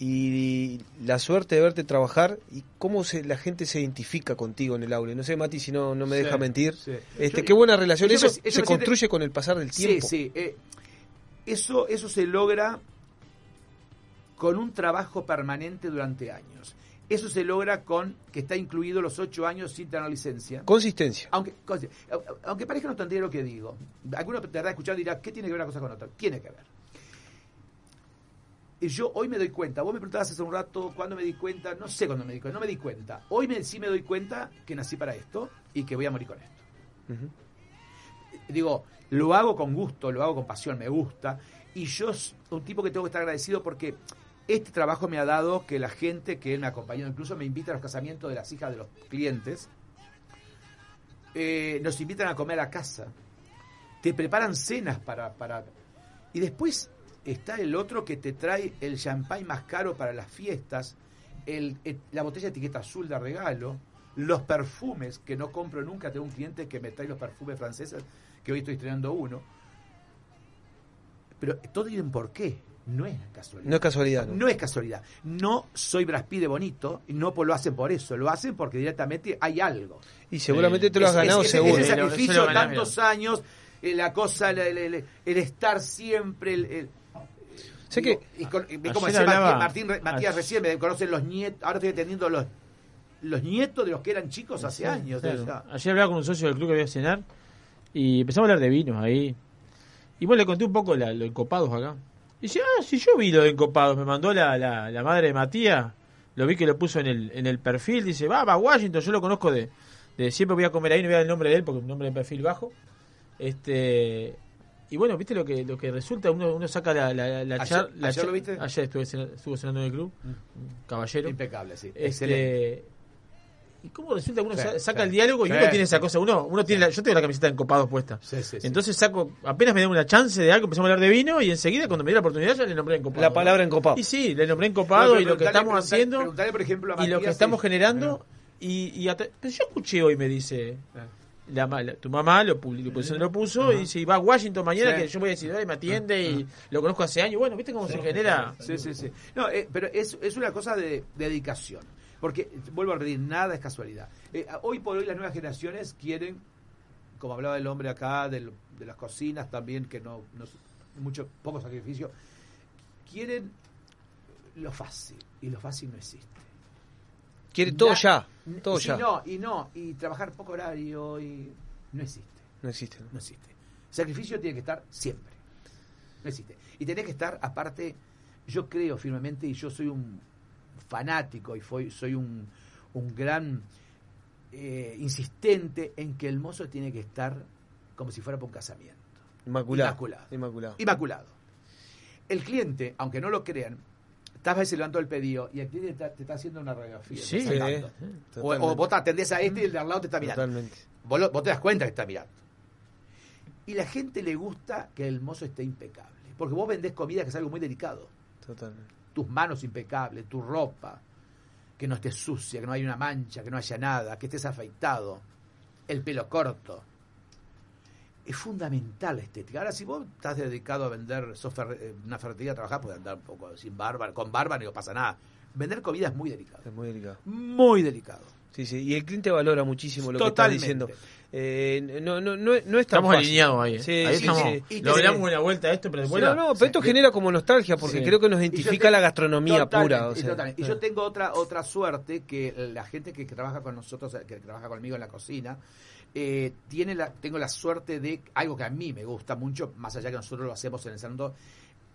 Y la suerte de verte trabajar y cómo se, la gente se identifica contigo en el aula. No sé, Mati, si no, no me Sí, deja mentir. sí. Este, Yo- qué buena relación. Eso me- se construye con el pasar del tiempo. Sí, sí. eh, eso, eso se logra con un trabajo permanente durante años. Eso se logra con que está incluido los ocho años sin tener licencia. Consistencia. Aunque, aunque parezca no entendiera lo que digo. Alguno te estará escuchando y dirá, ¿qué tiene que ver una cosa con otra? Tiene que ver. Y yo hoy me doy cuenta, vos me preguntabas hace un rato cuándo me di cuenta, no sé cuándo me di cuenta, no me di cuenta. Hoy me, sí me doy cuenta que nací para esto y que voy a morir con esto. Digo, lo hago con gusto, lo hago con pasión, me gusta. Y yo soy un tipo que tengo que estar agradecido porque este trabajo me ha dado que la gente que él me acompañó, incluso me invita a los casamientos de las hijas de los clientes, eh, nos invitan a comer a casa, te preparan cenas para, para... Y después está el otro que te trae el champán más caro para las fiestas, el, el- la botella de etiqueta azul de regalo, los perfumes que no compro nunca. Tengo un cliente que me trae los perfumes franceses, que hoy estoy estrenando uno. Pero todo tiene un porqué. No es casualidad. No es casualidad. ¿no? No es casualidad. No soy Brad Pitt de bonito y no lo hacen por eso. Lo hacen porque directamente hay algo. Y seguramente te lo has Es- ganado es- seguro. Es el Eso lo sacrificio tantos años, eh, la cosa, el, el- el- el estar siempre, el, el- Sé Digo, que- y, con- y Martín, Martín Re- Matías recién, me conocen los nietos, ahora estoy atendiendo los, los nietos de los que eran chicos hace años. Claro. o sea, Ayer hablaba con un socio del club que voy a cenar y empezamos a hablar de vinos ahí. Y bueno, le conté un poco la, lo encopados acá. Y dice, ah, si yo vi lo de encopados, me mandó la, la, la madre de Matías, lo vi que lo puso en el, en el perfil, dice, va, va Washington, yo lo conozco de, de siempre voy a comer ahí, no voy a dar el nombre de él porque es un nombre de perfil bajo. Este y bueno, viste lo que lo que resulta, uno, uno saca la, la, la ¿Ayer- char- la ayer char- lo viste? Ayer estuve cena- estuvo cenando en el club, un caballero. impecable, sí. Este, Excelente. ¿Y cómo resulta que uno Sí, saca sí, el diálogo y sí, uno tiene esa cosa? Uno, uno tiene la- yo tengo la camiseta de encopados puesta. Sí, sí, sí. Entonces saco, apenas me dan una chance de algo, empezamos a hablar de vino y enseguida cuando me dio la oportunidad ya le nombré encopado. La palabra encopado. Y sí, le nombré encopado No, y lo que estamos haciendo por ejemplo, a y lo que estamos generando y, y pero yo escuché hoy me dice la, la- tu mamá lo, lo, puso y dice y va a Washington mañana Sí. que yo voy a decir me atiende y lo conozco hace años bueno viste cómo se genera Sí, sí, sí. No, eh, pero es, es una cosa de, dedicación. Porque, vuelvo a repetir, nada es casualidad. Eh, hoy por hoy las nuevas generaciones quieren, como hablaba el hombre acá, del- de las cocinas también, que no, no mucho, poco sacrificio, quieren lo fácil. Y lo fácil no existe. Quiere todo ya, todo sí, ya. No, y no, y trabajar poco horario, y no existe. No existe. ¿no? No existe. Sacrificio tiene que estar siempre. No existe. Y tenés que estar, aparte, yo creo firmemente, y yo soy un fanático y fui- soy un, un gran eh, insistente en que el mozo tiene que estar como si fuera para un casamiento. Inmaculado. Inmaculado. Inmaculado. Inmaculado. El cliente, aunque no lo crean, estás levantando el pedido y cliente te, te está haciendo una radiografía. Sí, o, o vos te atendés a este y el de al lado te está mirando. Totalmente. Vos, lo- vos te das cuenta que está mirando. Y la gente le gusta que el mozo esté impecable. Porque vos vendés comida que es algo muy delicado. Totalmente. Tus manos impecables, tu ropa, que no esté sucia, que no haya una mancha, que no haya nada, que estés afeitado, el pelo corto. Es fundamental la estética. Ahora, si vos estás dedicado a vender, sos fer- eh, una ferretería, trabajar, puedes andar un poco sin barba, con barba, no pasa nada. Vender comida es muy delicado. Es muy delicado. Muy delicado. Sí, sí. Y el cliente valora muchísimo lo Totalmente. que está diciendo. Eh, no, no, no, no es tan estamos fácil. alineados ahí ¿eh? Sí, ahí sí, estamos sí. Lo hablamos una vuelta a esto pero después No, no, pero esto genera como nostalgia porque Sí. creo que nos identifica te- la gastronomía pura. o y sea. totalmente. Y yo tengo otra otra suerte que la gente que, que trabaja con nosotros, que trabaja conmigo en la cocina, eh, tiene la, tengo la suerte de algo que a mí me gusta mucho, más allá que nosotros lo hacemos en el santo,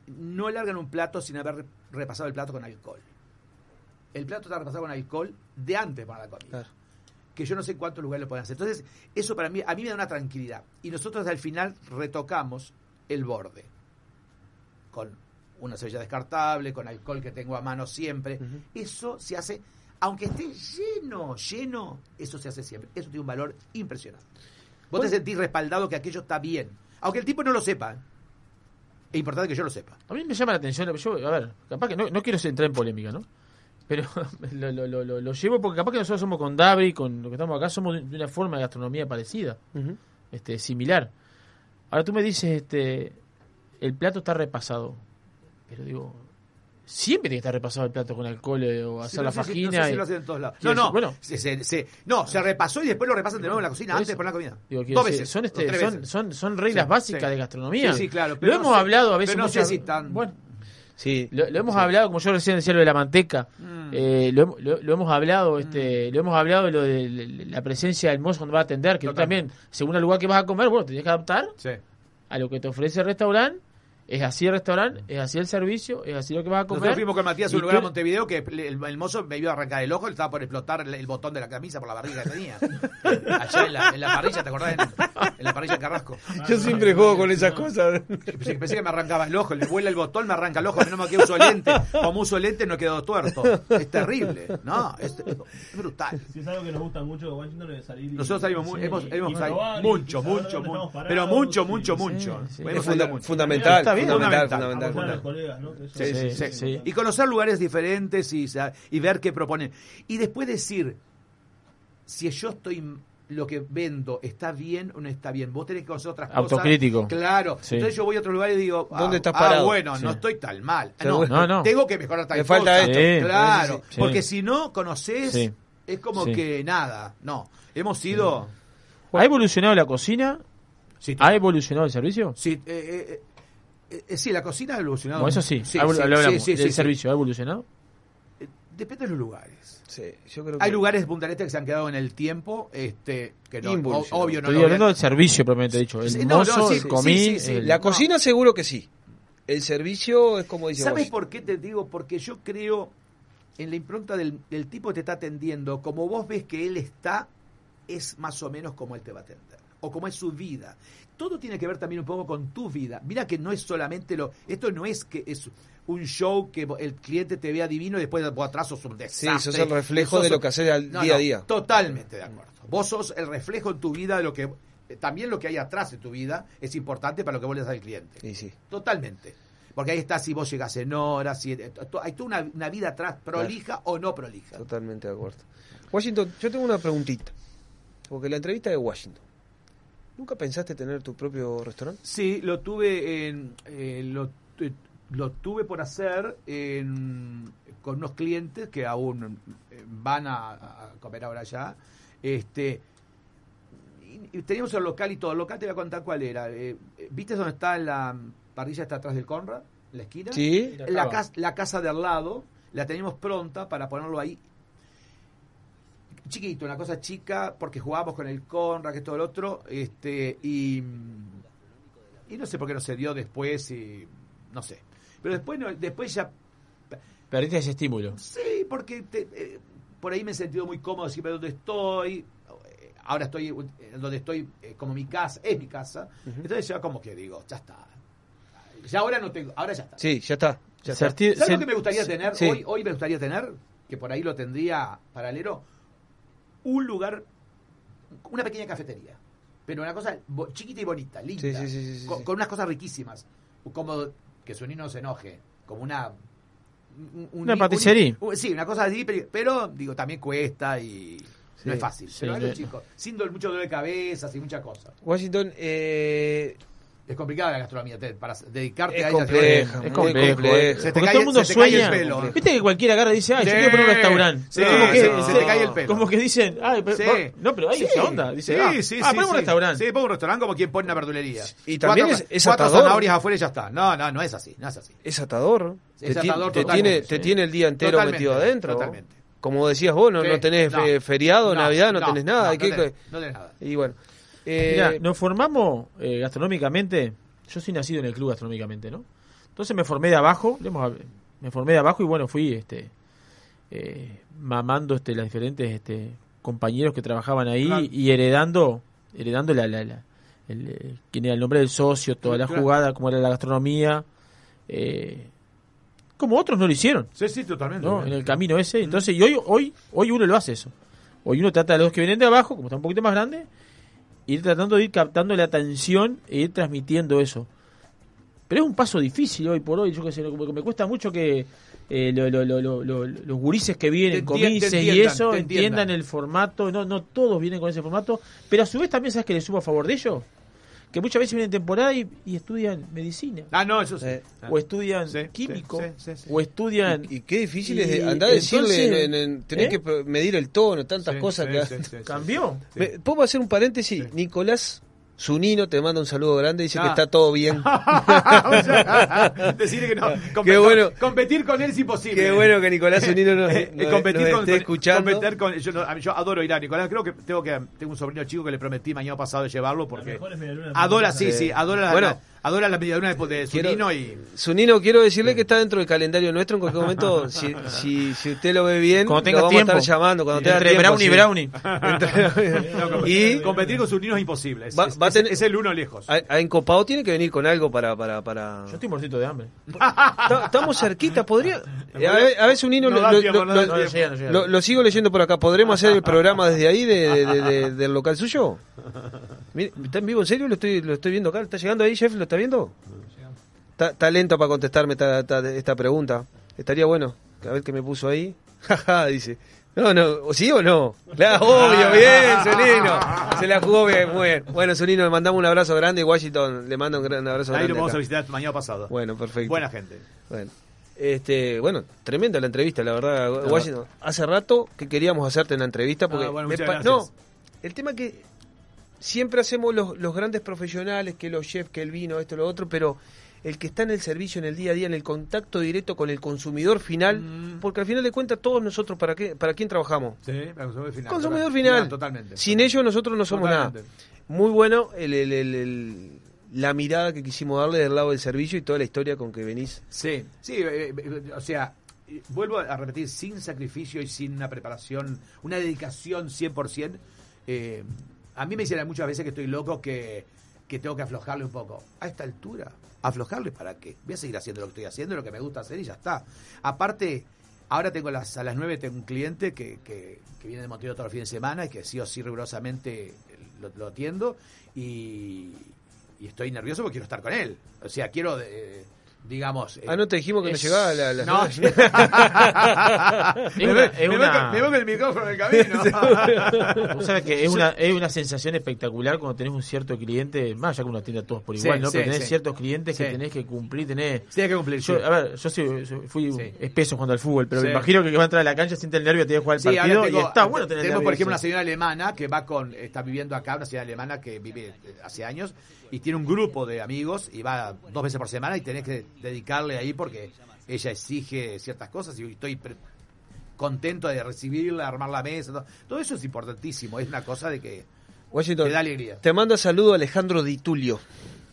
no largan un plato sin haber repasado el plato con alcohol. El plato está repasado con alcohol de antes para la comida. Claro. Que yo no sé en cuántos lugares lo pueden hacer. Entonces, eso para mí, a mí me da una tranquilidad. Y nosotros al final retocamos el borde con una cebolla descartable, con alcohol que tengo a mano siempre. Eso se hace, aunque esté lleno, lleno, eso se hace siempre. Eso tiene un valor impresionante. Vos te sentís respaldado que aquello está bien. Aunque el tipo no lo sepa. Es importante que yo lo sepa. A mí me llama la atención, yo, a ver, capaz que no, no quiero entrar en polémica, ¿no? Pero lo, lo, lo, lo- lo llevo porque capaz que nosotros somos con Dabri, con lo que estamos acá, somos de una forma de gastronomía parecida, este similar. Ahora tú me dices, este, el plato está repasado, pero digo, siempre tiene que estar repasado el plato con alcohol eh, o hacer Sí, no la fajina. no sé si y- lo hacen en todos lados. No, no, bueno, se, se- se- no, se repasó y después lo repasan de nuevo en la cocina antes de poner la comida. Digo, Dos veces. son, este, son, son, son reglas Sí, básicas sí. de gastronomía. Sí, sí, claro, Lo pero no hemos sé- hablado a veces. pero no sé si tan- Bueno, Sí. lo, lo hemos Sí. hablado, como yo recién decía lo de la manteca. Mm. eh, lo, hemos- lo- lo hemos hablado, este, lo hemos hablado de lo de la presencia del mozo cuando va a atender, que tú Total. también, según el lugar que vas a comer, bueno, te tienes que adaptar Sí. a lo que te ofrece el restaurante. Es así el restaurante, es así el servicio, es así lo que vas a comer. Nosotros fuimos con Matías a un lugar a Montevideo que el, el mozo me iba a arrancar el ojo, él estaba por explotar el, el botón de la camisa por la barriga que tenía. Allá en la, en la parrilla, ¿te acordás? En, en la parrilla de Carrasco. Yo siempre juego con esas cosas. Pensé, pensé que me arrancaba el ojo, le vuela el botón, me arranca el ojo, a mí no me queda uso lente. Como uso lente no quedó tuerto. Es terrible, ¿no? Es, es brutal. Si es algo que nos gusta mucho de Washington es salir y- Nosotros salimos Sí, hemos, y- hemos y salido y- mucho, mucho, mucho, parados, pero mucho, mucho, sí, mucho. sí. Hemos Es salido funda- mucho. fundamental, Sí, sí, Sí, sí. sí. Y conocer lugares diferentes y, ver qué proponen. Y después decir si yo estoy lo que vendo está bien o no está bien. Vos tenés que conocer otras cosas. Autocrítico. Claro. Sí. Entonces yo voy a otro lugar y digo, ah, ¿Dónde estás ah, parado? bueno, Sí. no estoy tan mal. Sí, No, no, no. Tengo que mejorar tal Me falta cosa. esto. Claro. Sí, sí, sí. Porque si no conoces, Sí. es como Sí. que nada. No. Hemos sido. ¿Ha evolucionado la cocina? Sí, ¿Ha evolucionado el servicio? Sí, eh, eh, Eh, eh, sí, la cocina ha evolucionado. Bueno, eso sí, sí, ha evol- sí, lo hablamos. sí, sí, ¿El sí, sí. servicio ha evolucionado? Depende de los lugares. Sí, yo creo Hay que- lugares de Punta del Este que se han quedado en el tiempo, este, que no, o- obvio no Estoy lo hablando del servicio, propiamente dicho. El Sí, no, no, mozo, sí, el sí, comín. sí, sí, el- La cocina seguro que sí. El servicio es como dice ¿Sabes por qué te digo? Porque yo creo en la impronta del, del tipo que te está atendiendo, como vos ves que él está, es más o menos como él te va a atender, o como es su vida. Todo tiene que ver también un poco con tu vida. Mira que no es solamente lo... Esto no es que es un show que el cliente te vea divino y después vos atrás sos un Sí, desastre. sos el reflejo Sos de lo que haces al No, día a no, día. Totalmente de acuerdo. Vos sos el reflejo en tu vida de lo que... También lo que hay atrás de tu vida es importante para lo que vos le das al cliente. Sí, sí. Totalmente. Porque ahí está si vos llegás en hora, si to- hay toda una, una vida atrás, prolija o no prolija. Totalmente de acuerdo. Washington, yo tengo una preguntita. Porque la entrevista de Washington. ¿Nunca pensaste tener tu propio restaurante? Sí, lo tuve en, eh, lo, eh, lo tuve por hacer en- con unos clientes que aún eh, van a, a comer ahora ya. Este, y, y teníamos el local y todo. El local te voy a contar cuál era. Eh, ¿Viste dónde está la parrilla? Está atrás del Conrad, en la esquina. Sí. La, cas- la casa de al lado la teníamos pronta para ponerlo ahí. Chiquito, una cosa chica, porque jugábamos con el Conrad, que es todo el otro, este, y, y no sé por qué no se dio después, y no sé. Pero después, no, después ya Perdiste ese estímulo. Sí, porque te- eh, por ahí me he sentido muy cómodo siempre donde estoy. Eh, Ahora estoy donde estoy eh, como mi casa, es mi casa. Entonces ya como que digo, ya está. Ya ahora no tengo, ahora ya está. Sí, ya está. Ya ¿Sabes lo que me gustaría tener? Sí. Hoy, hoy me gustaría tener, que por ahí lo tendría paralelo, un lugar, una pequeña cafetería. Pero una cosa bo- chiquita y bonita, linda. Sí, sí, sí, sí, sí, con, sí. con unas cosas riquísimas. Como que su niño no se enoje. Como una... un- un- Una un- patisería. un- sí, una cosa así, pero, pero, digo, también cuesta y Sí, no es fácil. sí, pero algo le- chico, sin mucho dolor de cabeza, sin muchas cosas. Washington, eh, Es complicada la gastronomía, Ted, para dedicarte Es a ella. compleja, es muy complejo, compleja. eh. Se te Porque cae, todo el mundo se te cae sueña. el pelo. Viste que cualquiera agarra y dice, ay, yo Sí, quiero poner un restaurante. sí, Es como que, se- se te cae el pelo. Como que dicen, ay, pero, Sí. no, pero hay Sí. esa onda. Dice, ah, sí, ah, un restaurante. Sí, pongo un restaurante como quien pone una verdulería. Y también cuatro, es- es cuatro atador. zanahorias afuera y ya está. No, no, no es así, no es así. es atador. Es te, atador te tiene, te tiene el día entero Totalmente, metido adentro. totalmente. Como decías vos, no, no tenés no. fe- feriado, No, Navidad, no, no, tenés nada. no, no no tenés nada. Y bueno. Eh, Mirá, nos formamos eh, gastronómicamente. Yo soy nacido en el club gastronómicamente, ¿no? Entonces me formé de abajo, me formé de abajo y bueno, fui este eh, mamando este los diferentes este compañeros que trabajaban ahí Claro. y heredando heredando la, la, la- el, quién era el nombre del socio, toda la Claro. jugada, cómo era la gastronomía, eh, como otros no lo hicieron. Sí, sí, totalmente. ¿no? en el camino ese. Entonces, y hoy, hoy, hoy uno lo hace eso. Hoy uno trata a los que vienen de abajo, como está un poquito más grande, ir tratando de ir captando la atención e ir transmitiendo eso. Pero es un paso difícil hoy por hoy, yo que sé, como que me cuesta mucho que eh, lo- lo- lo- lo- lo- los gurises que vienen, comices y eso, entiendan. entiendan el formato, no, no todos vienen con ese formato, pero a su vez también sabes que le sumo a favor de ellos, que muchas veces vienen en temporada y, y estudian medicina. Ah, no, eso sí. O estudian Sí, químico, sí, sí, sí. o estudian... y qué difícil y es de andar a decirle, en- en- tenés ¿Eh? que medir el tono, tantas Sí, cosas sí, que sí, ha- sí, sí. ¿Cambió? ¿Puedo hacer un paréntesis? Nicolás Zunino te manda un saludo grande, dice Ah. que está todo bien. Decirle que no. competir- Qué bueno. Competir con él es imposible. Qué bueno que Nicolás Zunino nos, Eh, nos- competir nos con, esté con- escuchando. competir con- yo, adoro ir a Nicolás. Creo que tengo que tengo un sobrino chico que le prometí mañana pasado de llevarlo porque adora, sí, sí, adora la, Bueno. Adora la mediadura de, de su Quiero- nino y Zunino, quiero decirle que está dentro del calendario nuestro. En cualquier momento, si, si, si usted lo ve bien, Cuando tenga lo vamos a tiempo. estar llamando. Cuando tenga Entre tiempo, Brownie y sí. Brownie. No, Y- competir con su nino es imposible. Es, Va- es- va a es- tener- es el uno lejos. A, a Encopado tiene que venir con algo para... para, para... Yo estoy muertito de hambre. Ta- Estamos cerquita, podría... A ver, a ver Zunino, No lo, sigo leyendo por acá. ¿Podremos hacer el programa desde ahí, de, de- de- de- del local suyo? Mire, ¿Está en vivo en serio? Lo estoy, lo estoy viendo acá. ¿Está llegando ahí, Jeff? ¿Lo está viendo? Está, está lento para contestarme esta, esta, esta pregunta. Estaría bueno. A ver qué me puso ahí. Jaja, dice. No, no, ¿o ¿sí o no? Claro, obvio, bien, Zunino. Se la jugó bien, muy bien. Bueno, Zunino, le mandamos un abrazo grande y Washington le manda un gran abrazo Ahí grande. lo vamos acá. a visitar mañana pasado. Bueno, perfecto. Buena gente. Bueno, este, bueno, tremenda la entrevista, la verdad. Washington, hace rato que queríamos hacerte una entrevista porque Ah, bueno, me no, el tema que siempre hacemos los, los grandes profesionales, que los chefs, que el vino, esto, lo otro, pero el que está en el servicio, en el día a día, en el contacto directo con el consumidor final, Mm. porque al final de cuentas todos nosotros, ¿para qué, para quién trabajamos? Sí, para consumidor final. Consumidor Total- final. Totalmente. Sin ellos nosotros no somos Totalmente. nada. Muy bueno el, el- el- el- la mirada que quisimos darle del lado del servicio y toda la historia con que venís. Sí, sí, eh, eh, o sea, vuelvo a repetir, sin sacrificio y sin una preparación, una dedicación 100%, eh, a mí me dicen muchas veces que estoy loco, que, que tengo que aflojarle un poco. A esta altura, ¿aflojarle para qué? Voy a seguir haciendo lo que estoy haciendo, lo que me gusta hacer y ya está. Aparte, ahora tengo las, a las 9 tengo un cliente que, que, que viene de Montevideo todos los fines de semana y que sí o sí rigurosamente lo, lo atiendo y, y estoy nervioso porque quiero estar con él. O sea, quiero, eh, digamos... Ah, no te dijimos que no es- llegaba la- la- No. Es me, una- me una- el micrófono en el camino. Vos sabés que es una, es una sensación espectacular cuando tenés un cierto cliente, más allá que uno atiende a todos por Sí, igual, ¿no? sí, Pero tenés sí. ciertos clientes que tenés que cumplir, tenés... Sí, hay que cumplir, Yo, sí. A ver, yo soy- fui Sí. espeso jugando al fútbol, pero Sí. me imagino que va a entrar a la cancha, siente el nervio, tiene que jugar el partido tengo- y está bueno tener Tenemos, nervios, por ejemplo, una señora alemana que va con, está viviendo acá, una señora alemana que vive eh, hace años y tiene un grupo de amigos y va dos veces por semana y tenés que dedicarle ahí porque ella exige ciertas cosas y estoy pre- contento de recibirla, armar la mesa. Todo, todo eso es importantísimo, es una cosa de que Washington, te da alegría. te manda saludo Alejandro Di Tulio.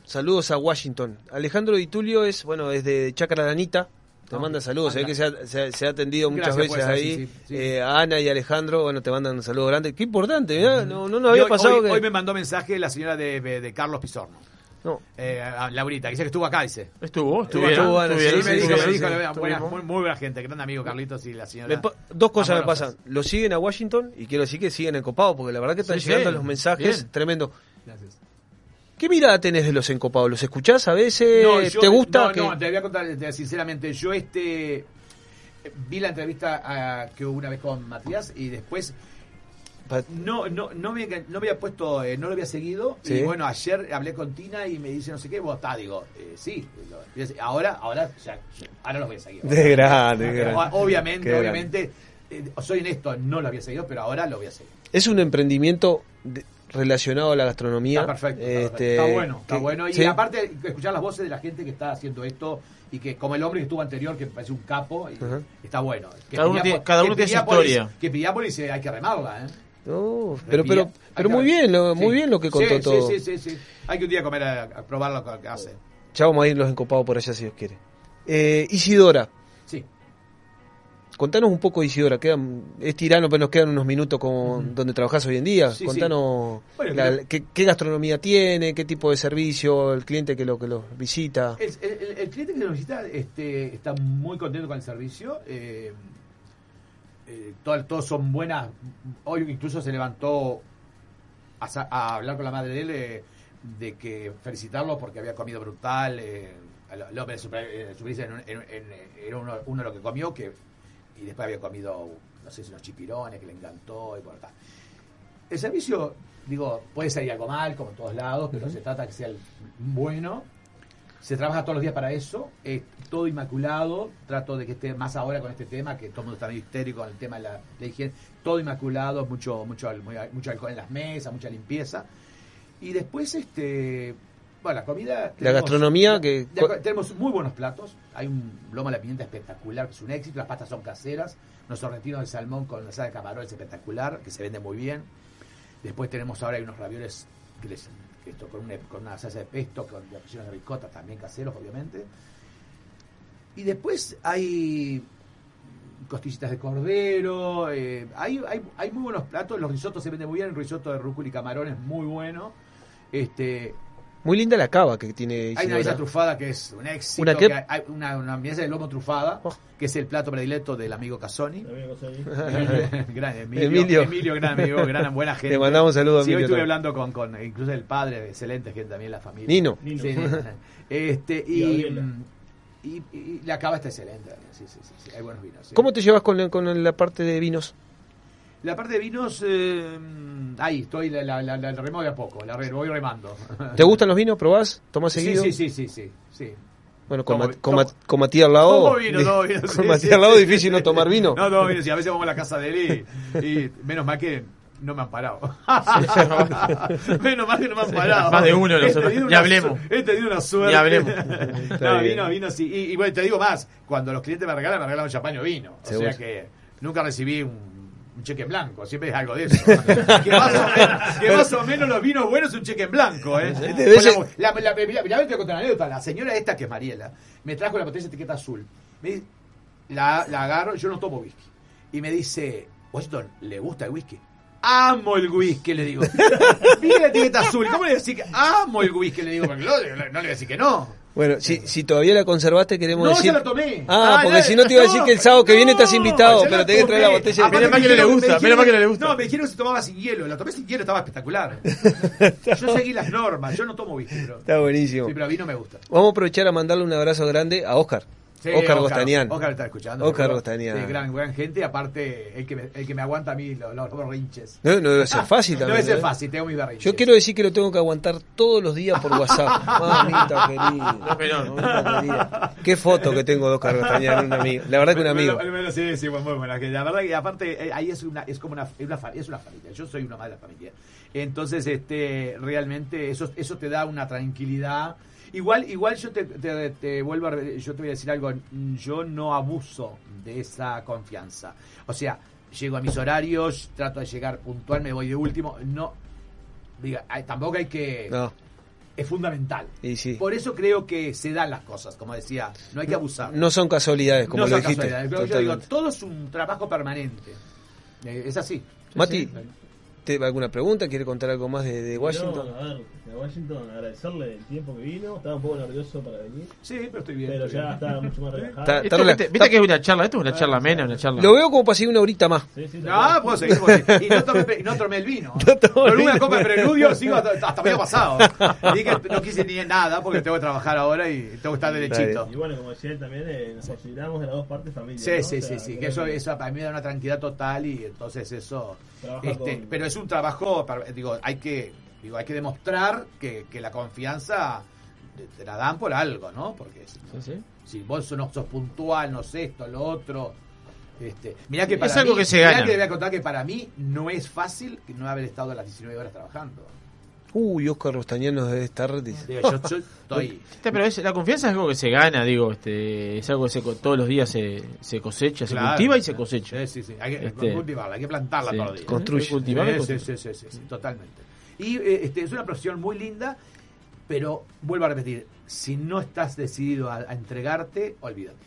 Saludos a Washington. Alejandro Di Tulio es, bueno, es de Chacradanita. Te manda saludos. Se ve que se ha, se ha- se ha atendido muchas Gracias, veces pues, ahí. sí, sí, sí. Eh, a Ana y Alejandro, bueno, te mandan un saludo grande. Qué importante, mirá, No, no nos había pasado hoy- que... hoy me mandó mensaje la señora de, de Carlos Pizorno. No. Eh, a Laurita, que dice que estuvo acá, dice. Estuvo, Estuvo estuvieron, acá. estuvieron, Sí, me dijo, estuvieron, me dijo, sí, buena- estuvimos. muy, muy buena gente, gran amigo Carlitos y la señora. Pa- dos cosas me pasan. Lo siguen a Washington y quiero decir que siguen encopados porque la verdad que están Sí, llegando sí. los mensajes Bien. tremendo. Gracias. ¿Qué mirada tenés de los encopados? ¿Los escuchás a veces? No, yo- ¿Te gusta? No, que- no, te voy a contar eh, sinceramente. Yo este eh, vi la entrevista ah, que hubo una vez con Matías y después no no no me, no me había puesto, eh, no lo había seguido. Sí. Y bueno, ayer hablé con Tina y me dice no sé qué, vos está, digo, eh, sí. lo- ahora, ahora, ya, ahora los voy a seguir. De grande, de grande. O- Obviamente, Qué grande. obviamente, eh, soy honesto, no lo había seguido, pero ahora lo voy a seguir. Es un emprendimiento de- relacionado a la gastronomía. Está perfecto. Está, Este, perfecto. Está bueno, está que- bueno. Y sí. aparte, escuchar las voces de la gente que está haciendo esto y que, como el hombre que estuvo anterior, que me parece un capo, y está bueno. Que Cada uno tiene- cada que uno tiene su historia. Que Piriápolis eh, hay que remarla, ¿eh? No, pero, pero, pero muy bien, lo, muy bien lo que contó Sí, todo. Sí, sí, sí. Hay que un día comer a, a probar lo que hace. Ya vamos a ir los encopados por allá si Dios quiere. Eh, Isidora. Sí. Contanos un poco, Isidora. Quedan, es tirano, pero nos quedan unos minutos con donde trabajás hoy en día. Sí, Contanos sí. Bueno, la- mira. qué, qué gastronomía tiene, qué tipo de servicio, el cliente que lo que lo visita. El, el- el cliente que nos visita este, está muy contento con el servicio. eh, eh, todo- todos son buenas. Hoy incluso se levantó a, a hablar con la madre de él eh, de que felicitarlo porque había comido brutal. Eh, su, eh, en- era uno, uno de lo que comió que y después había comido, no sé si unos chipirones que le encantó y por tal. El servicio, digo, puede salir algo mal, como en todos lados, pero Ujú. se trata que sea el bueno. Se trabaja todos los días para eso, es todo inmaculado. Trato de que esté más ahora con este tema, que todo el mundo está medio histérico con el tema de la, la higiene. Todo inmaculado, mucho, mucho, mucho alcohol en las mesas, mucha limpieza. Y después, este. Bueno, la comida. La gastronomía que- tenemos muy buenos platos. Hay un lomo a la pimienta espectacular, que es un éxito. Las pastas son caseras. Nuestro retiro de salmón con la sal de camarón es espectacular, que se vende muy bien. Después tenemos ahora hay unos ravioles que les- esto, con, una, con una salsa de pesto, con opciones de ricota, también caseros, obviamente. Y después hay costillitas de cordero. eh, hay, hay, hay muy buenos platos. Los risotos se venden muy bien. El risotto de rúcula y camarón es muy bueno. Este, Muy linda la cava que tiene hay una mesa trufada que es un éxito. ¿Una que hay una, una mesa de lomo trufada, que es el plato predilecto del amigo Casoni. gran Emilio, Emilio. Emilio. gran amigo, gran buena gente. Le mandamos un saludo a Sí, hoy Emilio estuve también. hablando con, con incluso el padre, excelente gente también, la familia. Nino. Sí, Nino. este, Y y, y, y la cava está excelente. Sí, sí, sí, sí, hay buenos vinos. sí. ¿Cómo te llevas con, con la parte de vinos? La parte de vinos, eh, ahí, estoy, la, la, la, la remo de a poco, la re- voy remando. ¿Te gustan los vinos? ¿Probás? ¿Tomás seguido? sí, sí, sí, sí, sí. Bueno, con, Tomo- con, Ma- tomo- con Matías al lado. Tomo vino, tomo vino, con sí, Matías sí, al lado sí. difícil no tomar vino. No, tomo vino, sí, a veces vamos a la casa de él y, y menos mal que no me han parado. Menos mal que no me han Sí, parado. más de uno nosotros. Ni una hablemos. He tenido una suerte. Ni hablemos. No, vino, vino, sí. Y, y bueno, te digo más, cuando los clientes me regalan, me regalan champán o vino. O Seguro. sea que nunca recibí un, un cheque en blanco, siempre es algo de eso. que, más o menos, que más o menos los vinos buenos es un cheque en blanco, ¿eh? La, la, la, la- la- te contar una anécdota. La señora esta, que es Mariela, me trajo la botella de etiqueta azul. Me dice- la, la agarro, yo no tomo whisky. Y me dice, Washington, ¿le gusta el whisky? Amo el whisky, le digo. Mira la etiqueta azul, ¿cómo le voy a decir que amo el whisky? Le digo, porque no, no le voy a decir que no. Bueno, si, si todavía la conservaste, queremos No, decir. ya la tomé. Ah, Ah, porque si no te iba a decir no, que el sábado que viene estás invitado, pero tenés que traer la botella. Mal me que no le gusta, menos mal que no le gusta. No, me dijeron que se tomaba sin hielo. La tomé sin hielo, estaba espectacular. Yo seguí las normas, yo no tomo whisky. Está buenísimo. Sí, pero a mí no me gusta. Vamos a aprovechar a mandarle un abrazo grande a Oscar. Sí, Oscar Gostanian. Oscar está escuchando. Oscar seguro. Gostanian. Sí, gran, gran gente. Aparte, el que me, el que me aguanta a mí los, los berrinches. No, no debe ser fácil No también. debe ser ¿eh? fácil, tengo mis berrinches. Yo quiero decir que lo tengo que aguantar todos los días por WhatsApp. Mamita querida. mamita querida. Qué foto que tengo de Oscar Gostanian, un amigo. La verdad que un amigo. Bueno, bueno, sí, sí, muy buena. Que la verdad que aparte eh, ahí es una es como una, es una fa- es una familia. Yo soy una mala familia. Entonces, este realmente eso eso te da una tranquilidad. Igual igual yo te, te- te vuelvo a re- yo te voy a decir algo, yo no abuso de esa confianza. O sea, llego a mis horarios, trato de llegar puntual, me voy de último, no diga, tampoco hay que No, es fundamental. y sí. Por eso creo que se dan las cosas, como decía, no hay que abusar. No son casualidades, como No lo son dijiste. casualidades. Pero yo digo, todo es un trabajo permanente. Eh, Es así. Mati, ¿te alguna pregunta? ¿Quiere contar algo más de, de Washington? No, a ver, de Washington, agradecerle el tiempo que vino. Estaba un poco nervioso para venir. Sí, pero estoy bien. Pero estoy ya bien. está mucho más relajado. Está- Esto, rela- viste, viste que es una charla, esto es una charla amena, una charla. Lo veo como para seguir una horita más. Sí, sí, Ah, puedo seguir. puedo seguir. Y no tomé, pe- y no tomé el vino. Con una copa de preludio sigo hasta, hasta medio pasado. Dije que no quise ni nada porque tengo que trabajar ahora y tengo que estar derechito. Y bueno, como decía él también, eh, nos consideramos de las dos partes familia. Sí, ¿no? sí, O sea, sí, sí, que eso, eso para mí da una tranquilidad total y entonces eso, este, con- pero es un trabajo, para- digo, hay que, digo, hay que demostrar que, que la confianza te, te la dan por algo, ¿no? Porque si, si vos no sos puntual, no sé esto, lo otro, este, mirá que Es para algo mí- que se mirá gana. que le voy a contar que para mí no es fácil no haber estado las 19 horas trabajando. Uy, Oscar Rostañán nos debe estar. dice. Digo, yo, yo estoy Este, pero es- la confianza es algo que se gana, digo, este, es algo que se, co- todos los días se, se cosecha, se cultiva y se cosecha. Sí, sí, sí. Hay que Este, cultivarla, hay que plantarla sí. todos los días. Construye. Cultivarla Sí, construye. sí, sí, sí, sí, totalmente. Y eh, este, es una profesión muy linda, pero vuelvo a repetir, si no estás decidido a, a entregarte, olvídate.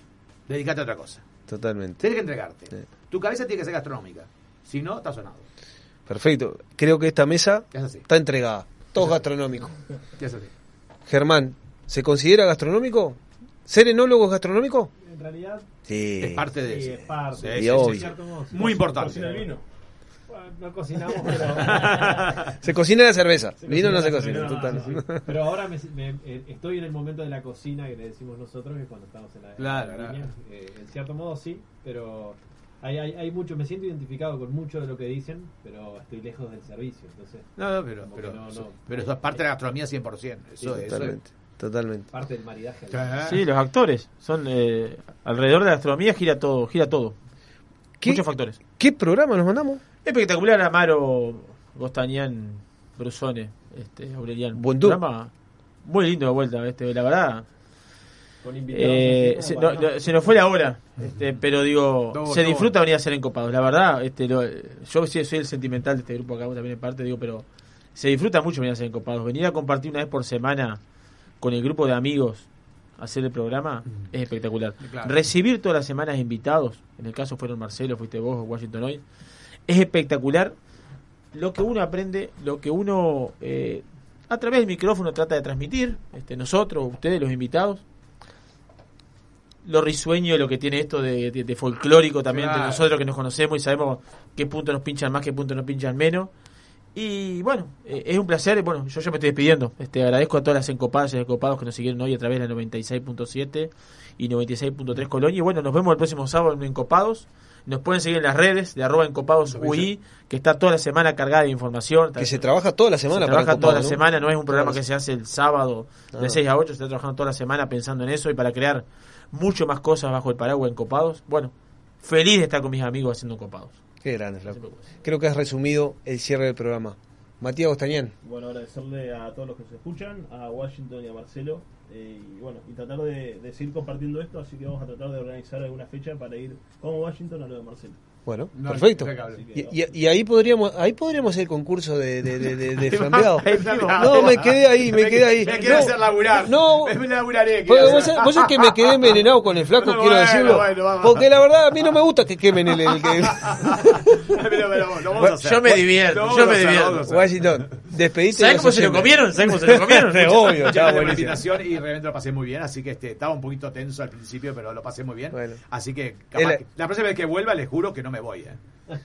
Dedícate a otra cosa. Totalmente. Tienes que entregarte. Tu cabeza tiene que ser gastronómica. Si no, estás sonado. Perfecto. Creo que esta mesa Es está entregada. Todo gastronómico. Germán, ¿se considera gastronómico? ¿Ser enólogo es gastronómico? En realidad, Sí. Es parte de sí, eso. es parte. Sí, sí. Cierto. Muy importante. Cocina el vino. Bueno, no cocinamos, pero. Se cocina la cerveza. Se Vino no se cocina total. Pero ahora me- me- eh, estoy en el momento de la cocina que le decimos nosotros, que es cuando estamos en la, en Claro, la claro. línea. Eh, en cierto modo sí, pero hay, hay, hay mucho, me siento identificado con mucho de lo que dicen, pero estoy lejos del servicio. Entonces, No, no, pero, pero, no- eso, no- pero eso es parte de la gastronomía 100%. Eso, Sí, eso es- Totalmente. Totalmente. parte del maridaje. Sí, los actores son eh, alrededor de la gastronomía gira todo, gira todo. ¿Qué? Muchos factores. ¿Qué programa nos mandamos? Espectacular Amaro Gostañán Brusone, este Aureliano. Buen. Programa muy lindo de vuelta, este, la verdad. Eh, se, no- se nos fue la hora, este, pero digo, No, se disfruta venir a ser encopados. La verdad, este, lo- yo sí soy el sentimental de este grupo acá, también en parte, digo, pero se disfruta mucho venir a ser encopados. Venir a compartir una vez por semana con el grupo de amigos, hacer el programa, es espectacular. Claro. Recibir todas las semanas invitados, en el caso fueron Marcelo, fuiste vos Washington hoy, es espectacular lo que uno aprende, lo que uno eh, a través del micrófono trata de transmitir, este, nosotros, ustedes, los invitados. Lo risueño, lo que tiene esto de, de- de folclórico también, de nosotros que nos conocemos y sabemos qué puntos nos pinchan más, qué puntos nos pinchan menos. Y bueno, eh, es un placer. Bueno, yo ya me estoy despidiendo. Este, agradezco a todas las encopadas y encopados que nos siguieron hoy a través de la 96.7 y 96.3 Colonia. Y bueno, nos vemos el próximo sábado en Encopados. Nos pueden seguir en las redes de arroba encopados UI, que está toda la semana cargada de información. Que se trabaja toda la semana Se para trabaja toda la semana, no es un programa que se hace el sábado de Ah. 6 a 8, se está trabajando toda la semana pensando en eso y para crear mucho más cosas bajo el paraguas Encopados. Bueno, feliz de estar con mis amigos haciendo Encopados. Qué grande, Flaco. Creo que has resumido el cierre del programa. Matías Gostañán. Bueno, agradecerle a todos los que se escuchan, a Washington y a Marcelo, eh, y bueno, y tratar de, de seguir compartiendo esto, así que vamos a tratar de organizar alguna fecha para ir como Washington a lo de Marcelo. Bueno, No, perfecto. Y, y- y ahí podríamos ahí podríamos hacer el concurso de, de, de, de- de Ahí va, flambeado. No, me quedé ahí, me quedé ahí. Me quiere No, hacer laburar. No, me laburaré. Quiero vos, vos sabés que me quedé envenenado con el flaco, Bueno, quiero bueno, decirlo. bueno, porque la verdad a mí no me gusta que quemen el... el, Pero, pero. Yo me divierto, yo me divierto. Washington, despedite. ¿Sabés de cómo los se lo comieron? ¿Sabés cómo se lo comieron? Obvio, estaba buenísimo. invitación y realmente lo pasé muy bien, así que este, estaba un poquito tenso al principio, pero lo pasé muy bien. Bueno. Así que, capaz El- que- la próxima vez que vuelva les juro que no me voy. eh.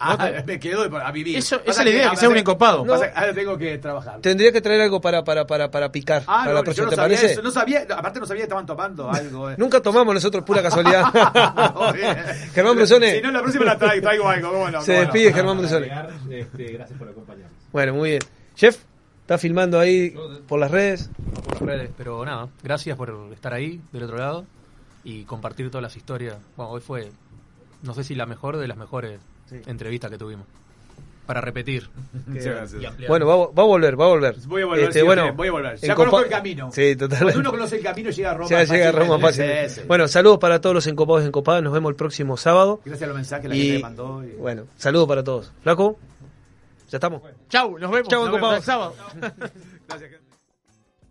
Ah, me quedo a vivir. Eso- esa es la idea, que sea un encopado. Ahora tengo que trabajar. Tendría que traer algo para, para, para, para picar. Ah, para no, la yo próxima, no ¿te sabía parece? eso, no sabía, aparte no sabía que estaban tomando algo. eh. Nunca tomamos nosotros pura casualidad. Germán Brusone. Si no, la próxima la traigo, traigo algo, no, Se no. despide Germán Brusone. Este, gracias por acompañarnos. Bueno, muy bien. Chef, ¿está filmando ahí por las redes? por las redes, pero nada, gracias por estar ahí del otro lado y compartir todas las historias. Bueno, hoy fue, no sé si la mejor de las mejores entrevistas que tuvimos. Para repetir. Muchas gracias. Y. Bueno, va, a- va a volver, va a volver. Voy a volver, Este, sí, bueno, voy a volver. Ya conozco el camino. Sí, total. Cuando uno conoce el camino, llega a Roma. Ya llega a Roma fácil. fácilmente. Sí, sí. Bueno, saludos para todos los encopados y encopadas. Nos vemos el próximo sábado. Gracias a los mensajes que la Y, gente me mandó. y- Bueno, saludos para todos. Flaco, ya estamos. Chau, nos vemos. Chau, Nos vemos sábado.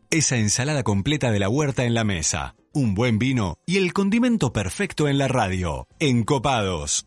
Esa ensalada completa de la huerta en la mesa, un buen vino y el condimento perfecto en la radio. Encopados.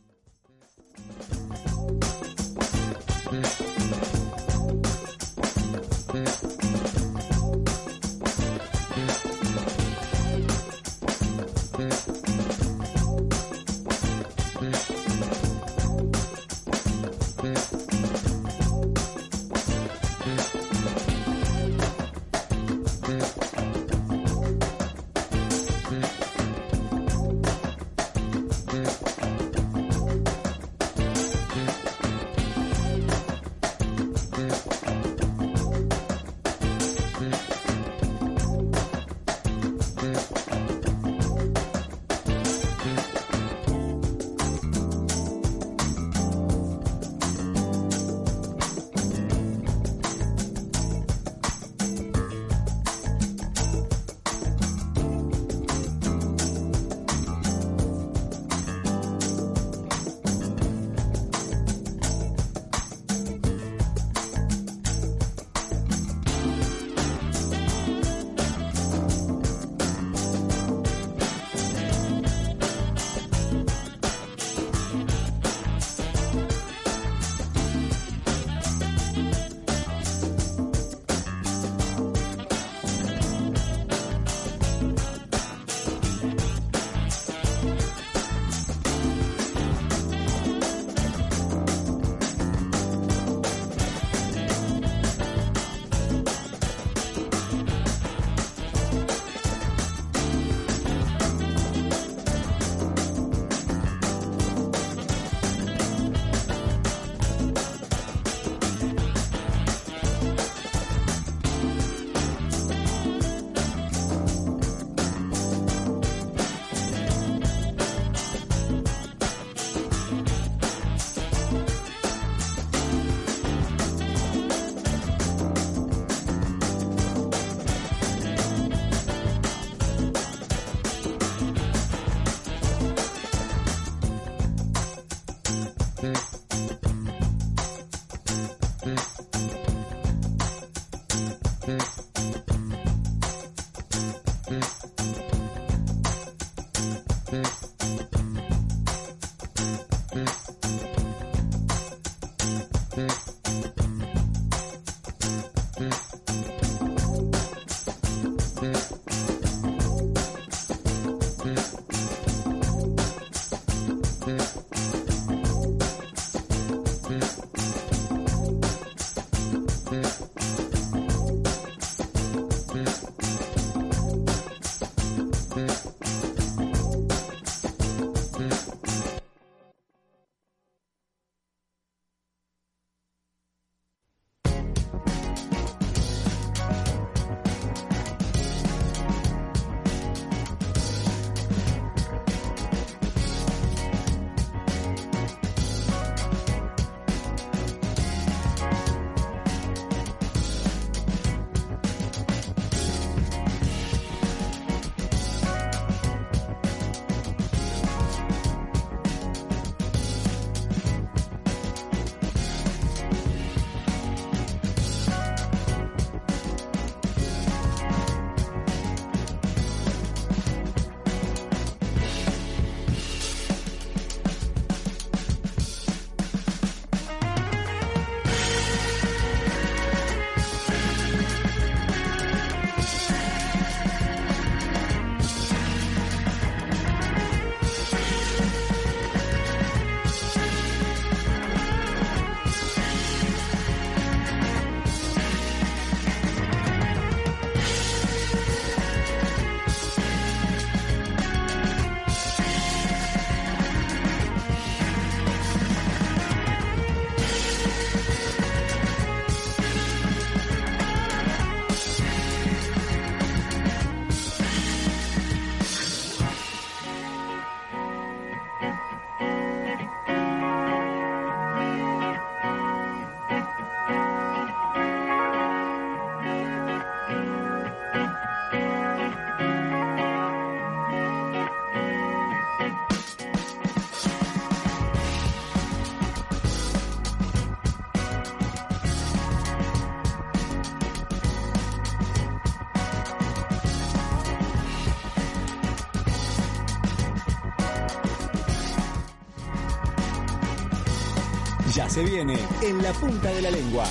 Viene en la punta de la lengua.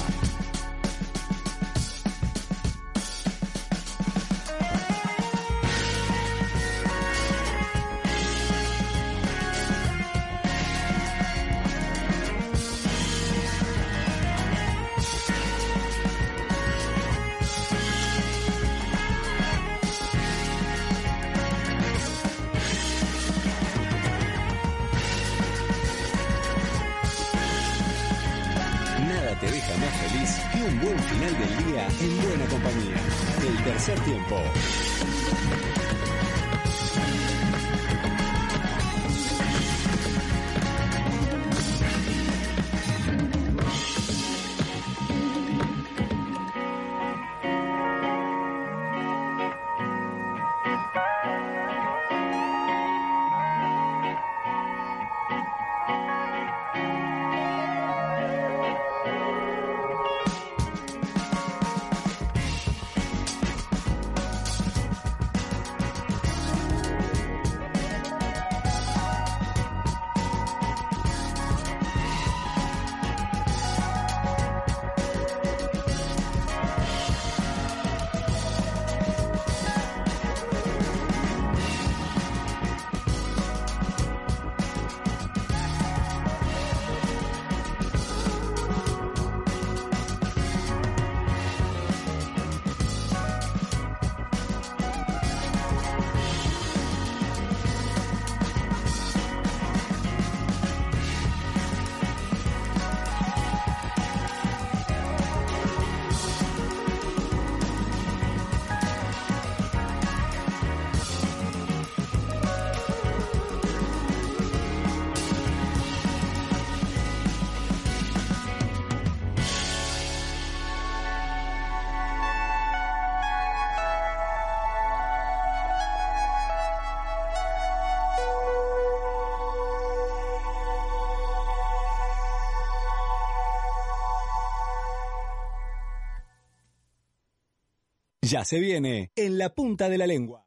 Ya se viene en la punta de la lengua.